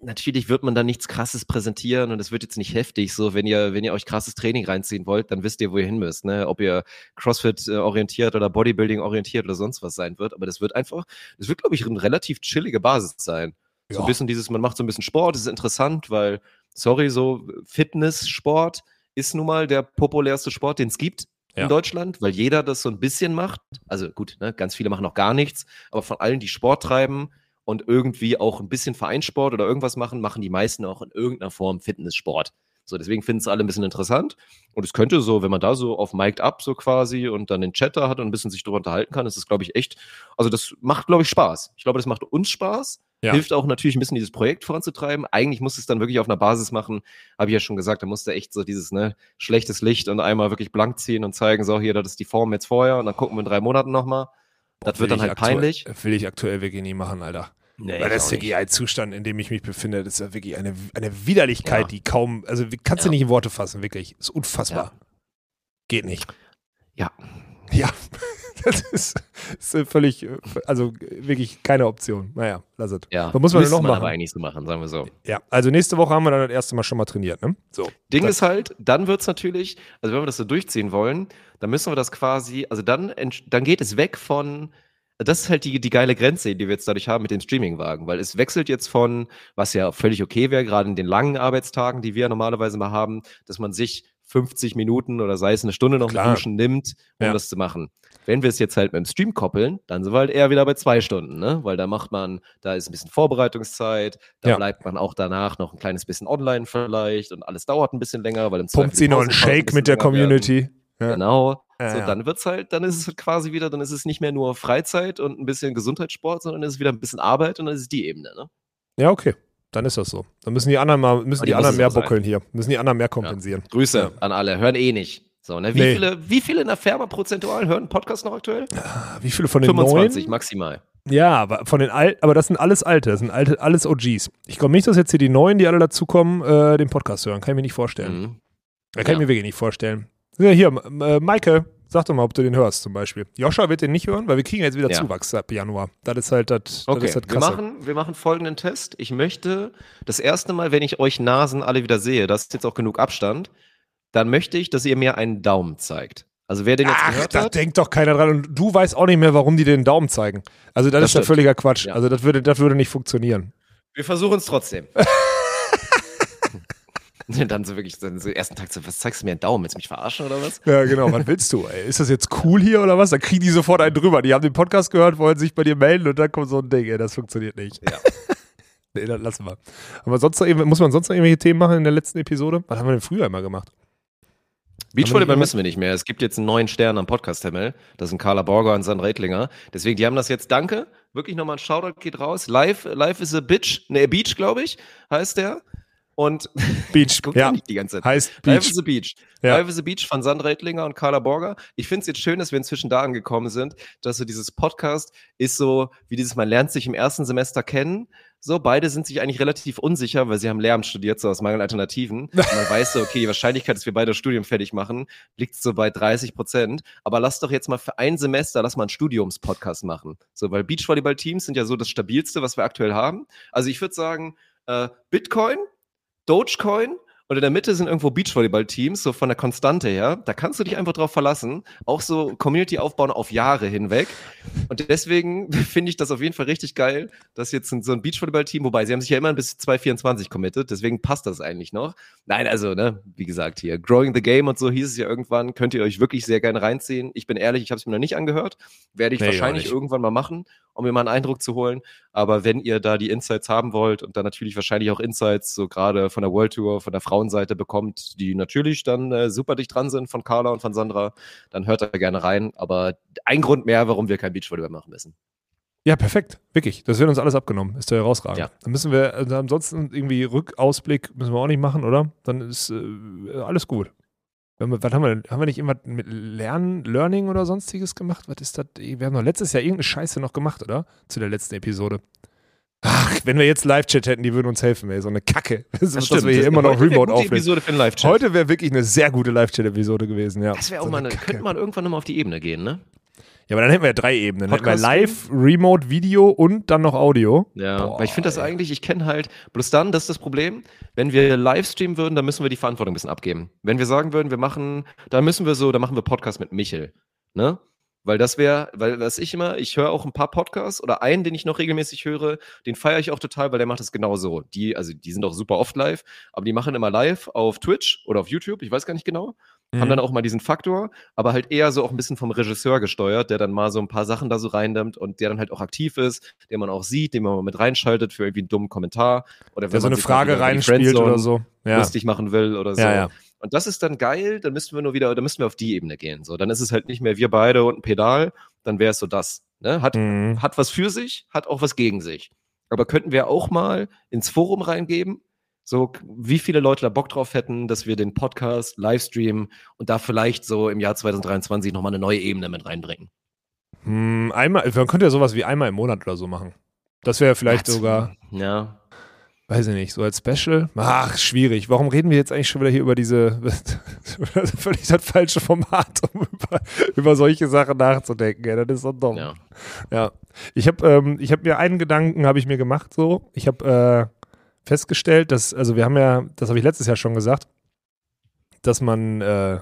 [SPEAKER 3] natürlich wird man da nichts krasses präsentieren und es wird jetzt nicht heftig. So, wenn ihr, wenn ihr euch krasses Training reinziehen wollt, dann wisst ihr, wo ihr hin müsst, ne? Ob ihr CrossFit äh, orientiert oder Bodybuilding orientiert oder sonst was sein wird. Aber das wird einfach, das wird, glaube ich, eine relativ chillige Basis sein. So
[SPEAKER 2] Ja.
[SPEAKER 3] ein bisschen dieses, man macht so ein bisschen Sport, das ist interessant, weil, sorry, so Fitness-Sport ist nun mal der populärste Sport, den es gibt
[SPEAKER 2] Ja.
[SPEAKER 3] in Deutschland, weil jeder das so ein bisschen macht. Also gut, ne, ganz viele machen auch gar nichts, aber von allen, die Sport treiben und irgendwie auch ein bisschen Vereinssport oder irgendwas machen, machen die meisten auch in irgendeiner Form Fitnesssport. So, deswegen finden es alle ein bisschen interessant. Und es könnte so, wenn man da so auf Mic'd Up so quasi und dann den Chat da hat und ein bisschen sich drüber unterhalten kann, ist das, glaube ich, echt, also das macht, glaube ich, Spaß. Ich glaube, das macht uns Spaß.
[SPEAKER 2] Ja.
[SPEAKER 3] Hilft auch natürlich ein bisschen dieses Projekt voranzutreiben. Eigentlich muss es dann wirklich auf einer Basis machen, habe ich ja schon gesagt, da musste echt so dieses ne, schlechtes Licht und einmal wirklich blank ziehen und zeigen, so hier, das ist die Form jetzt vorher und dann gucken wir in drei Monaten nochmal. Das wird dann halt peinlich.
[SPEAKER 2] Will ich aktuell wirklich nie machen, Alter.
[SPEAKER 3] Nee,
[SPEAKER 2] Weil das ist wirklich ein Zustand, in dem ich mich befinde. Das ist ja wirklich eine, eine Widerlichkeit,
[SPEAKER 3] Ja.
[SPEAKER 2] die kaum, also kannst du
[SPEAKER 3] Ja.
[SPEAKER 2] nicht in Worte fassen, wirklich. Ist unfassbar. Geht nicht.
[SPEAKER 3] Ja.
[SPEAKER 2] Ja. Das ist, ist äh, völlig, äh, also wirklich keine Option. Naja, lass es.
[SPEAKER 3] Ja,
[SPEAKER 2] Was muss man noch machen?
[SPEAKER 3] aber eigentlich so machen, sagen wir so.
[SPEAKER 2] Ja, also nächste Woche haben wir dann das erste Mal schon mal trainiert, ne? So.
[SPEAKER 3] Ding
[SPEAKER 2] Das-
[SPEAKER 3] ist halt, dann wird's natürlich, also wenn wir das so durchziehen wollen, dann müssen wir das quasi, also dann, dann geht es weg von, das ist halt die, die geile Grenze, die wir jetzt dadurch haben mit dem Streamingwagen, weil es wechselt jetzt von, was ja völlig okay wäre, gerade in den langen Arbeitstagen, die wir normalerweise mal haben, dass man sich 50 Minuten oder sei es eine Stunde noch mit
[SPEAKER 2] Klar.
[SPEAKER 3] Duschen nimmt, um
[SPEAKER 2] Ja.
[SPEAKER 3] das zu machen. Wenn wir es jetzt halt mit dem Stream koppeln, dann sind wir halt eher wieder bei zwei Stunden, ne? Weil da macht man, da ist ein bisschen Vorbereitungszeit, da
[SPEAKER 2] Ja.
[SPEAKER 3] bleibt man auch danach noch ein kleines bisschen online vielleicht und alles dauert ein bisschen länger, weil im
[SPEAKER 2] Pumpt sie noch einen
[SPEAKER 3] ein
[SPEAKER 2] Shake mit der. Community. Ja.
[SPEAKER 3] Genau.
[SPEAKER 2] Ja,
[SPEAKER 3] so,
[SPEAKER 2] ja.
[SPEAKER 3] dann wird's halt, dann ist es quasi wieder, dann ist es nicht mehr nur Freizeit und ein bisschen Gesundheitssport, sondern ist es wieder ein bisschen Arbeit und dann ist es die Ebene, ne?
[SPEAKER 2] Ja, okay. Dann ist das so. Dann müssen die anderen mal, müssen die
[SPEAKER 3] die
[SPEAKER 2] anderen mehr
[SPEAKER 3] auch sein.
[SPEAKER 2] buckeln hier. Müssen die anderen mehr kompensieren.
[SPEAKER 3] Grüße
[SPEAKER 2] Ja.
[SPEAKER 3] an alle, hören eh nicht. So, ne? Wie,
[SPEAKER 2] Nee.
[SPEAKER 3] viele, wie viele in der Firma prozentual hören Podcast noch aktuell?
[SPEAKER 2] Wie viele von den
[SPEAKER 3] 25
[SPEAKER 2] neuen?
[SPEAKER 3] maximal.
[SPEAKER 2] Ja, aber von den alten, aber das sind alles alte, das sind alte, alles OGs. Ich glaube nicht, dass jetzt hier die neuen, die alle dazukommen, äh, den Podcast hören. Kann ich mir nicht vorstellen.
[SPEAKER 3] Mhm.
[SPEAKER 2] Da kann ich
[SPEAKER 3] Ja.
[SPEAKER 2] mir wirklich nicht vorstellen. Ja, hier, äh, Maike, sag doch mal, ob du den hörst zum Beispiel. Joscha wird den nicht hören, weil wir kriegen jetzt wieder
[SPEAKER 3] Ja.
[SPEAKER 2] Zuwachs ab Januar. Das ist halt das, das,
[SPEAKER 3] Okay,
[SPEAKER 2] das
[SPEAKER 3] wir
[SPEAKER 2] Krasse.
[SPEAKER 3] machen, wir machen folgenden Test. Ich möchte das erste Mal, wenn ich euch Nasen alle wieder sehe, das ist jetzt auch genug Abstand, dann möchte ich, dass ihr mir einen Daumen zeigt. Also wer den jetzt
[SPEAKER 2] Ach,
[SPEAKER 3] gehört
[SPEAKER 2] da
[SPEAKER 3] hat,
[SPEAKER 2] denkt doch keiner dran. Und du weißt auch nicht mehr, warum die den Daumen zeigen. Also das,
[SPEAKER 3] Das
[SPEAKER 2] ist ja
[SPEAKER 3] stimmt.
[SPEAKER 2] völliger Quatsch.
[SPEAKER 3] Ja.
[SPEAKER 2] Also das würde, das würde nicht funktionieren.
[SPEAKER 3] wir versuchen es trotzdem. dann so wirklich, dann so ersten Tag so, was zeigst du mir einen Daumen? Willst du mich verarschen oder was?
[SPEAKER 2] Ja, genau. Was willst du? Ey? Ist das jetzt cool hier oder was? Da kriegen die sofort einen drüber. Die haben den Podcast gehört, wollen sich bei dir melden und dann kommt so ein Ding. Ey, das funktioniert nicht.
[SPEAKER 3] Ja.
[SPEAKER 2] nee, das lassen wir. Aber sonst noch, muss man sonst noch irgendwelche Themen machen in der letzten Episode? Was haben wir denn früher immer gemacht?
[SPEAKER 3] Beachvolleyball müssen wir nicht mehr. Es gibt jetzt einen neuen Stern am Podcast-Himmel. Das sind Carla Borger und Sandra Redlinger. Deswegen, die haben das jetzt, danke. Wirklich nochmal ein Shoutout geht raus. Live, live is a bitch. Ne, Beach, glaube ich, heißt der. Und
[SPEAKER 2] Beach.
[SPEAKER 3] guck
[SPEAKER 2] ja.
[SPEAKER 3] nicht die ganze Zeit.
[SPEAKER 2] Heißt Beach.
[SPEAKER 3] is a Beach.
[SPEAKER 2] Ja.
[SPEAKER 3] Live is a Beach von Sandra Redlinger und Carla Borger. Ich finde es jetzt schön, dass wir inzwischen da angekommen sind, dass so dieses Podcast ist so, wie dieses, man lernt sich im ersten Semester kennen. So, beide sind sich eigentlich relativ unsicher, weil sie haben Lehramt studiert, so aus Mangel Alternativen. Und man weiß so, okay, die Wahrscheinlichkeit, dass wir beide das Studium fertig machen, liegt so bei 30 Prozent. Aber lass doch jetzt mal für ein Semester, lass mal einen Studiumspodcast machen. So, weil Beachvolleyball-Teams sind ja so das stabilste, was wir aktuell haben. Also ich würde sagen, äh, Bitcoin, Dogecoin und in der Mitte sind irgendwo Beachvolleyball-Teams, so von der Konstante her. Da kannst du dich einfach drauf verlassen. Auch so Community aufbauen auf Jahre hinweg. Und deswegen finde ich das auf jeden Fall richtig geil, dass jetzt so ein Beachvolleyball-Team, wobei sie haben sich ja immer bis 2024 committed, deswegen passt das eigentlich noch. Nein, also, ne, wie gesagt, hier, Growing the Game und so hieß es ja irgendwann, könnt ihr euch wirklich sehr gerne reinziehen. Ich bin ehrlich, ich habe es mir noch nicht angehört. Werde ich
[SPEAKER 2] Nee,
[SPEAKER 3] wahrscheinlich irgendwann mal machen, um mir mal einen Eindruck zu holen. Aber wenn ihr da die Insights haben wollt und dann natürlich wahrscheinlich auch Insights so gerade von der World Tour, von der Frauenseite bekommt, die natürlich dann äh, super dicht dran sind von Carla und von Sandra, dann hört da gerne rein. Aber ein Grund mehr, warum wir kein Beachvolleyball machen müssen.
[SPEAKER 2] Ja, perfekt. Wirklich. Das wird uns alles abgenommen. Ist ja herausragend.
[SPEAKER 3] Ja.
[SPEAKER 2] Dann müssen wir, also ansonsten irgendwie Rückausblick müssen wir auch nicht machen, oder? Dann ist äh, alles gut. Wenn wir, was haben wir denn? Haben wir nicht irgendwas mit Lernen, Learning oder sonstiges gemacht? Was ist das? Wir haben doch letztes Jahr irgendeine Scheiße noch gemacht, oder? Zu der letzten Episode. Ach, wenn wir jetzt Live-Chat hätten, die würden uns helfen, ey. So eine Kacke. Das, dass wir hier immer noch Remote aufnehmen.
[SPEAKER 3] Episode für Live-Chat.
[SPEAKER 2] Heute wäre wirklich eine sehr gute Live-Chat-Episode gewesen, ja.
[SPEAKER 3] Das wäre auch
[SPEAKER 2] So
[SPEAKER 3] mal eine,
[SPEAKER 2] Kacke.
[SPEAKER 3] könnte man irgendwann nochmal auf die Ebene gehen, ne?
[SPEAKER 2] Ja, aber dann hätten wir ja drei Ebenen. Dann hätten wir
[SPEAKER 3] Podcast
[SPEAKER 2] Live, Remote, Video und dann noch Audio.
[SPEAKER 3] Ja,
[SPEAKER 2] Boah,
[SPEAKER 3] weil ich finde das eigentlich, ich kenne halt, bloß dann, das ist das Problem, wenn wir live streamen würden, dann müssen wir die Verantwortung ein bisschen abgeben. Wenn wir sagen würden, wir machen, da müssen wir so, da machen wir Podcast mit Michel, ne? Weil das wäre, weil was ich immer, ich höre auch ein paar Podcasts oder einen, den ich noch regelmäßig höre, den feiere ich auch total, weil der macht das genauso. Die, also die sind auch super oft live, aber die machen immer live auf Twitch oder auf YouTube, ich weiß gar nicht genau haben
[SPEAKER 2] Mhm.
[SPEAKER 3] dann auch mal diesen Faktor, aber halt eher so auch ein bisschen vom Regisseur gesteuert, der dann mal so ein paar Sachen da so reinnimmt und der dann halt auch aktiv ist, den man auch sieht, den man mal mit reinschaltet für irgendwie einen dummen Kommentar oder
[SPEAKER 2] der so
[SPEAKER 3] man
[SPEAKER 2] eine Frage reinspielt oder so. Ja.
[SPEAKER 3] lustig machen will oder so.
[SPEAKER 2] Ja, ja.
[SPEAKER 3] Und das ist dann geil, dann müssten wir nur wieder, dann müssen wir auf die Ebene gehen. So, dann ist es halt nicht mehr wir beide und ein Pedal, dann wäre es so das. Ne? Hat,
[SPEAKER 2] Mhm.
[SPEAKER 3] hat was für sich, hat auch was gegen sich. Aber könnten wir auch mal ins Forum reingeben, so wie viele Leute da Bock drauf hätten, dass wir den Podcast livestreamen und da vielleicht so im Jahr 2023 nochmal eine neue Ebene mit reinbringen.
[SPEAKER 2] Hm, einmal, man könnte ja sowas wie einmal im Monat oder so machen. Das wäre vielleicht
[SPEAKER 3] Was?
[SPEAKER 2] sogar,
[SPEAKER 3] Ja.
[SPEAKER 2] weiß ich nicht, so als Special. Ach, schwierig. Warum reden wir jetzt eigentlich schon wieder hier über diese, völlig das falsche Format, um über, über solche Sachen nachzudenken? Ja, das ist so dumm.
[SPEAKER 3] ja.
[SPEAKER 2] Ja, ich habe ähm, ich hab mir einen Gedanken, habe ich mir gemacht so. Ich habe äh, festgestellt, dass, also wir haben ja, das habe ich letztes Jahr schon gesagt, dass man, äh,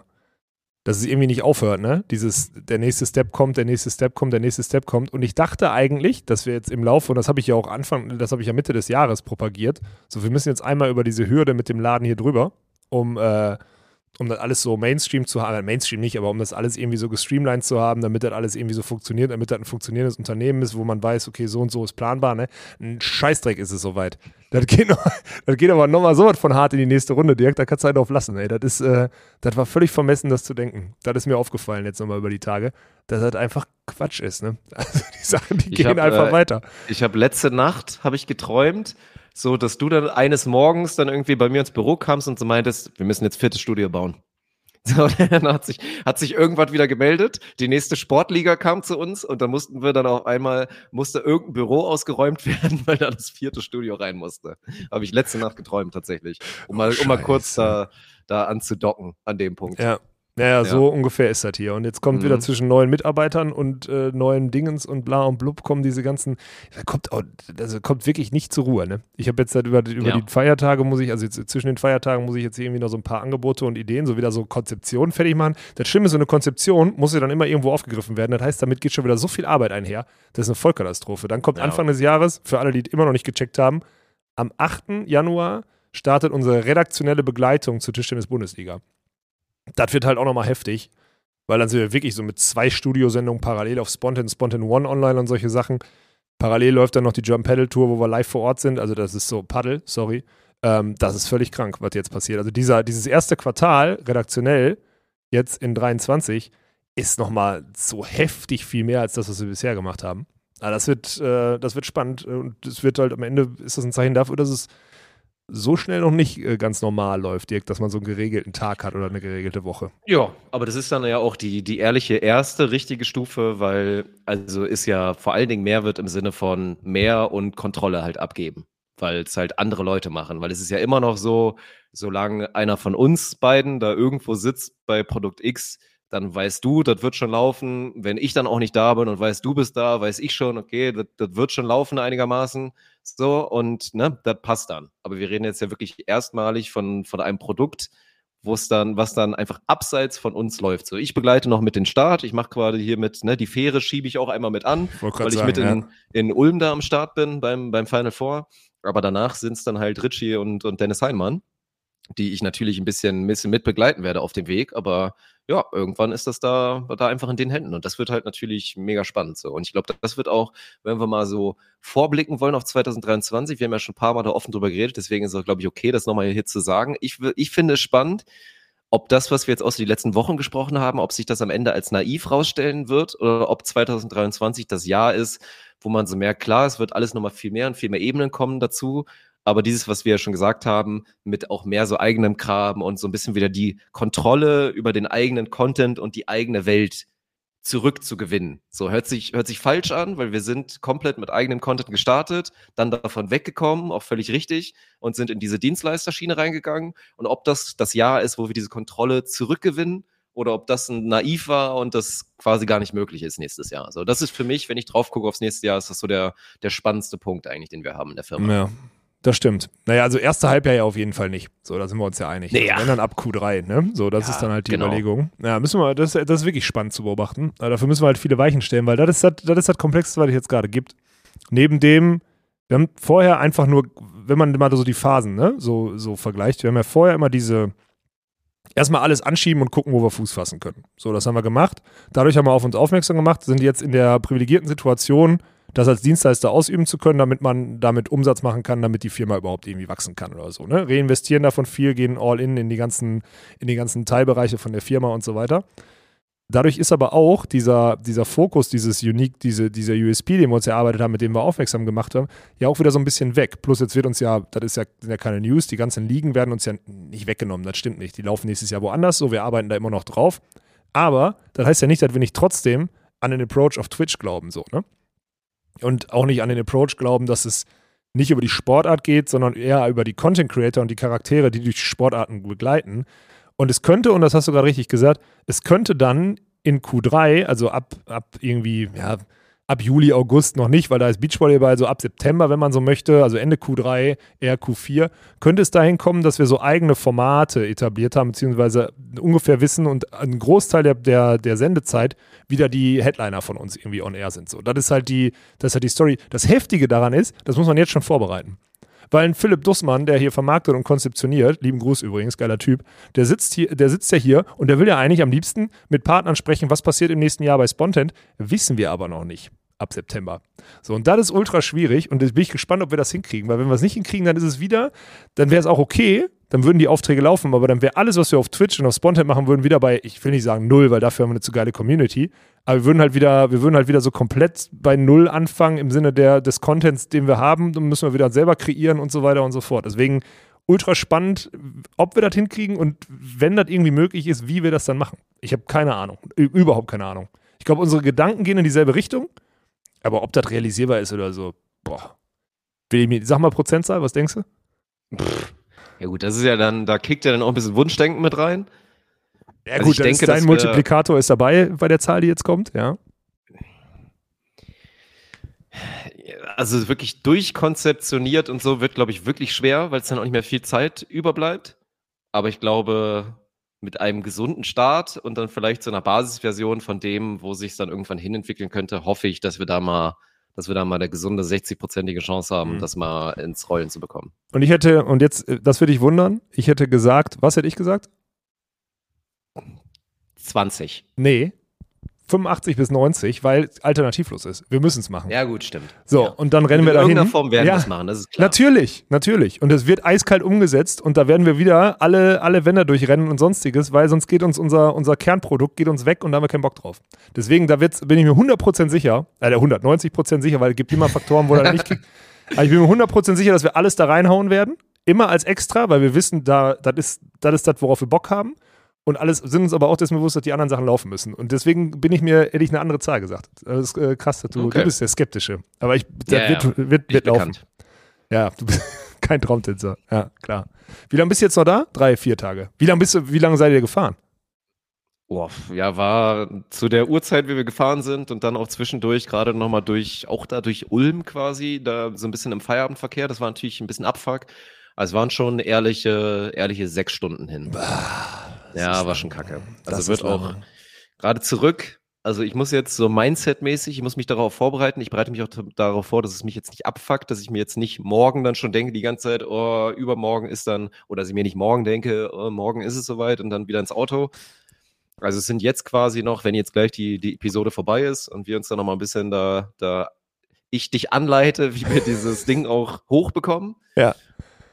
[SPEAKER 2] dass es irgendwie nicht aufhört, ne? Dieses, der nächste Step kommt, der nächste Step kommt, der nächste Step kommt. Und ich dachte eigentlich, dass wir jetzt im Laufe, und das habe ich ja auch Anfang, das habe ich ja Mitte des Jahres propagiert, so wir müssen jetzt einmal über diese Hürde mit dem Laden hier drüber, um äh, um das alles so Mainstream zu haben, Mainstream nicht, aber um das alles irgendwie so gestreamlined zu haben, damit das alles irgendwie so funktioniert, damit das ein funktionierendes Unternehmen ist, wo man weiß, okay, so und so ist planbar, ne? Ein Scheißdreck ist es soweit. Das geht, noch, das geht aber nochmal so was von hart in die nächste Runde, Dirk, da kannst du halt drauf lassen, ey. Das ist, äh, das war völlig vermessen, das zu denken. Das ist mir aufgefallen jetzt nochmal über die Tage, dass das einfach Quatsch ist, ne? Also die Sachen, die
[SPEAKER 3] Ich
[SPEAKER 2] gehen
[SPEAKER 3] hab,
[SPEAKER 2] einfach
[SPEAKER 3] äh,
[SPEAKER 2] weiter.
[SPEAKER 3] Ich habe letzte Nacht, habe ich geträumt, so dass du dann eines Morgens dann irgendwie bei mir ins Büro kamst und so meintest, wir müssen jetzt viertes Studio bauen. So, dann hat sich, hat sich irgendwas wieder gemeldet. Die nächste Sportliga kam zu uns und dann mussten wir dann auf einmal, musste irgendein Büro ausgeräumt werden, weil da das vierte Studio rein musste. Habe ich letzte Nacht geträumt tatsächlich. Um mal, um mal kurz
[SPEAKER 2] Scheiße.
[SPEAKER 3] da, da anzudocken an dem Punkt.
[SPEAKER 2] Ja. Naja, so ungefähr ist das hier. Und jetzt kommt
[SPEAKER 3] Mhm.
[SPEAKER 2] wieder zwischen neuen Mitarbeitern und äh, neuen Dingens und bla und blub kommen diese ganzen, da kommt auch, also kommt wirklich nicht zur Ruhe, ne? Ich habe jetzt halt über, die- über
[SPEAKER 3] Ja.
[SPEAKER 2] die Feiertage muss ich, also jetzt zwischen den Feiertagen muss ich jetzt irgendwie noch so ein paar Angebote und Ideen, so wieder so Konzeptionen fertig machen. Das Schlimme ist, so eine Konzeption muss ja dann immer irgendwo aufgegriffen werden. Das heißt, damit geht schon wieder so viel Arbeit einher. Das ist eine Vollkatastrophe. Dann kommt
[SPEAKER 3] Ja.
[SPEAKER 2] Anfang des Jahres, für alle, die immer noch nicht gecheckt haben, am 8. Januar startet unsere redaktionelle Begleitung zur Tischtennis-Bundesliga. Das wird halt auch nochmal heftig, weil dann sind wir wirklich so mit zwei Studiosendungen parallel auf Spontan, Spontan One online und solche Sachen. Parallel läuft dann noch die Jump Paddle Tour, wo wir live vor Ort sind. Also das ist so Paddle, sorry. Ähm, das ist völlig krank, was jetzt passiert. Also dieser, dieses erste Quartal redaktionell jetzt in 23 ist nochmal so heftig viel mehr als das, was wir bisher gemacht haben. Aber das wird, äh, das wird spannend und es wird halt am Ende ist das ein Zeichen dafür, dass es so schnell noch nicht äh, ganz normal läuft, Dirk, dass man so einen geregelten Tag hat oder eine geregelte Woche.
[SPEAKER 3] Ja, aber das ist dann ja auch die, die ehrliche erste richtige Stufe, weil also ist ja vor allen Dingen mehr wird im Sinne von mehr und Kontrolle halt abgeben, weil es halt andere Leute machen, weil es ist ja immer noch so, solange einer von uns beiden da irgendwo sitzt bei Produkt X, dann weißt du, das wird schon laufen. Wenn ich dann auch nicht da bin und weißt, du bist da, weiß ich schon, okay, das, das wird schon laufen einigermaßen. So, und ne, das passt dann. Aber wir reden jetzt ja wirklich erstmalig von, von einem Produkt, wo es dann, was dann einfach abseits von uns läuft. So, ich begleite noch mit den Start. Ich mache quasi hier mit, ne, die Fähre schiebe ich auch einmal mit an,
[SPEAKER 2] grad
[SPEAKER 3] weil ich
[SPEAKER 2] sagen,
[SPEAKER 3] mit
[SPEAKER 2] ja.
[SPEAKER 3] in, in Ulm da am Start bin beim, beim Final Four. Aber danach sind es dann halt Richie und, und Dennis Heinmann, die ich natürlich ein bisschen, ein bisschen mit begleiten werde auf dem Weg. Aber ja, irgendwann ist das da, da einfach in den Händen. Und das wird halt natürlich mega spannend. So. Und ich glaube, das wird auch, wenn wir mal so vorblicken wollen auf 2023, wir haben ja schon ein paar Mal da offen drüber geredet, deswegen ist es, glaube ich, okay, das nochmal hier zu sagen. Ich, ich finde es spannend, ob das, was wir jetzt aus den letzten Wochen gesprochen haben, ob sich das am Ende als naiv rausstellen wird oder ob 2023 das Jahr ist, wo man so merkt, klar, es wird alles nochmal viel mehr und viel mehr Ebenen kommen dazu. Aber dieses, was wir ja schon gesagt haben, mit auch mehr so eigenem Kram und so ein bisschen wieder die Kontrolle über den eigenen Content und die eigene Welt zurückzugewinnen. So hört sich, hört sich falsch an, weil wir sind komplett mit eigenem Content gestartet, dann davon weggekommen, auch völlig richtig, und sind in diese Dienstleisterschiene reingegangen. Und ob das das Jahr ist, wo wir diese Kontrolle zurückgewinnen, oder ob das ein naiv war und das quasi gar nicht möglich ist nächstes Jahr. So, das ist für mich, wenn ich drauf gucke aufs nächste Jahr, ist das so der, der spannendste Punkt eigentlich, den wir haben in der Firma.
[SPEAKER 2] Ja, das stimmt. Naja, also erste Halbjahr ja auf jeden Fall nicht. So, da sind wir uns ja einig.
[SPEAKER 3] Nee,
[SPEAKER 2] Also
[SPEAKER 3] ja.
[SPEAKER 2] wenn dann ab Q3, ne? So, das
[SPEAKER 3] Ja,
[SPEAKER 2] ist dann halt die
[SPEAKER 3] genau.
[SPEAKER 2] Überlegung. Ja, müssen wir, das, das ist wirklich spannend zu beobachten. Aber dafür müssen wir halt viele Weichen stellen, weil das ist das, das, ist das Komplexeste, was es jetzt gerade gibt. Neben dem, wir haben vorher einfach nur, wenn man mal so die Phasen, ne, so, so vergleicht, wir haben ja vorher immer diese, erstmal alles anschieben und gucken, wo wir Fuß fassen können. So, das haben wir gemacht. Dadurch haben wir auf uns aufmerksam gemacht, sind jetzt in der privilegierten Situation, das als Dienstleister ausüben zu können, damit man damit Umsatz machen kann, damit die Firma überhaupt irgendwie wachsen kann oder so. Ne? Reinvestieren davon viel, gehen all in in die ganzen, in die ganzen Teilbereiche von der Firma und so weiter. Dadurch ist aber auch dieser, dieser Fokus, dieses Unique, diese, dieser USP, den wir uns erarbeitet haben, mit dem wir aufmerksam gemacht haben, ja auch wieder so ein bisschen weg. Plus jetzt wird uns ja, das ist ja, sind ja keine News, die ganzen Ligen werden uns ja nicht weggenommen, das stimmt nicht. Die laufen nächstes Jahr woanders, so wir arbeiten da immer noch drauf. Aber das heißt ja nicht, dass wir nicht trotzdem an den Approach auf Twitch glauben, so, ne? Und auch nicht an den Approach glauben, dass es nicht über die Sportart geht, sondern eher über die Content Creator und die Charaktere, die durch die Sportarten begleiten. Und es könnte, und das hast du gerade richtig gesagt, es könnte dann in Q3, also ab, ab irgendwie, ja, ab Juli, August noch nicht, weil da ist Beachvolleyball, so ab September, wenn man so möchte, also Ende Q3, eher Q4, könnte es dahin kommen, dass wir so eigene Formate etabliert haben, beziehungsweise ungefähr wissen und ein Großteil der, der, der Sendezeit wieder die Headliner von uns irgendwie on air sind. So, das ist halt die, das ist halt die Story. Das Heftige daran ist, das muss man jetzt schon vorbereiten. weil ein Philipp Dussmann, der hier vermarktet und konzeptioniert, lieben Gruß übrigens, geiler Typ, der sitzt hier, der sitzt ja hier und der will ja eigentlich am liebsten mit Partnern sprechen, was passiert im nächsten Jahr bei Spontent, wissen wir aber noch nicht ab September. So, und das ist ultra schwierig und jetzt bin ich gespannt, ob wir das hinkriegen, weil wenn wir es nicht hinkriegen, dann ist es wieder, dann wäre es auch okay, dann würden die Aufträge laufen, aber dann wäre alles, was wir auf Twitch und auf Spontan machen würden, wieder bei, ich will nicht sagen null, weil dafür haben wir eine zu geile Community, aber wir würden halt wieder, wir würden halt wieder so komplett bei null anfangen im Sinne der, des Contents, den wir haben, dann müssen wir wieder selber kreieren und so weiter und so fort. Deswegen ultra spannend, ob wir das hinkriegen und wenn das irgendwie möglich ist, wie wir das dann machen. Ich habe keine Ahnung, überhaupt keine Ahnung. Ich glaube, unsere Gedanken gehen in dieselbe Richtung, aber ob das realisierbar ist oder so, boah. Will ich mir, sag mal Prozentzahl, was denkst du?
[SPEAKER 3] Ja gut, das ist ja dann, da kickt ja dann auch ein bisschen Wunschdenken mit rein.
[SPEAKER 2] Ja
[SPEAKER 3] Also
[SPEAKER 2] gut,
[SPEAKER 3] ich denke,
[SPEAKER 2] ist dein Multiplikator ist dabei bei der Zahl, die jetzt kommt, ja.
[SPEAKER 3] Also wirklich durchkonzeptioniert und so wird, glaube ich, wirklich schwer, weil es dann auch nicht mehr viel Zeit überbleibt. Aber ich glaube, mit einem gesunden Start und dann vielleicht so einer Basisversion von dem, wo sich dann irgendwann hinentwickeln könnte, hoffe ich, dass wir da mal, dass wir da mal eine gesunde 60-prozentige Chance haben,
[SPEAKER 2] Mhm.
[SPEAKER 3] das mal ins Rollen zu bekommen.
[SPEAKER 2] Und ich hätte, und jetzt, äh, das würde ich wundern, ich hätte gesagt, was hätte ich gesagt?
[SPEAKER 3] 20.
[SPEAKER 2] Nee, 85 bis 90, weil alternativlos ist. Wir müssen es machen.
[SPEAKER 3] Ja, gut, stimmt.
[SPEAKER 2] so,
[SPEAKER 3] ja.
[SPEAKER 2] und dann rennen
[SPEAKER 3] In
[SPEAKER 2] wir dahin.
[SPEAKER 3] irgendeiner Form werden wir
[SPEAKER 2] ja,
[SPEAKER 3] das machen, das ist klar.
[SPEAKER 2] Natürlich, natürlich. Und es wird eiskalt umgesetzt und da werden wir wieder alle, alle Wände durchrennen und sonstiges, weil sonst geht uns unser, unser Kernprodukt geht uns weg und da haben wir keinen Bock drauf. Deswegen, da wird's, bin ich mir 100% sicher, äh, 190% sicher, weil es gibt immer Faktoren, wo er nicht kriegt. Aber ich bin mir 100% sicher, dass wir alles da reinhauen werden. Immer als extra, weil wir wissen, da, das ist das, ist das worauf wir Bock haben. Und alles sind uns aber auch dessen bewusst, dass die anderen Sachen laufen müssen. Und deswegen bin ich mir, hätte ich eine andere Zahl gesagt. Das ist äh, krass, dass du,
[SPEAKER 3] Okay.
[SPEAKER 2] du bist der Skeptische. Aber ich, das
[SPEAKER 3] Ja,
[SPEAKER 2] wird,
[SPEAKER 3] ja.
[SPEAKER 2] wird, wird,
[SPEAKER 3] Ich
[SPEAKER 2] laufen.
[SPEAKER 3] bekannt.
[SPEAKER 2] Ja, du bist kein Traumtänzer. Ja, klar. Wie lange bist du jetzt noch da? Drei, vier Tage. Wie lange bist du, wie lange seid ihr gefahren?
[SPEAKER 3] Boah, ja, war zu der Uhrzeit, wie wir gefahren sind und dann auch zwischendurch gerade nochmal durch, auch da durch Ulm quasi, da so ein bisschen im Feierabendverkehr. Das war natürlich ein bisschen Abfuck. Also es waren schon ehrliche, ehrliche sechs Stunden hin. Ja, war schon kacke. Also wird auch gerade zurück. Also ich muss jetzt so Mindset-mäßig, ich muss mich darauf vorbereiten. Ich bereite mich auch darauf vor, dass es mich jetzt nicht abfuckt, dass ich mir jetzt nicht morgen dann schon denke, die ganze Zeit, oh, übermorgen ist dann, oder dass ich mir nicht morgen denke, oh, morgen ist es soweit und dann wieder ins Auto. Also es sind jetzt quasi noch, wenn jetzt gleich die, die Episode vorbei ist und wir uns dann noch mal ein bisschen da, da ich dich anleite, wie wir dieses Ding auch hochbekommen.
[SPEAKER 2] Ja.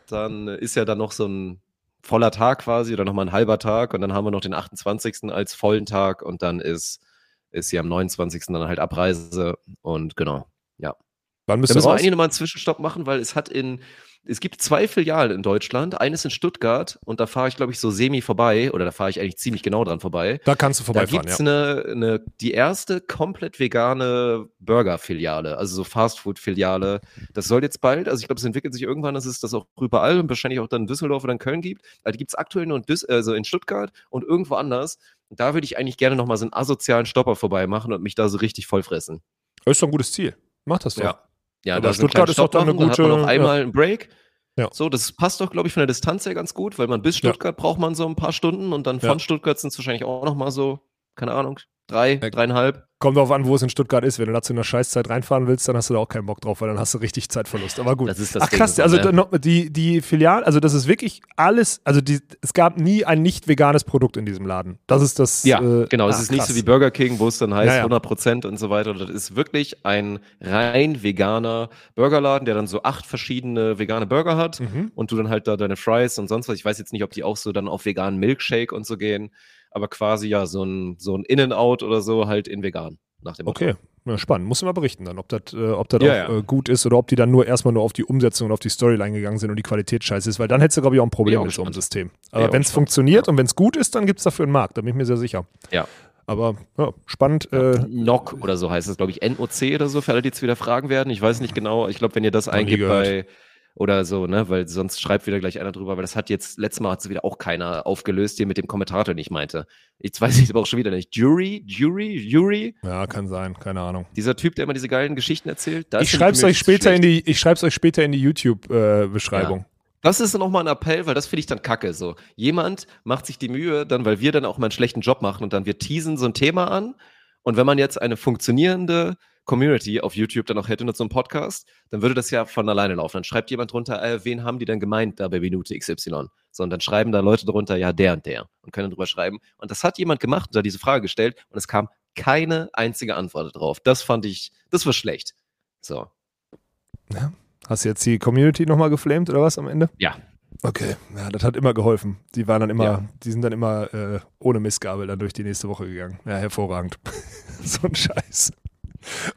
[SPEAKER 3] Dann ist ja dann noch so ein voller Tag quasi oder nochmal ein halber Tag und dann haben wir noch den 28. als vollen Tag und dann ist, ist hier am 29. dann halt Abreise und genau.
[SPEAKER 2] Wann bist
[SPEAKER 3] Da müssen wir eigentlich nochmal einen Zwischenstopp machen, weil es hat in, es gibt zwei Filialen in Deutschland. Eines in Stuttgart und da fahre ich, glaube ich, so semi vorbei oder da fahre ich eigentlich ziemlich genau dran vorbei.
[SPEAKER 2] Da kannst du
[SPEAKER 3] Da
[SPEAKER 2] vorbeifahren,
[SPEAKER 3] gibt's
[SPEAKER 2] ja.
[SPEAKER 3] eine, eine, die erste komplett vegane Burger-Filiale, also so Fastfood-Filiale. Das soll jetzt bald, also ich glaube, es entwickelt sich irgendwann, dass es das auch überall und wahrscheinlich auch dann in Düsseldorf oder in Köln gibt. Also die gibt es aktuell nur in, Düs also in Stuttgart und irgendwo anders. Und da würde ich eigentlich gerne nochmal so einen asozialen Stopper vorbei machen und mich da so richtig vollfressen.
[SPEAKER 2] Das ist doch ein gutes Ziel. Mach das doch.
[SPEAKER 3] Ja. Ja,
[SPEAKER 2] Aber Stuttgart ist doch dann eine
[SPEAKER 3] machen, dann hat man
[SPEAKER 2] gute-
[SPEAKER 3] noch einmal einen Break.
[SPEAKER 2] Ja.
[SPEAKER 3] So, das passt doch, glaube ich, von der Distanz her ganz gut, weil man bis
[SPEAKER 2] Ja.
[SPEAKER 3] Stuttgart braucht man so ein paar Stunden und dann
[SPEAKER 2] Ja.
[SPEAKER 3] von Stuttgart sind es wahrscheinlich auch noch mal so, keine Ahnung, drei,
[SPEAKER 2] Ja.
[SPEAKER 3] dreieinhalb.
[SPEAKER 2] Kommt darauf an, wo es in Stuttgart ist. Wenn du da zu einer Scheißzeit reinfahren willst, dann hast du da auch keinen Bock drauf, weil dann hast du richtig Zeitverlust. Aber gut.
[SPEAKER 3] Das ist das
[SPEAKER 2] Ach krass,
[SPEAKER 3] so,
[SPEAKER 2] also noch- die, die Filiale, also das ist wirklich alles, also die, es gab nie ein nicht veganes Produkt in diesem Laden. Das ist das.
[SPEAKER 3] Ja,
[SPEAKER 2] äh,
[SPEAKER 3] genau. Es ist nicht
[SPEAKER 2] krass.
[SPEAKER 3] so wie Burger King, wo es dann heißt
[SPEAKER 2] Ja, ja.
[SPEAKER 3] 100 Prozent und so weiter. Das ist wirklich ein rein veganer Burgerladen, der dann so acht verschiedene vegane Burger hat
[SPEAKER 2] Mhm.
[SPEAKER 3] und du dann halt da deine Fries und sonst was. Ich weiß jetzt nicht, ob die auch so dann auf veganen Milkshake und so gehen, aber quasi ja so ein, so ein In-N-Out oder so halt in vegan. Nach dem.
[SPEAKER 2] Okay, ja, spannend. Musst du mal berichten dann, ob das äh, ob das
[SPEAKER 3] Ja, ja.
[SPEAKER 2] Äh, gut ist oder ob die dann nur erstmal nur auf die Umsetzung und auf die Storyline gegangen sind und die Qualität scheiße ist, weil dann hättest du, glaube ich, auch ein Problem
[SPEAKER 3] auch
[SPEAKER 2] mit so einem. System. Aber wenn es funktioniert und wenn es gut ist, dann gibt es dafür einen Markt, da bin ich mir sehr sicher.
[SPEAKER 3] Ja.
[SPEAKER 2] Aber ja, spannend. Äh,
[SPEAKER 3] NOC oder so heißt es, glaube ich, NOC oder so, für alle, die jetzt wieder fragen werden. Ich weiß nicht genau. Ich glaube, wenn ihr das
[SPEAKER 2] gehört.
[SPEAKER 3] bei oder so, ne, weil sonst schreibt wieder gleich einer drüber, weil das hat jetzt, letztes Mal hat es wieder auch keiner aufgelöst, hier mit dem Kommentator, den ich meinte. Jetzt weiß ich aber auch schon wieder nicht. Jury, Jury, Jury,
[SPEAKER 2] ja, kann sein, keine Ahnung.
[SPEAKER 3] dieser Typ, der immer diese geilen Geschichten erzählt. das
[SPEAKER 2] Ich es euch später
[SPEAKER 3] schlecht.
[SPEAKER 2] in die, ich schreib's euch später in die YouTube-Beschreibung.
[SPEAKER 3] Das ist nochmal ein Appell, weil das finde ich dann kacke. So, jemand macht sich die Mühe, dann, weil wir dann auch mal einen schlechten Job machen und dann wir teasen so ein Thema an. Und wenn man jetzt eine funktionierende Community auf YouTube dann auch hätte und so einen Podcast, dann würde das ja von alleine laufen. Dann schreibt jemand drunter, äh, wen haben die denn gemeint da bei Minute XY? So, und dann schreiben da Leute drunter, ja, der und der und können drüber schreiben. Und das hat jemand gemacht und hat diese Frage gestellt und es kam keine einzige Antwort drauf. Das fand ich, das war schlecht. So.
[SPEAKER 2] Hast du jetzt die Community nochmal geflamed oder was am Ende?
[SPEAKER 3] Ja.
[SPEAKER 2] Okay, ja, das hat immer geholfen. Die waren dann immer,
[SPEAKER 3] Ja.
[SPEAKER 2] die sind dann immer äh, ohne Missgabel dann durch die nächste Woche gegangen. Ja, hervorragend. so ein Scheiß.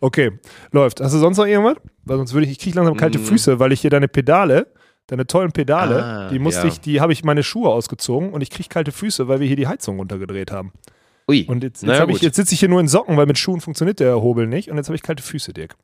[SPEAKER 2] Okay, läuft. Hast du sonst noch irgendwas? Weil sonst würde ich, ich kriege langsam kalte
[SPEAKER 3] Mm.
[SPEAKER 2] Füße, weil ich hier deine Pedale, deine tollen Pedale,
[SPEAKER 3] Ah,
[SPEAKER 2] die musste
[SPEAKER 3] ja.
[SPEAKER 2] ich, die habe ich meine Schuhe ausgezogen und ich kriege kalte Füße, weil wir hier die Heizung runtergedreht haben.
[SPEAKER 3] Ui.
[SPEAKER 2] Und jetzt, jetzt,
[SPEAKER 3] Naja,
[SPEAKER 2] ich, jetzt sitze ich hier nur in Socken, weil mit Schuhen funktioniert der Hobel nicht und jetzt habe ich kalte Füße, Dirk.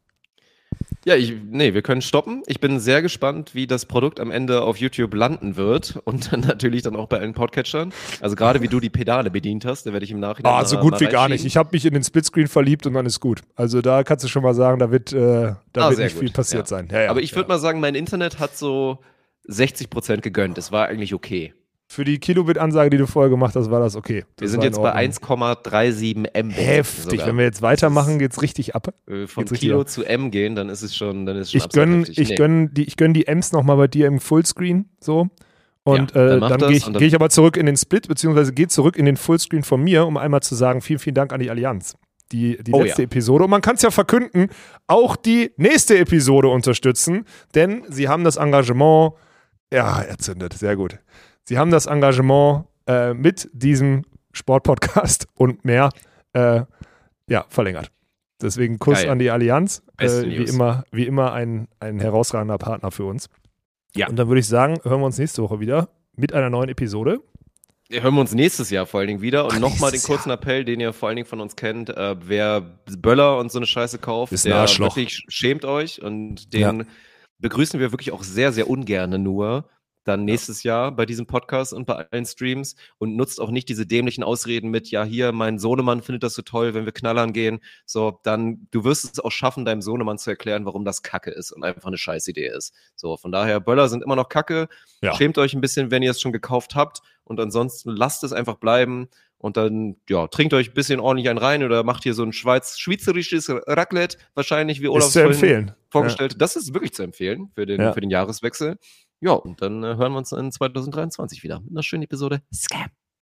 [SPEAKER 3] Ja, ich, nee, wir können stoppen. Ich bin sehr gespannt, wie das Produkt am Ende auf YouTube landen wird und dann natürlich dann auch bei allen Podcatchern. Also gerade wie du die Pedale bedient hast, da werde ich im Nachhinein
[SPEAKER 2] Ah, so gut wie gar nicht. Ich habe mich in den Splitscreen verliebt und dann ist gut. Also da kannst du schon mal sagen, da wird, äh, da
[SPEAKER 3] Ah,
[SPEAKER 2] wird nicht
[SPEAKER 3] gut.
[SPEAKER 2] viel passiert
[SPEAKER 3] Ja.
[SPEAKER 2] sein. Ja, ja,
[SPEAKER 3] Aber ich würde mal sagen, mein Internet hat so 60 Prozent gegönnt. Es war eigentlich okay.
[SPEAKER 2] Für die Kilobit-Ansage, die du vorher gemacht hast, war das okay. Das
[SPEAKER 3] Wir sind jetzt bei
[SPEAKER 2] Ordnung.
[SPEAKER 3] 1,37 Mbit.
[SPEAKER 2] Heftig.
[SPEAKER 3] sogar.
[SPEAKER 2] Wenn wir jetzt weitermachen, geht's richtig ab.
[SPEAKER 3] äh, von
[SPEAKER 2] geht's
[SPEAKER 3] Kilo
[SPEAKER 2] ab.
[SPEAKER 3] zu M gehen, dann ist es schon, dann ist es schon
[SPEAKER 2] Ich
[SPEAKER 3] absolut
[SPEAKER 2] gönn,
[SPEAKER 3] heftig.
[SPEAKER 2] ich
[SPEAKER 3] Nee.
[SPEAKER 2] gönn die, ich gönn die Ems nochmal bei dir im Fullscreen, so. Und
[SPEAKER 3] Ja, dann
[SPEAKER 2] äh, dann gehe ich, geh ich aber zurück in den Split, beziehungsweise gehe zurück in den Fullscreen von mir, um einmal zu sagen, vielen, vielen Dank an die Allianz. Die, die
[SPEAKER 3] Oh
[SPEAKER 2] letzte
[SPEAKER 3] ja.
[SPEAKER 2] Episode. Und man kann es ja verkünden, auch die nächste Episode unterstützen, denn sie haben das Engagement, ja, erzündet, sehr gut. Sie haben das Engagement äh, mit diesem Sportpodcast und mehr äh, ja, verlängert. Deswegen Kuss
[SPEAKER 3] Geil.
[SPEAKER 2] an die Allianz. Äh, wie
[SPEAKER 3] News.
[SPEAKER 2] immer, wie immer ein, ein herausragender Partner für uns.
[SPEAKER 3] Ja.
[SPEAKER 2] Und dann würde ich sagen, hören wir uns nächste Woche wieder mit einer neuen Episode.
[SPEAKER 3] Hören wir uns nächstes Jahr vor allen Dingen wieder. Und nochmal den kurzen Appell, den ihr vor allen Dingen von uns kennt. Äh, wer Böller und so eine Scheiße kauft,
[SPEAKER 2] Ist
[SPEAKER 3] der wirklich schämt euch. Und den begrüßen wir wirklich auch sehr, sehr ungerne nur. Dann nächstes Jahr bei diesem Podcast und bei allen Streams und nutzt auch nicht diese dämlichen Ausreden mit, ja, hier, mein Sohnemann findet das so toll, wenn wir knallern gehen. So, dann, du wirst es auch schaffen, deinem Sohnemann zu erklären, warum das Kacke ist und einfach eine Scheißidee ist. So, von daher, Böller sind immer noch Kacke.
[SPEAKER 2] Ja.
[SPEAKER 3] Schämt euch ein bisschen, wenn ihr es schon gekauft habt. Und ansonsten lasst es einfach bleiben. Und dann, ja, trinkt euch ein bisschen ordentlich einen rein oder macht hier so ein Schweiz schweizerisches Raclette, wahrscheinlich, wie Olaf
[SPEAKER 2] ist zu empfehlen.
[SPEAKER 3] vorgestellt hat. Das ist wirklich zu empfehlen für den,
[SPEAKER 2] Ja.
[SPEAKER 3] für den Jahreswechsel. Ja, und dann äh, hören wir uns in 2023 wieder mit einer schönen Episode. Scam.